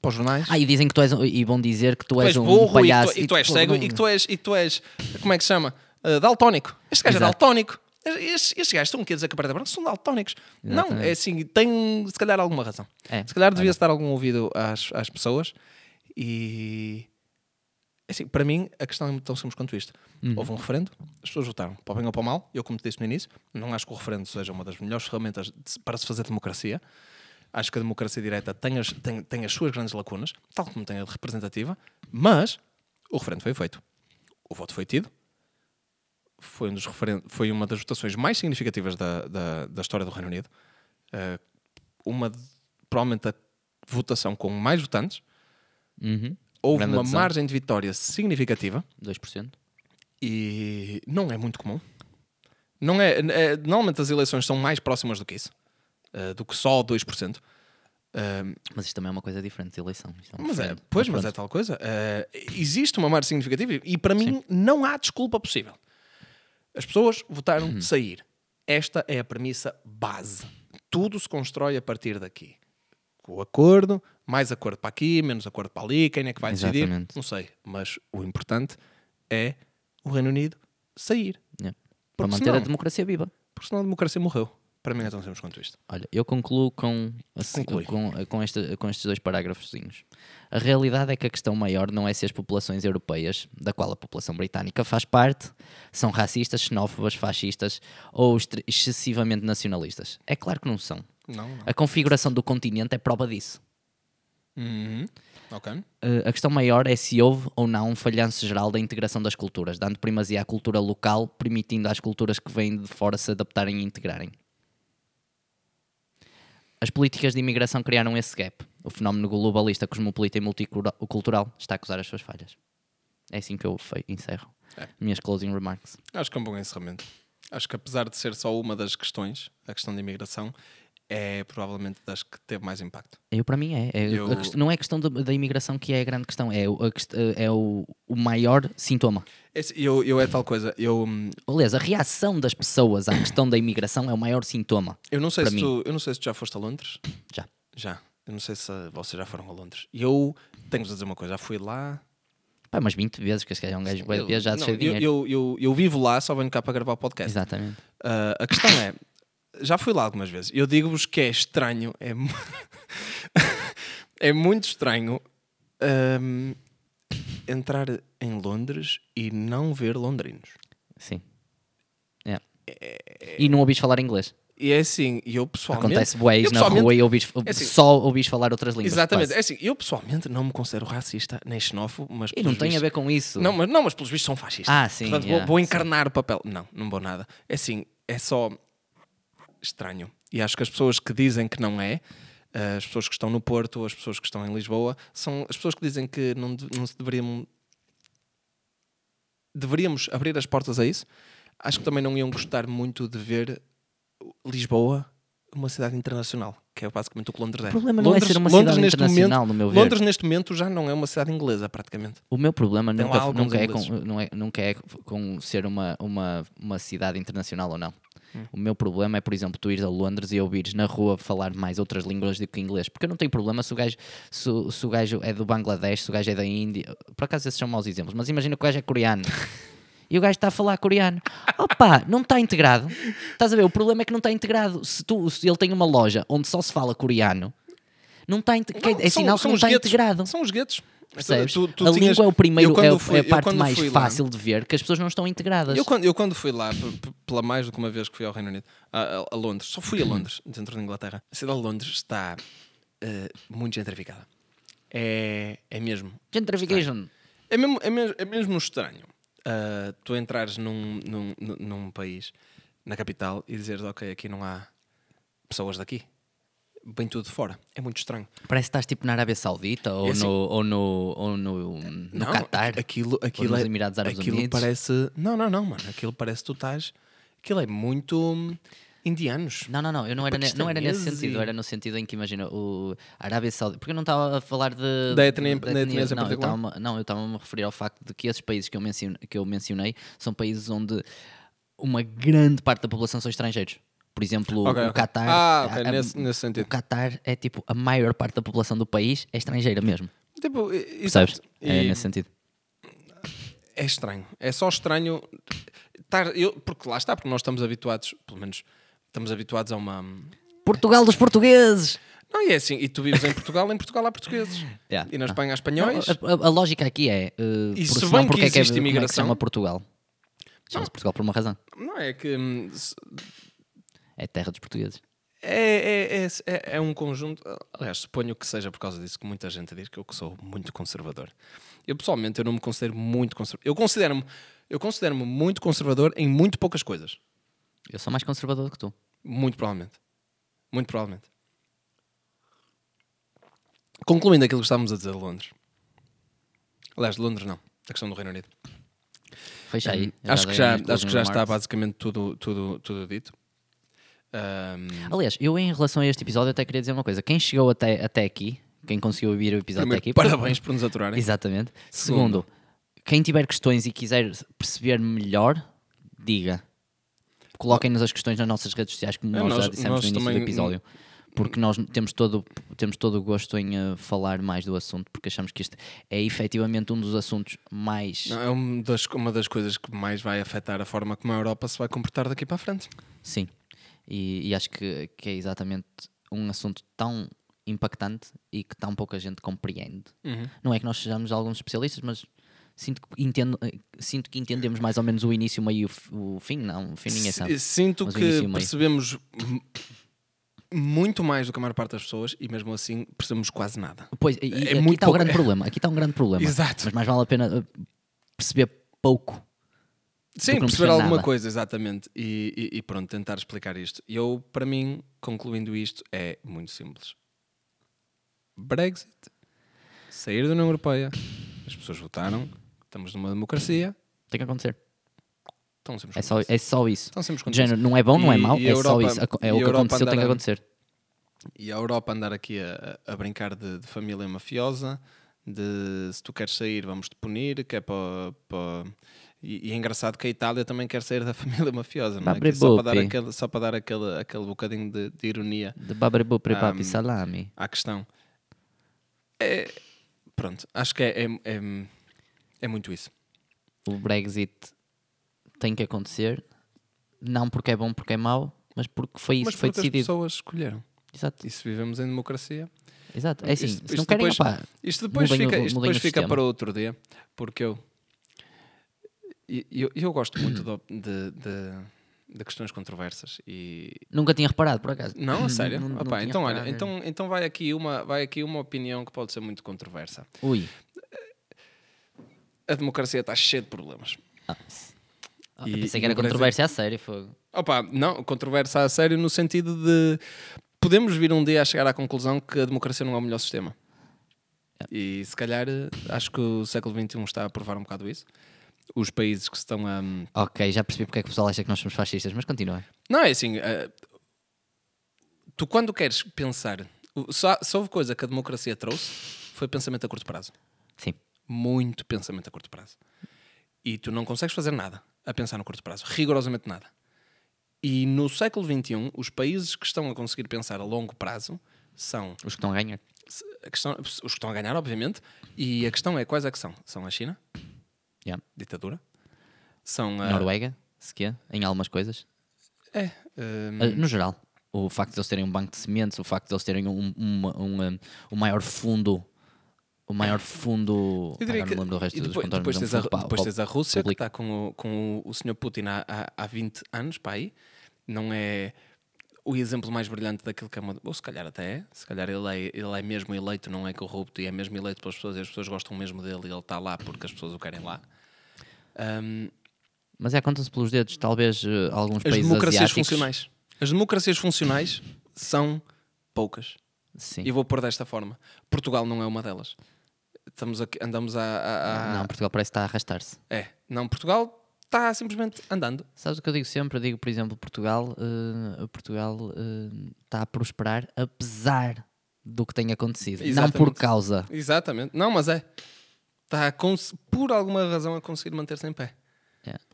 para os jornais.
Ah, e dizem que tu és e vão dizer que tu
tu
és, um
burro e,
palhaço
tu, e tu és cego e que tu és, e tu és, como é que se chama? Uh, daltónico. Este gajo é
Exato.
daltónico. Estes, estes gajos estão aqui a dizer que a é branca, são daltónicos. Não, é assim, tem se calhar alguma razão.
É,
Se calhar devia-se dar algum ouvido às, às pessoas e. é Assim, para mim, a questão é tão simples quanto isto.
Uhum.
Houve um referendo, as pessoas votaram para o bem ou para o mal. Eu, como te disse no início, não acho que o referendo seja uma das melhores ferramentas de- para se fazer democracia. Acho que a democracia direta tem as, tem, tem as suas grandes lacunas, tal como tem a representativa, mas o referendo foi feito. O voto foi tido. Foi, um dos referen- foi uma das votações mais significativas da, da, da história do Reino Unido. Eh, uma, de- provavelmente, a votação com mais votantes.
Uhum.
Houve
Grande
uma
adesão.
margem de vitória significativa
2%.
e não é muito comum. Não é, é- normalmente as eleições são mais próximas do que isso, eh, do que só 2%. Eh,
Mas isto também é uma coisa diferente de eleição. É um
mas é, pois, mas
pronto.
é tal coisa. Eh, existe uma margem significativa e para mim não há desculpa possível. As pessoas votaram de sair. Esta é a premissa base. Tudo se constrói a partir daqui. O acordo, mais acordo para aqui, menos acordo para ali, quem é que vai decidir?
Exatamente.
Não sei. Mas o importante é o Reino Unido sair.
Yeah. Para
Porque
manter a
senão-
democracia viva.
Porque senão a democracia morreu. Para mim é tão simples quanto isto.
Olha, eu concluo com, a se-
Conclui.
com, com, este- com estes dois parágrafozinhos. A realidade é que a questão maior não é se as populações europeias, da qual a população britânica faz parte, são racistas, xenófobas, fascistas ou excessivamente nacionalistas. É claro que não são.
Não, não.
A configuração do continente é prova disso.
Uhum. Ok.
Uh, a questão maior é se houve ou não um falhanço geral da integração das culturas, dando primazia à cultura local, permitindo às culturas que vêm de fora se adaptarem e integrarem. As políticas de imigração criaram esse gap. O fenómeno globalista, cosmopolita e multicultural está a acusar as suas falhas. É assim que eu encerro.
É.
Minhas closing remarks.
Acho que é um bom encerramento. Acho que apesar de ser só uma das questões, a questão da imigração, é provavelmente das que teve mais impacto.
Eu, para mim, é. é
Eu-
não é a questão da, da imigração que é a grande questão, é, o- a é o, o maior sintoma.
Esse- Eu, eu é tal coisa, eu, hum,
Aliás, a reação das pessoas à questão da imigração é o maior sintoma.
eu, não sei se
mim.
tu, eu não sei se tu já foste a Londres.
Já.
Já. Eu não sei se vocês já foram a Londres. Eu tenho-vos a dizer uma coisa, já fui lá.
Pá, umas 20 vezes, que gajo é um gajo
não,
cheio de
eu, eu, eu, eu vivo lá, só venho cá para gravar o podcast.
Exatamente.
Ah, a questão é, já fui lá algumas vezes. Eu digo-vos que é estranho, é, mu- é muito estranho ahm, entrar em Londres e não ver londrinos.
Sim. É. E não ouviste falar inglês.
E é assim, eu pessoalmente.
Acontece bués
eu
na rua e ouvis,
é assim-
só ouviste falar outras línguas.
Exatamente, é assim, eu pessoalmente não me considero racista nem xenófobo, mas.
E não tem a ver com isso.
Não, mas, não, mas pelos vistos são fascistas.
Ah, sim,
Portanto,
yeah,
vou, vou
sim.
encarnar o papel. Não, não vou nada. É assim, é só estranho. E acho que as pessoas que dizem que não é, eh, as pessoas que estão no Porto, as pessoas que estão em Lisboa, são as pessoas que dizem que não, não se deveriam. Deveríamos abrir as portas a isso. Acho que também não iam gostar muito de ver Lisboa uma cidade internacional, que é basicamente o que Londres é.
O problema não é ser uma cidade
neste
internacional,
momento,
no meu ver.
Londres neste momento já não é uma cidade inglesa, praticamente.
O meu problema nunca, nunca, é com, não é, nunca é com ser uma, uma, uma cidade internacional ou não.
Hum.
O meu problema é, por exemplo, tu ires a Londres e ouvires na rua falar mais outras línguas do que inglês. Porque eu não tenho problema se o gajo, se, se o gajo é do Bangladesh, se o gajo é da Índia. Por acaso esses são maus exemplos, mas imagina que o gajo é coreano. E o gajo está a falar coreano. Opa, não está integrado. Estás a ver? O problema é que não está integrado. Se, tu, se ele tem uma loja onde só se fala coreano, não está inte- que- é
Não, são-
sinal que não está
guetos.
integrado.
São os guetos.
Percebes?
Tu- tu
a
tinhas-
língua é o primeiro, é,
fui-
é a parte mais
lá-
fácil de ver que as pessoas não estão integradas.
Eu quando, eu quando fui lá, pela mais do que uma vez que fui ao Reino Unido, a, a- Londres, só fui a Londres, dentro da Inglaterra. A cidade de Londres está eh, muito gentrificada. É, é mesmo.
Gentrification.
É mesmo, é mesmo, é mesmo estranho ah, tu entrares num, num- num país, na capital, e dizeres, ok, aqui não há pessoas daqui. Vem tudo de fora. É muito estranho.
Parece que estás tipo na Arábia Saudita ou,
É assim-
no, ou no, ou no, no
Não,
Qatar.
Aquilo, aquilo,
nos
é-
Emirados Árabes
aquilo
Unidos.
parece. Não, não, não, mano. Aquilo parece que tu estás. Aquilo é muito indianos.
Não, não, não, eu não era, não era nesse sentido, era no sentido em que imagina o Arábia Saudita, porque eu não estava a falar de
Da etnia- da etnia em
não, eu estava não, eu estava-me a referir ao facto de que esses países que eu, mencionei, que eu mencionei são países onde uma grande parte da população são estrangeiros. Por exemplo,
Ok,
o. Qatar.
Ah, ok,
a-
nesse- nesse
O
sentido.
Qatar é tipo a maior parte da população do país é estrangeira mesmo.
Tipo, e-
Percebes?
exato.
É
E
nesse sentido.
é estranho. É só estranho. Estar, eu, porque lá está, porque nós estamos habituados, pelo menos estamos habituados a uma.
Portugal dos portugueses!
Não, e é assim. E tu vives em Portugal, em Portugal há portugueses.
Yeah.
E na
Ah.
Espanha há
Não,
espanhóis.
a, a- a lógica aqui é. Uh,
E
por
se bem que
porque é que, é,
existe
como é que se
imigração-
chama Portugal? Chama-se Portugal por uma razão.
Não é que. hum, se-
É terra dos portugueses.
É, é, é, é, é um conjunto. Aliás, suponho que seja por causa disso que muita gente diz que eu que sou muito conservador. Eu pessoalmente eu não me considero muito conservador. Eu considero-me eu considero-me muito conservador em muito poucas coisas.
Eu sou mais conservador do que tu.
Muito provavelmente. Muito provavelmente. Concluindo aquilo que estávamos a dizer de Londres. Aliás, de Londres não. Da questão do Reino Unido.
Fecha aí.
Acho que já, acho que já está basicamente tudo, tudo, tudo dito. Ahm,
Aliás, eu em relação a este episódio até queria dizer uma coisa. Quem chegou até, até aqui, quem conseguiu ouvir o episódio
primeiro,
até aqui.
parabéns por nos aturarem.
Exatamente. Segundo, quem tiver questões e quiser perceber melhor, diga. Coloquem-nos as questões nas nossas redes sociais, como
É,
nós,
nós-
já dissemos
nós
no início
também-
do episódio. Porque nós temos todo, temos todo o gosto em eh, falar mais do assunto, porque achamos que isto é efetivamente um dos assuntos mais.
Não, é uma das, uma das coisas que mais vai afetar a forma como a Europa se vai comportar daqui para a frente.
Sim. E, e acho que, que é exatamente um assunto tão impactante e que tão pouca gente compreende. Não é que nós sejamos alguns especialistas, mas sinto que, entendo, sinto que entendemos mais ou menos o início, o meio e o, o fim. Não, o fim ninguém sabe.
Sinto
Mas
que percebemos muito mais do que a maior parte das pessoas e mesmo assim percebemos quase nada.
Pois,
É
aqui está
pouco-
grande problema. Aqui está um grande problema.
Exato.
Mas mais vale a pena eh, perceber pouco.
Sim, perceber alguma
nada.
coisa, exatamente. E, e- e pronto, tentar explicar isto. E eu, para mim, concluindo isto, é muito simples. Brexit, sair da União Europeia, as pessoas votaram, estamos numa democracia,
Tem que acontecer.
sempre
É só, é só isso. De género, não é bom, não é mau, é
a
só
Europa-
isso. É o que
Europa
aconteceu, tem que acontecer.
E a Europa andar aqui a, a brincar de, de família mafiosa, de se tu queres sair, vamos-te punir, que é para. E, e é engraçado que a Itália também quer sair da família mafiosa, não é? É só, para dar
Babri-bupi.
aquele, só para dar aquele, aquele bocadinho de, de ironia
De babaribu, prepapi,
Um,
salami.
à questão. É, pronto, acho que é, é, é, é muito isso.
O Brexit tem que acontecer. Não porque é bom, porque é mau, mas porque foi isso
Mas
que foi
porque as
decidido.
pessoas escolheram.
Exato,
E se vivemos em democracia.
exato. É assim,
Isto-
se não querem,
depois-
opá,
Isto depois
Mudem o-
fica, isto depois fica para outro dia, porque eu, e- eu, eu gosto muito do- de, de, de questões controversas e
nunca tinha reparado, por acaso.
não, a sério.
Não- não
Opa,
tinha
então olha,
reparado.
então, então vai aqui uma vai aqui uma opinião que pode ser muito controversa.
Ui.
A democracia está cheia de problemas.
Ah, eu
E-
pensei que era controvérsia a sério. Fogo.
Opa, não, controversa a sério no sentido de podemos vir um dia a chegar à conclusão que a democracia não é o melhor sistema. E se calhar eh, acho que o século XXI está a provar um bocado isso. Os países que estão a.
Ok, já percebi porque é que o pessoal acha que nós somos fascistas, mas continua.
Não, é assim. eh, Tu, quando queres pensar, só, só houve coisa que a democracia trouxe foi pensamento a curto prazo.
Sim.
Muito pensamento a curto prazo. E tu não consegues fazer nada a pensar no curto prazo, rigorosamente nada. E no século XXI, os países que estão a conseguir pensar a longo prazo são
Os que estão a ganhar.
a questão, os que estão a ganhar, obviamente, e a questão é quais é que são? São a China,
Yeah.
ditadura, são a.
Noruega, se quer, em algumas coisas.
É, hum,
Uh, no geral, o facto de eles terem um banco de sementes, o facto de eles terem um, um, um, um, o maior fundo. O maior fundo.
Eu diria
Ah, não
que-
me lembro do resto
e
dos
depois,
contornos,
depois
um
tens, a,
fundo pa-
depois tens a Rússia
público.
que está com o, com o, o Sr. Putin há, há, há 20 anos para aí. Não é o exemplo mais brilhante daquilo que é uma. Ou se calhar até é. Se calhar ele é, ele é mesmo eleito, não é corrupto e é mesmo eleito pelas pessoas e as pessoas gostam mesmo dele e ele está lá porque as pessoas o querem lá. Hum,
Mas é, conta-se pelos dedos, talvez uh, alguns
as
países
democracias
asiáticos.
funcionais. As democracias funcionais são poucas.
Sim.
E vou pôr desta forma: Portugal não é uma delas. Estamos aqui, andamos a. a- a-
Não, Portugal parece que está a arrastar-se.
É, não, Portugal está simplesmente andando.
Sabes o que eu digo sempre? Eu digo, por exemplo, Portugal, eh, Portugal eh, está a prosperar apesar do que tem acontecido, não por
Exatamente.
causa.
Exatamente. Não, mas é. Está por alguma razão a conseguir manter-se em pé.
Yeah.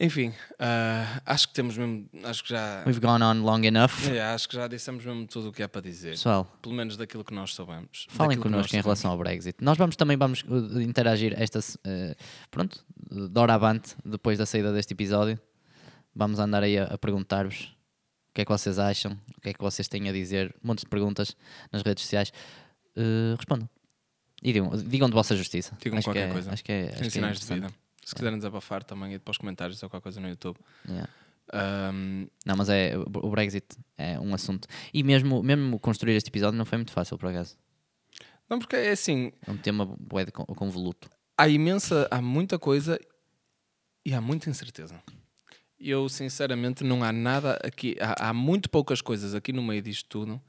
Enfim, ah, acho que temos mesmo. Acho que já.
We've gone on long enough.
É, acho que já dissemos mesmo tudo o que há para dizer.
Pessoal,
Pelo menos daquilo que nós sabemos.
falem connosco em relação ao Brexit. Nós vamos também vamos uh, interagir esta uh, pronto, de hora avante, depois da saída deste episódio. Vamos andar aí a, a perguntar-vos o que é que vocês acham, o que é que vocês têm a dizer, montes de perguntas nas redes sociais. Uh, respondam. E digam, digam de vossa justiça.
Digam
acho
qualquer
que é,
coisa.
Acho que é, acho
Em
que é
sinais de
interessante.
vida. Se quiserem desabafar também, e depois comentários ou qualquer coisa no YouTube.
Yeah.
Ahm,
Não, mas é o Brexit é um assunto. E mesmo, mesmo construir este episódio não foi muito fácil, por acaso.
não, porque é assim,
É um tema bué de convoluto.
há imensa, há muita coisa e há muita incerteza. Eu, sinceramente, não há nada aqui, há, há muito poucas coisas aqui no meio disto tudo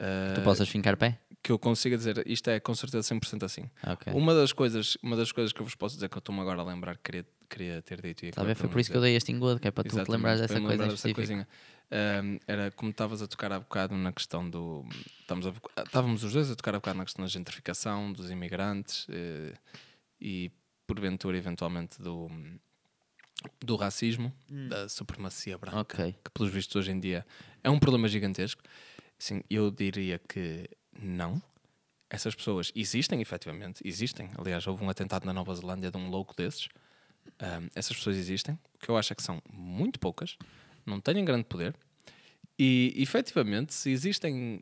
ah,
Tu possas fincar pé?
Que eu consiga dizer isto é com certeza 100% assim.
Ok.
Uma das coisas, uma das coisas que eu vos posso dizer que eu estou-me agora a lembrar que queria, queria ter dito e
Está Tá Foi por isso que eu dei este engodo, que é para tu te
Exatamente,
lembrares dessa coisa em
lembrar dessa coisinha. Ahm, era como estavas a tocar há bocado na questão do. Estamos a, estávamos os dois a tocar há bocado na questão da gentrificação, dos imigrantes eh, e, porventura, eventualmente, do, do racismo, da supremacia branca,
Ok.
que, pelos vistos, hoje em dia é um problema gigantesco. Sim, eu diria que não. Essas pessoas existem, efetivamente, existem. Aliás, houve um atentado na Nova Zelândia de um louco desses. Ahm, essas pessoas existem. O que eu acho é que são muito poucas, não têm grande poder. E, efetivamente, se existem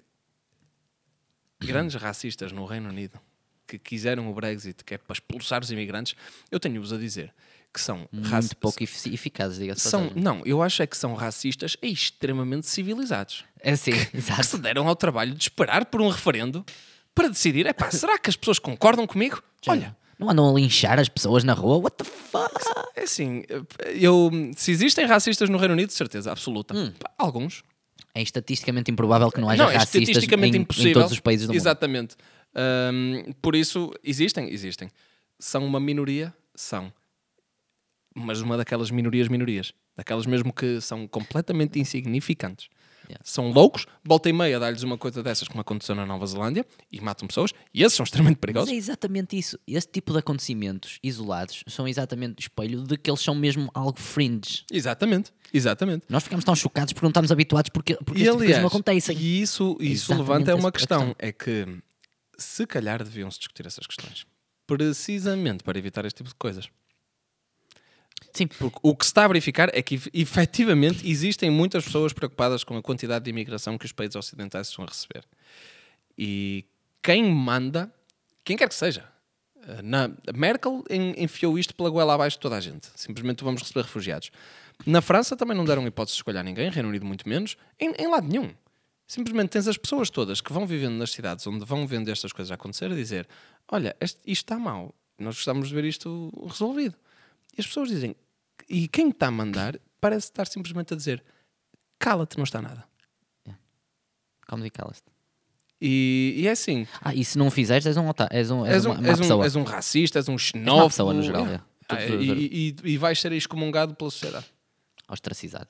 grandes racistas no Reino Unido que quiseram o Brexit, que é para expulsar os imigrantes, eu tenho-vos a dizer que são
Muito
raci-
pouco eficazes, diga-se.
São, não, eu acho é que são racistas e extremamente civilizados
É sim,
que
exato.
se deram ao trabalho de esperar por um referendo para decidir, epá, será que as pessoas concordam comigo? Olha,
Não andam a linchar as pessoas na rua? What the fuck?
é assim, eu, se existem racistas no Reino Unido, de certeza absoluta.
Hum.
Pá, Alguns.
É estatisticamente improvável que não haja
não, é
racistas
estatisticamente
em,
impossível.
em todos os países do mundo.
Exatamente. Ahm, por isso, existem, existem. São uma minoria? São. Mas uma daquelas minorias, minorias. Daquelas mesmo que são completamente insignificantes.
Yeah.
São loucos, volta e meia dá-lhes uma coisa dessas como aconteceu na Nova Zelândia e matam pessoas, e esses são extremamente
Mas
perigosos.
é exatamente isso. Esse tipo de acontecimentos isolados são exatamente o espelho de que eles são mesmo algo fringe.
Exatamente, exatamente.
Nós ficamos tão chocados porque não estamos habituados porque, porque
E
tipo
aliás,
não acontecem.
e isso, isso
Exatamente
levanta é uma questão,
questão.
é que se calhar deviam-se discutir essas questões. Precisamente para evitar este tipo de coisas.
Sim,
Porque o que se está a verificar é que ef- efetivamente existem muitas pessoas preocupadas com a quantidade de imigração que os países ocidentais estão a receber. E quem manda, quem quer que seja, eh, na, Merkel en- enfiou isto pela goela abaixo de toda a gente. Simplesmente vamos receber refugiados. Na França também não deram hipótese de escolher ninguém, Reino Unido muito menos, em, em lado nenhum. Simplesmente tens as pessoas todas que vão vivendo nas cidades onde vão vendo estas coisas acontecer a dizer: Olha, isto está mal, nós gostamos de ver isto resolvido. E as pessoas dizem: E quem está a mandar parece estar simplesmente a dizer: Cala-te, não está nada.
calma e calas
E, e é assim:
Ah, e se não fizeres, és um. És, um, és,
és um,
uma,
és, um,
pessoa.
és um racista, és um xenófobo.
pessoa, no geral,
é.
é.
Ah, e, e, e vais ser excomungado pela sociedade.
Ostracizado.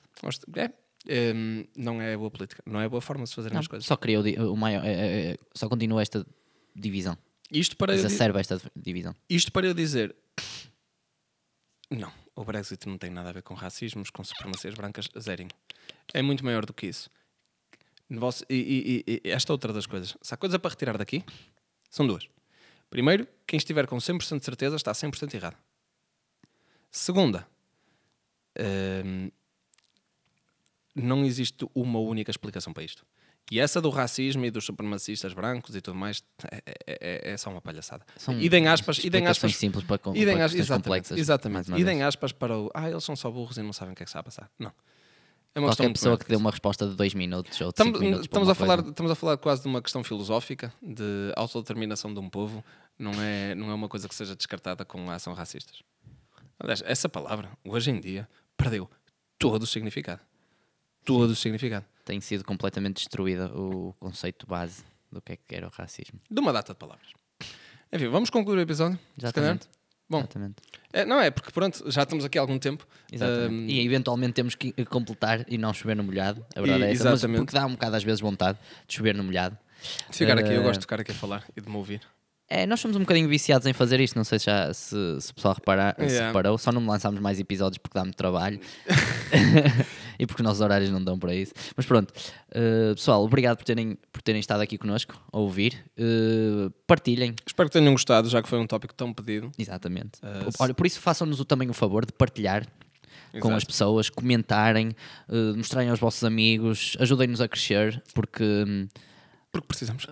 É, Hum, não é boa política, não é boa forma de se fazerem
Não,
as coisas.
só criou o maior, é, é, é, só continua esta divisão.
Isto para,
Exacerba esta divisão.
isto para eu dizer. Não, o Brexit não tem nada a ver com racismos, com supremacias brancas, zerinho. É muito maior do que isso. E, e- e esta outra das coisas. Se há coisa para retirar daqui, são duas. Primeiro, quem estiver com 100% de certeza está 100% errado. Segunda, hum, não existe uma única explicação para isto. E essa do racismo e dos supremacistas brancos e tudo mais é, é- é- é só uma palhaçada.
São
e deem aspas, e deem aspas,
simples para, com,
e
para
exatamente,
complexas.
exatamente. E deem aspas para o. Ah, eles são só burros e não sabem o que é que está a passar. Não. É
Qualquer pessoa que dê uma resposta de dois minutos ou de minutos
estamos a falar,
coisa.
estamos a falar quase de uma questão filosófica de autodeterminação de um povo, não é, não é uma coisa que seja descartada com ação racistas. Aliás, essa palavra, hoje em dia, perdeu todo o significado. Todo o significado.
Tem sido completamente destruída o conceito base do que é que era o racismo.
De uma data de palavras. Enfim, vamos concluir o episódio? se?
Exatamente.
Bom.
Exatamente.
É, não é, porque pronto, já estamos aqui há algum tempo. Ahm,
E eventualmente temos que completar e não chover no molhado. A verdade
E-
é essa. Mas
exatamente.
porque dá um bocado às vezes vontade de chover no molhado.
de ficar aqui, eu
eh,
gosto de ficar aqui a falar e de me ouvir.
É, nós somos um bocadinho viciados em fazer isto. Não sei se, já, se, se o pessoal reparar, se
Yeah.
reparou. Só não lançámos mais episódios porque dá muito trabalho e porque os nossos horários não dão para isso. Mas pronto, eh, pessoal, obrigado por terem, por terem estado aqui connosco a ouvir. Eh, partilhem,
Espero que tenham gostado, já que foi um tópico tão pedido.
exatamente.
Eh,
Olha, por isso façam-nos também o favor de partilhar com
Exato.
as pessoas, comentarem, eh, mostrarem aos vossos amigos, ajudem-nos a crescer, porque hum,
Porque precisamos.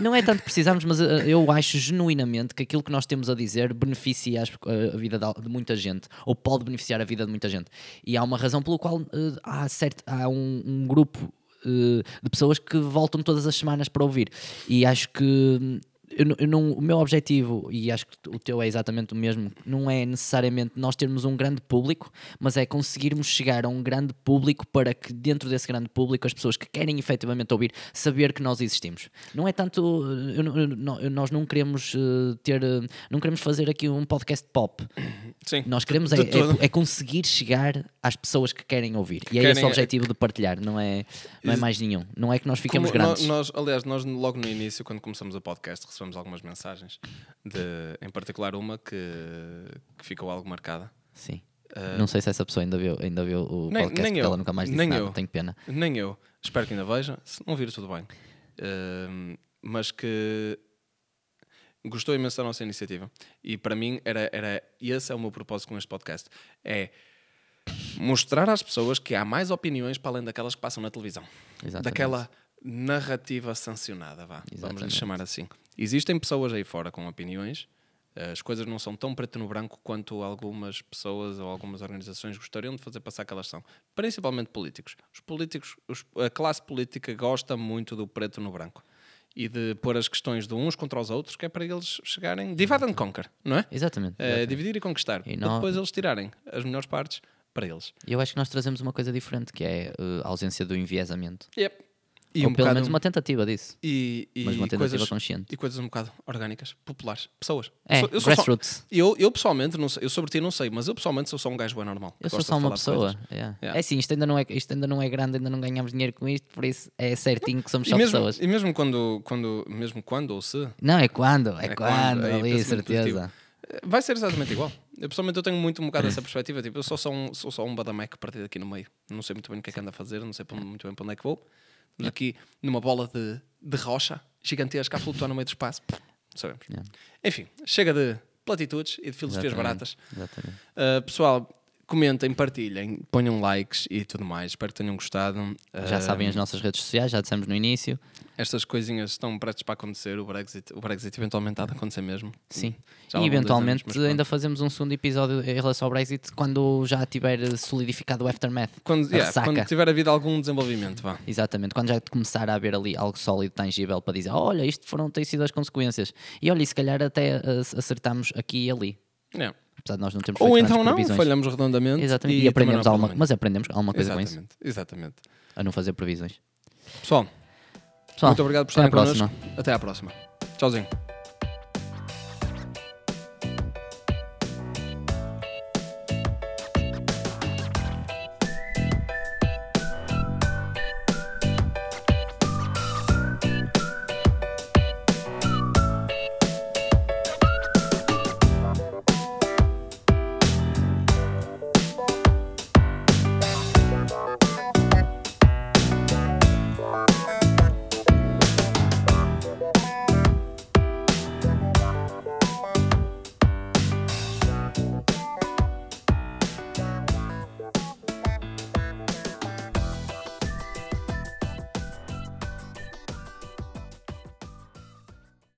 não é tanto precisamos, mas eh, eu acho genuinamente que aquilo que nós temos a dizer beneficia as- a vida de muita gente, ou pode beneficiar a vida de muita gente. E há uma razão pelo qual eh, há, certo, há um, um grupo eh, de pessoas que voltam todas as semanas para ouvir. E acho que hum, eu não- eu não- o meu objetivo, e acho que o teu é exatamente o mesmo, não é necessariamente nós termos um grande público, mas é conseguirmos chegar a um grande público para que dentro desse grande público as pessoas que querem efetivamente ouvir, saber que nós existimos. Não é tanto, eu eu nós não queremos eh, ter, eh, não queremos fazer aqui um podcast pop.
Sim.
Nós queremos é, é- é conseguir chegar às pessoas que querem ouvir. E é
querem-
esse o objetivo de partilhar, não é, não é mais nenhum. Não é que nós ficamos
Como
grandes.
Nós, aliás, nós logo no início, quando começamos o podcast, recebemos algumas mensagens, de, em particular uma que, que ficou algo marcada.
Sim.
Uh,
Não sei se essa pessoa ainda viu, ainda viu o
Nem-
podcast,
nem eu,
ela nunca mais disse
nem
nada,
eu.
tenho pena.
Nem eu. Espero que ainda veja. Se não vir, tudo bem. Ahm, mas que gostou imenso da nossa iniciativa. E para mim, era, era esse é o meu propósito com este podcast. É mostrar às pessoas que há mais opiniões para além daquelas que passam na televisão.
Exatamente.
Daquela narrativa sancionada, vá. Vamos lhe
Exatamente.
chamar assim. Existem pessoas aí fora com opiniões. As coisas não são tão preto no branco quanto algumas pessoas ou algumas organizações gostariam de fazer passar que elas são. Principalmente políticos. Os políticos, os- a classe política gosta muito do preto no branco. E de pôr as questões de uns contra os outros, que é para eles chegarem. Divide and conquer, não é?
Exatamente.
É,
exatamente.
dividir e conquistar.
E nó-
depois eles tirarem as melhores partes para eles.
E eu acho que nós trazemos uma coisa diferente, que é uh, a ausência do enviesamento.
Yep. E
Ou
um
pelo
bocado-
menos uma tentativa disso.
e, e
mas uma tentativa
coisas,
consciente.
e coisas um bocado orgânicas, populares, pessoas.
É,
eu sou, eu só- eu, eu pessoalmente, não sei, eu sobre ti não sei, mas eu pessoalmente sou só um gajo bem normal.
Eu sou só uma pessoa. yeah.
Yeah.
É assim, isto ainda, não é, isto ainda não é grande, ainda não ganhamos dinheiro com isto, por isso é certinho que somos
E
só
mesmo,
pessoas.
e mesmo quando, quando, mesmo quando ou se,
Não, é quando, é,
É
quando,
quando,
ali, certeza.
eh, vai ser exatamente igual. Eu pessoalmente eu tenho muito um bocado essa perspectiva. Tipo, eu sou só um, sou só um badameco partido aqui no meio. Não sei muito bem o que é que anda a fazer, não sei muito bem para onde é que vou. Aqui numa bola de, de rocha gigantesca a flutuar no meio do espaço. Sabemos.
Yeah.
Enfim, chega de platitudes e de filosofias
Exatamente,
baratas.
Exatamente.
Uh, pessoal, comentem, partilhem, ponham likes e tudo mais. Espero que tenham gostado.
Já
Uh,
sabem as nossas redes sociais, já dissemos no início.
Estas coisinhas estão prestes para acontecer. O Brexit, o Brexit eventualmente há de acontecer mesmo.
Sim.
Já
e eventualmente ainda fazemos um segundo episódio em relação ao Brexit quando já tiver solidificado o aftermath.
Quando, yeah, quando tiver havido algum desenvolvimento, vá.
Exatamente, quando já começar a haver ali algo sólido, tangível para dizer, olha, isto foram, têm sido as consequências. E olha, e se calhar até uh, acertamos aqui e ali.
Yeah.
Apesar de nós não termos
Ou então não,
previsões.
falhamos redondamente.
Exatamente. E,
também
aprendemos alguma, mas aprendemos alguma coisa com isso,
Exatamente, exatamente.
a não fazer previsões.
Pessoal,
Pessoal,
muito obrigado por estarem connosco. Até à próxima. Tchauzinho.